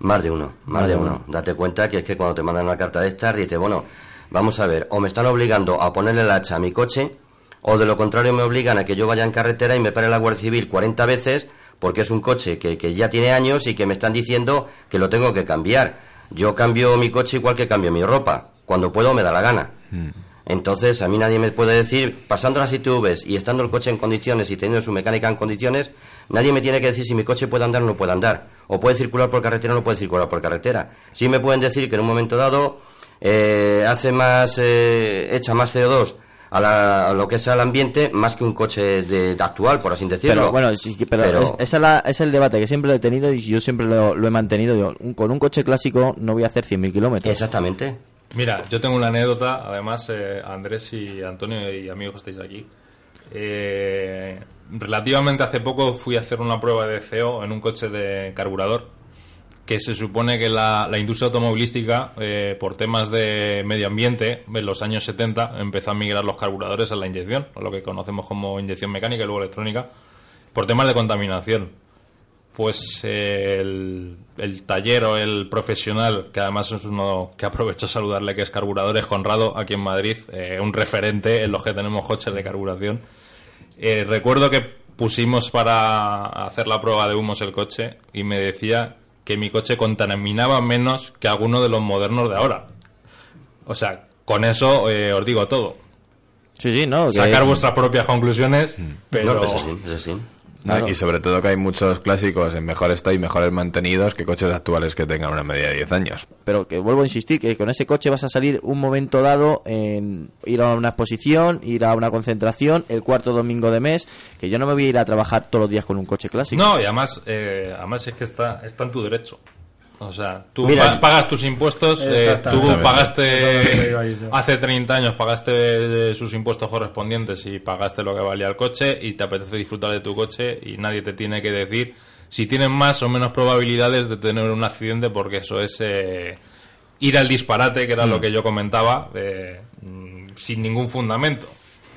Más de uno, más, de uno. Date cuenta que es que cuando te mandan una carta de estas, dices, bueno, vamos a ver, o me están obligando a ponerle el hacha a mi coche, o de lo contrario me obligan a que yo vaya en carretera y me pare la Guardia Civil 40 veces porque es un coche que, que ya tiene años y que me están diciendo que lo tengo que cambiar. Yo cambio mi coche igual que cambio mi ropa. Cuando puedo me da la gana. Entonces, a mí nadie me puede decir, pasando las ITVs y estando el coche en condiciones y teniendo su mecánica en condiciones, nadie me tiene que decir si mi coche puede andar o no puede andar. O puede circular por carretera o no puede circular por carretera. Sí me pueden decir que en un momento dado eh, hace más, eh, echa más CO2 a, la- a lo que es al ambiente más que un coche de, de actual, por así decirlo. Pero bueno, sí, que- pero, Pero- es, esa es, la- es el debate que siempre he tenido y yo siempre lo, lo he mantenido. Yo, un- con un coche clásico no voy a hacer 100.000 kilómetros. Exactamente. Mira, yo tengo una anécdota, además, eh, Andrés y Antonio y amigos que estáis aquí. Eh, relativamente hace poco fui a hacer una prueba de CO en un coche de carburador, que se supone que la, la industria automovilística, eh, por temas de medio ambiente, en los años 70 empezó a migrar los carburadores a la inyección, a lo que conocemos como inyección mecánica y luego electrónica, por temas de contaminación pues eh, el, el taller o el profesional, que además es uno que aprovecho a saludarle, que es Carburadores Conrado, aquí en Madrid, eh, un referente en los que tenemos coches de carburación. Recuerdo que pusimos para hacer la prueba de humos el coche y me decía que mi coche contaminaba menos que alguno de los modernos de ahora. O sea, con eso eh, os digo todo. Sí, sí, no. Sacar es- vuestras propias conclusiones, pero... No, pues es así, es así. Ah, Claro. Y sobre todo que hay muchos clásicos en mejor estado y mejores mantenidos que coches actuales que tengan una media de 10 años. Pero que vuelvo a insistir que con ese coche vas a salir un momento dado en ir a una exposición, ir a una concentración, el cuarto domingo de mes, que yo no me voy a ir a trabajar todos los días con un coche clásico. No, y además, eh, además es que está, está en tu derecho. O sea, tú Mira, pa- pagas tus impuestos, eh, tú pagaste hace 30 años, pagaste sus impuestos correspondientes y pagaste lo que valía el coche y te apetece disfrutar de tu coche y nadie te tiene que decir si tienes más o menos probabilidades de tener un accidente porque eso es eh, ir al disparate, que era lo que yo comentaba, eh, mm, sin ningún fundamento.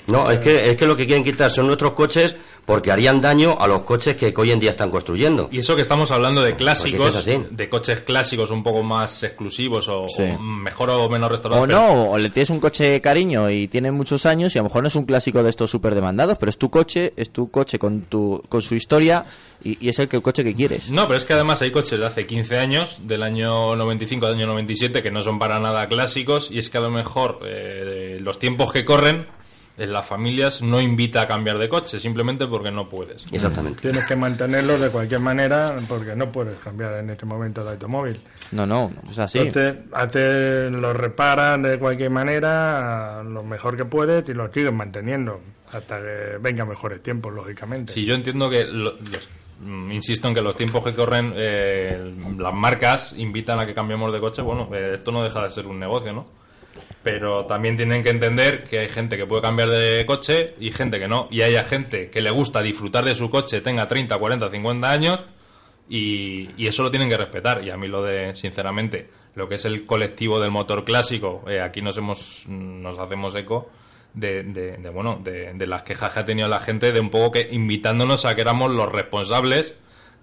No, es que, es que lo que quieren quitar son nuestros coches porque harían daño a los coches que, hoy en día están construyendo. Y eso que estamos hablando de clásicos, es de coches clásicos un poco más exclusivos o, Sí. o mejor o menos restaurados. O pero- no, o le tienes un coche cariño y tiene muchos años y a lo mejor no es un clásico de estos súper demandados, pero es tu coche, es tu coche con tu con su historia y, y es el que el coche que quieres. No, pero es que además hay coches de hace 15 años, del año 95 al año 97, que no son para nada clásicos, y es que a lo mejor eh, los tiempos que corren, en las familias no invita a cambiar de coche, simplemente porque no puedes. Exactamente. Tienes que mantenerlo de cualquier manera porque no puedes cambiar en este momento de automóvil. No, no, es así. Entonces, hace- lo reparan de cualquier manera lo mejor que puedes y lo sigues manteniendo hasta que vengan mejores tiempos, lógicamente. Sí, yo entiendo que, lo- los- mm, insisto en que los tiempos que corren, eh, las marcas invitan a que cambiemos de coche. Bueno, eh, esto no deja de ser un negocio, ¿no? Pero también tienen que entender que hay gente que puede cambiar de coche y gente que no. Y haya gente que le gusta disfrutar de su coche, tenga 30, 40, 50 años y, eso lo tienen que respetar. Y a mí lo de, sinceramente, lo que es el colectivo del motor clásico, eh, aquí nos hemos nos hacemos eco de, de- de, bueno de, de las quejas que ha tenido la gente de un poco que invitándonos a que éramos los responsables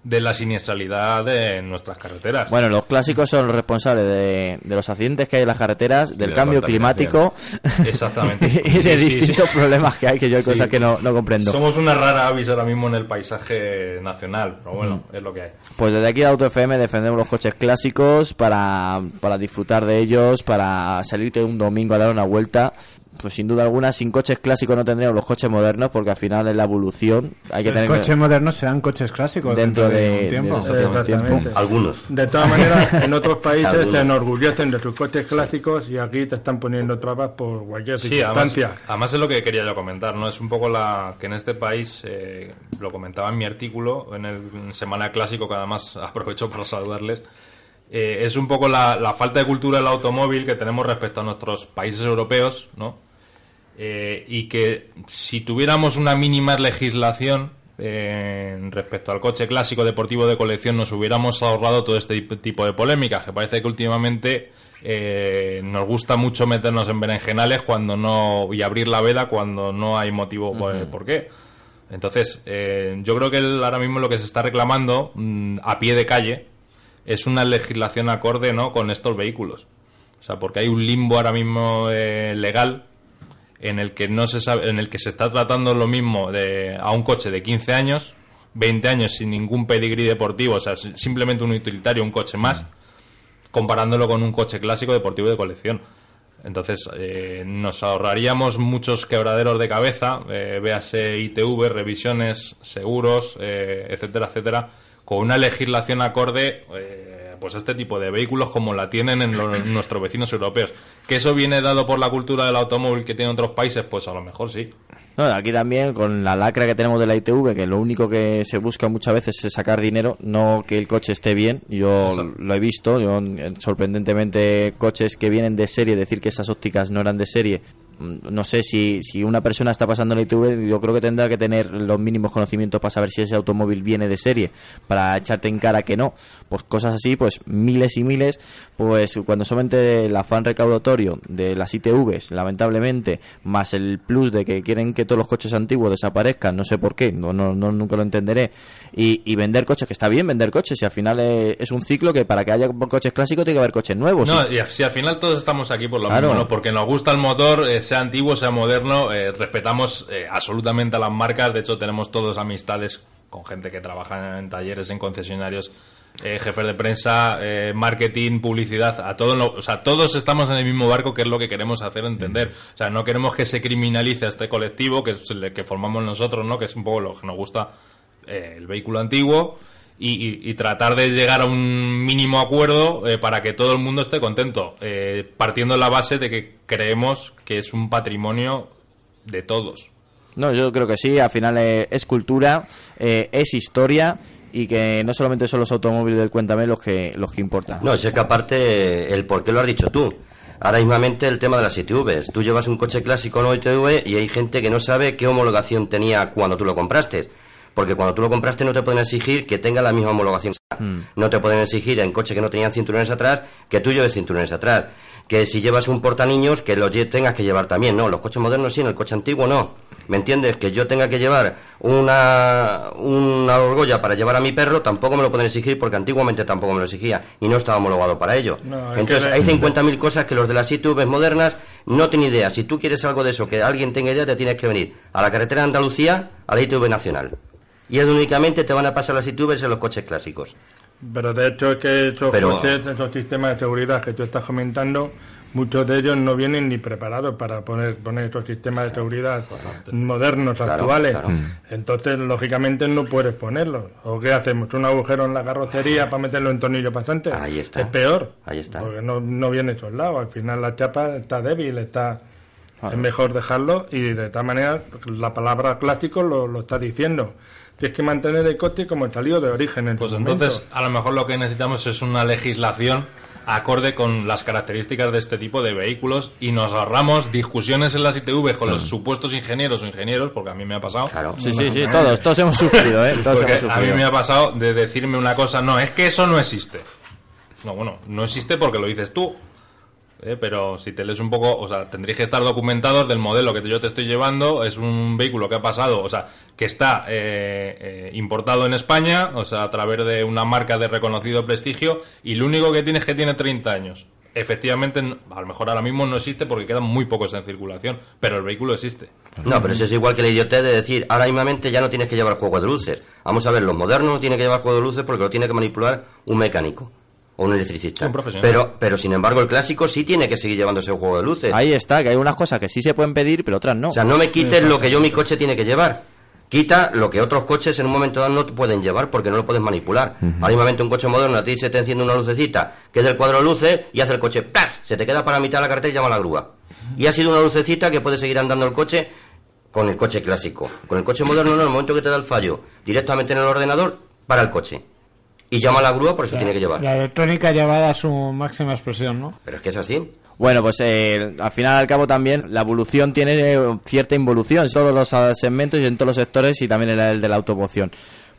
de la siniestralidad de nuestras carreteras. Bueno, los clásicos son los responsables de, de los accidentes que hay en las carreteras, del de cambio climático Exactamente. y de Sí, distintos sí. problemas que hay que yo hay Sí. cosas que no, no comprendo. Somos una rara avis ahora mismo en el paisaje nacional, pero bueno, es lo que hay. Pues desde aquí de Auto FM defendemos los coches clásicos para, para disfrutar de ellos, para salirte un domingo a dar una vuelta pues sin duda alguna, sin coches clásicos no tendríamos los coches modernos, porque al final es la evolución. Hay que Los tener coches modernos serán coches clásicos Dentro dentro, de, de- un tiempo. de- Exactamente. Algunos. De todas maneras, en otros países se enorgullecen de sus coches clásicos y aquí te están poniendo trabas por cualquier Sí, además, circunstancia. además es lo que quería yo comentar, ¿no? Es un poco la que en este país, eh, lo comentaba en mi artículo, en el en Semana Clásico, que además aprovecho para saludarles, eh, es un poco la, la falta de cultura del automóvil que tenemos respecto a nuestros países europeos, ¿no? Eh, y que si tuviéramos una mínima legislación eh, respecto al coche clásico deportivo de colección nos hubiéramos ahorrado todo este tip- tipo de polémicas que parece que últimamente nos gusta mucho meternos en berenjenales cuando no y abrir la veda cuando no hay motivo por, qué entonces eh, yo creo que el- ahora mismo lo que se está reclamando mm, a pie de calle es una legislación acorde no con estos vehículos o sea porque hay un limbo ahora mismo eh, legal en el que no se sabe, en el que se está tratando lo mismo de a un coche de 15 años, 20 años sin ningún pedigrí deportivo, o sea, si- simplemente un utilitario, un coche más, comparándolo con un coche clásico deportivo de colección. Entonces, eh, nos ahorraríamos muchos quebraderos de cabeza, eh, véase ITV, revisiones, seguros, eh, etcétera, etcétera, con una legislación acorde eh, pues a este tipo de vehículos como la tienen en lo- en nuestros vecinos europeos. ¿Que eso viene dado por la cultura del automóvil que tienen otros países? Pues a lo mejor sí. No, aquí también con la lacra que tenemos de la ITV, que lo único que se busca muchas veces es sacar dinero, no que el coche esté bien. Yo Exacto. lo he visto, yo sorprendentemente coches que vienen de serie, decir que esas ópticas no eran de serie. No sé si, si una persona está pasando la ITV, yo creo que tendrá que tener los mínimos conocimientos para saber si ese automóvil viene de serie, para echarte en cara que no. Pues cosas así, pues miles y miles, pues cuando solamente el afán recaudatorio de las ITVs, lamentablemente, más el plus de que quieren que todos los coches antiguos desaparezcan, no sé por qué, no, no, no- nunca lo entenderé, y, y vender coches, que está bien vender coches, y al final es, es un ciclo que para que haya coches clásicos tiene que haber coches nuevos. No, y- y si al final todos estamos aquí por lo Claro. mismo, ¿no? Porque nos gusta el motor, eh, sea antiguo, sea moderno, eh, respetamos eh, absolutamente a las marcas. De hecho, tenemos todos amistades con gente que trabaja en talleres, en concesionarios, eh, jefes de prensa, eh, marketing, publicidad, a todos, lo- o sea, todos estamos en el mismo barco, que es lo que queremos hacer entender. O sea, no queremos que se criminalice a este colectivo, que es el que formamos nosotros, ¿no? Que es un poco lo que nos gusta el vehículo antiguo y, y- tratar de llegar a un mínimo acuerdo eh, para que todo el mundo esté contento, eh, partiendo de la base de que creemos que es un patrimonio de todos. No, yo creo que sí, al final eh, es cultura, eh, es historia y que no solamente son los automóviles del Cuéntame los que, los que importan. No, es que aparte, el por qué lo has dicho tú. Ahora mismamente el tema de las ITVs. Tú llevas un coche clásico no ITV y hay gente que no sabe qué homologación tenía cuando tú lo compraste. Porque cuando tú lo compraste no te pueden exigir que tenga la misma homologación. No te pueden exigir en coche que no tenían cinturones atrás que tú lleves cinturones atrás. Que si llevas un portaniños que lo tengas que llevar también. No, los coches modernos sí, en el coche antiguo no. ¿Me entiendes? Que yo tenga que llevar una, una argolla para llevar a mi perro tampoco me lo pueden exigir porque antiguamente tampoco me lo exigía y no estaba homologado para ello. No, Entonces hay 50.000 cosas que los de las ITVs modernas no tienen idea. Si tú quieres algo de eso, que alguien tenga idea, te tienes que venir a la carretera de Andalucía, a la ITV nacional. Y es únicamente te van a pasar las ITVs en los coches clásicos. Pero de hecho es que esos Pero- coches, esos sistemas de seguridad que tú estás comentando, muchos de ellos no vienen ni preparados para poner, poner esos sistemas de seguridad modernos, Claro, actuales. claro. Entonces, lógicamente, no puedes ponerlos. ¿O qué hacemos? ¿Un agujero en la carrocería para meterlo en tornillo pasante? Ahí está. Es peor. Ahí está. Porque no, no viene soldado. Al final la chapa está débil, está... Claro. Es mejor dejarlo y de tal manera la palabra clásico lo, lo está diciendo. Tienes que mantener el coche como el salido de origen. En Pues entonces, momento. a lo mejor lo que necesitamos es una legislación acorde con las características de este tipo de vehículos y nos ahorramos discusiones en las ITV con los supuestos ingenieros o ingenieros, porque a mí me ha pasado. Sí, sí, sí, todos, todos hemos sufrido, ¿eh? Todos hemos a mí sufrido. me ha pasado de decirme una cosa, no, es que eso no existe. No, bueno, no existe porque lo dices tú. ¿Eh? Pero si te lees un poco, o sea, tendréis que estar documentados del modelo que yo te estoy llevando. Es un vehículo que ha pasado, o sea, que está eh, eh, importado en España, o sea, a través de una marca de reconocido prestigio, y lo único que tiene es que tiene 30 años. Efectivamente, a lo mejor ahora mismo no existe porque quedan muy pocos en circulación, pero el vehículo existe. No, pero eso es igual que la idiotez de decir, ahora mismamente ya no tienes que llevar juego de luces. Vamos a ver, los modernos no tienen que llevar juego de luces porque lo tiene que manipular un mecánico. O un electricista. Un profesional. Pero, pero sin embargo el clásico sí tiene que seguir llevándose el juego de luces. Ahí está, que hay unas cosas que sí se pueden pedir, pero otras no. O sea, no me quites lo que yo mi coche tiene que llevar. Quita lo que otros coches en un momento dado no te pueden llevar porque no lo puedes manipular. Ahora mismamente un coche moderno a ti se te enciende una lucecita que es del cuadro de luces y hace el coche ¡plas! Se te queda para mitad de la carretera y llama a la grúa. Y ha sido una lucecita que puede seguir andando el coche con el coche clásico. Con el coche moderno no, en el momento que te da el fallo, directamente en el ordenador, para el coche. Y llama a la grúa, por eso tiene que llevar. La electrónica llevada a su máxima expresión, ¿no? Pero es que es así. Bueno, pues eh, al final al cabo también la evolución tiene eh, cierta involución en todos los ah, segmentos y en todos los sectores y también en el de la automoción.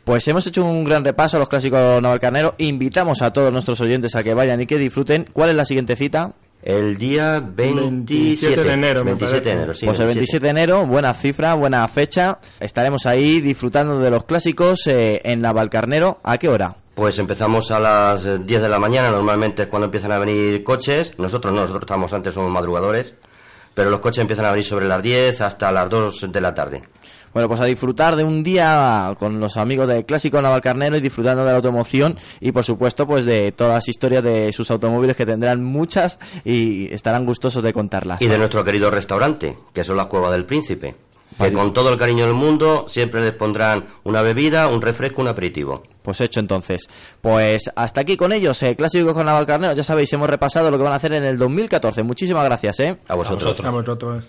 Pues hemos hecho un gran repaso a los clásicos Navalcarnero. Invitamos a todos nuestros oyentes a que vayan y que disfruten. ¿Cuál es la siguiente cita? El día 27, de enero, me 27 de enero, sí. pues el 27 de enero, buena cifra, buena fecha. Estaremos ahí disfrutando de los clásicos eh, en Navalcarnero. ¿A qué hora? Pues empezamos a las eh, 10 de la mañana, normalmente es cuando empiezan a venir coches. Nosotros no, nosotros estamos antes, somos madrugadores. Pero los coches empiezan a venir sobre las 10 hasta las 2 de la tarde. Bueno, pues a disfrutar de un día con los amigos de Clásico Navalcarnero y disfrutando de la automoción y por supuesto pues de todas las historias de sus automóviles que tendrán muchas y estarán gustosos de contarlas. Y de nuestro querido restaurante, que son las Cuevas del Príncipe. Que con todo el cariño del mundo siempre les pondrán una bebida, un refresco, un aperitivo. Pues hecho entonces. Pues hasta aquí con ellos, eh, Clásico con Navalcarnero. Ya sabéis, hemos repasado lo que van a hacer en el 2014. Muchísimas gracias, ¿eh? A vosotros. A vosotros.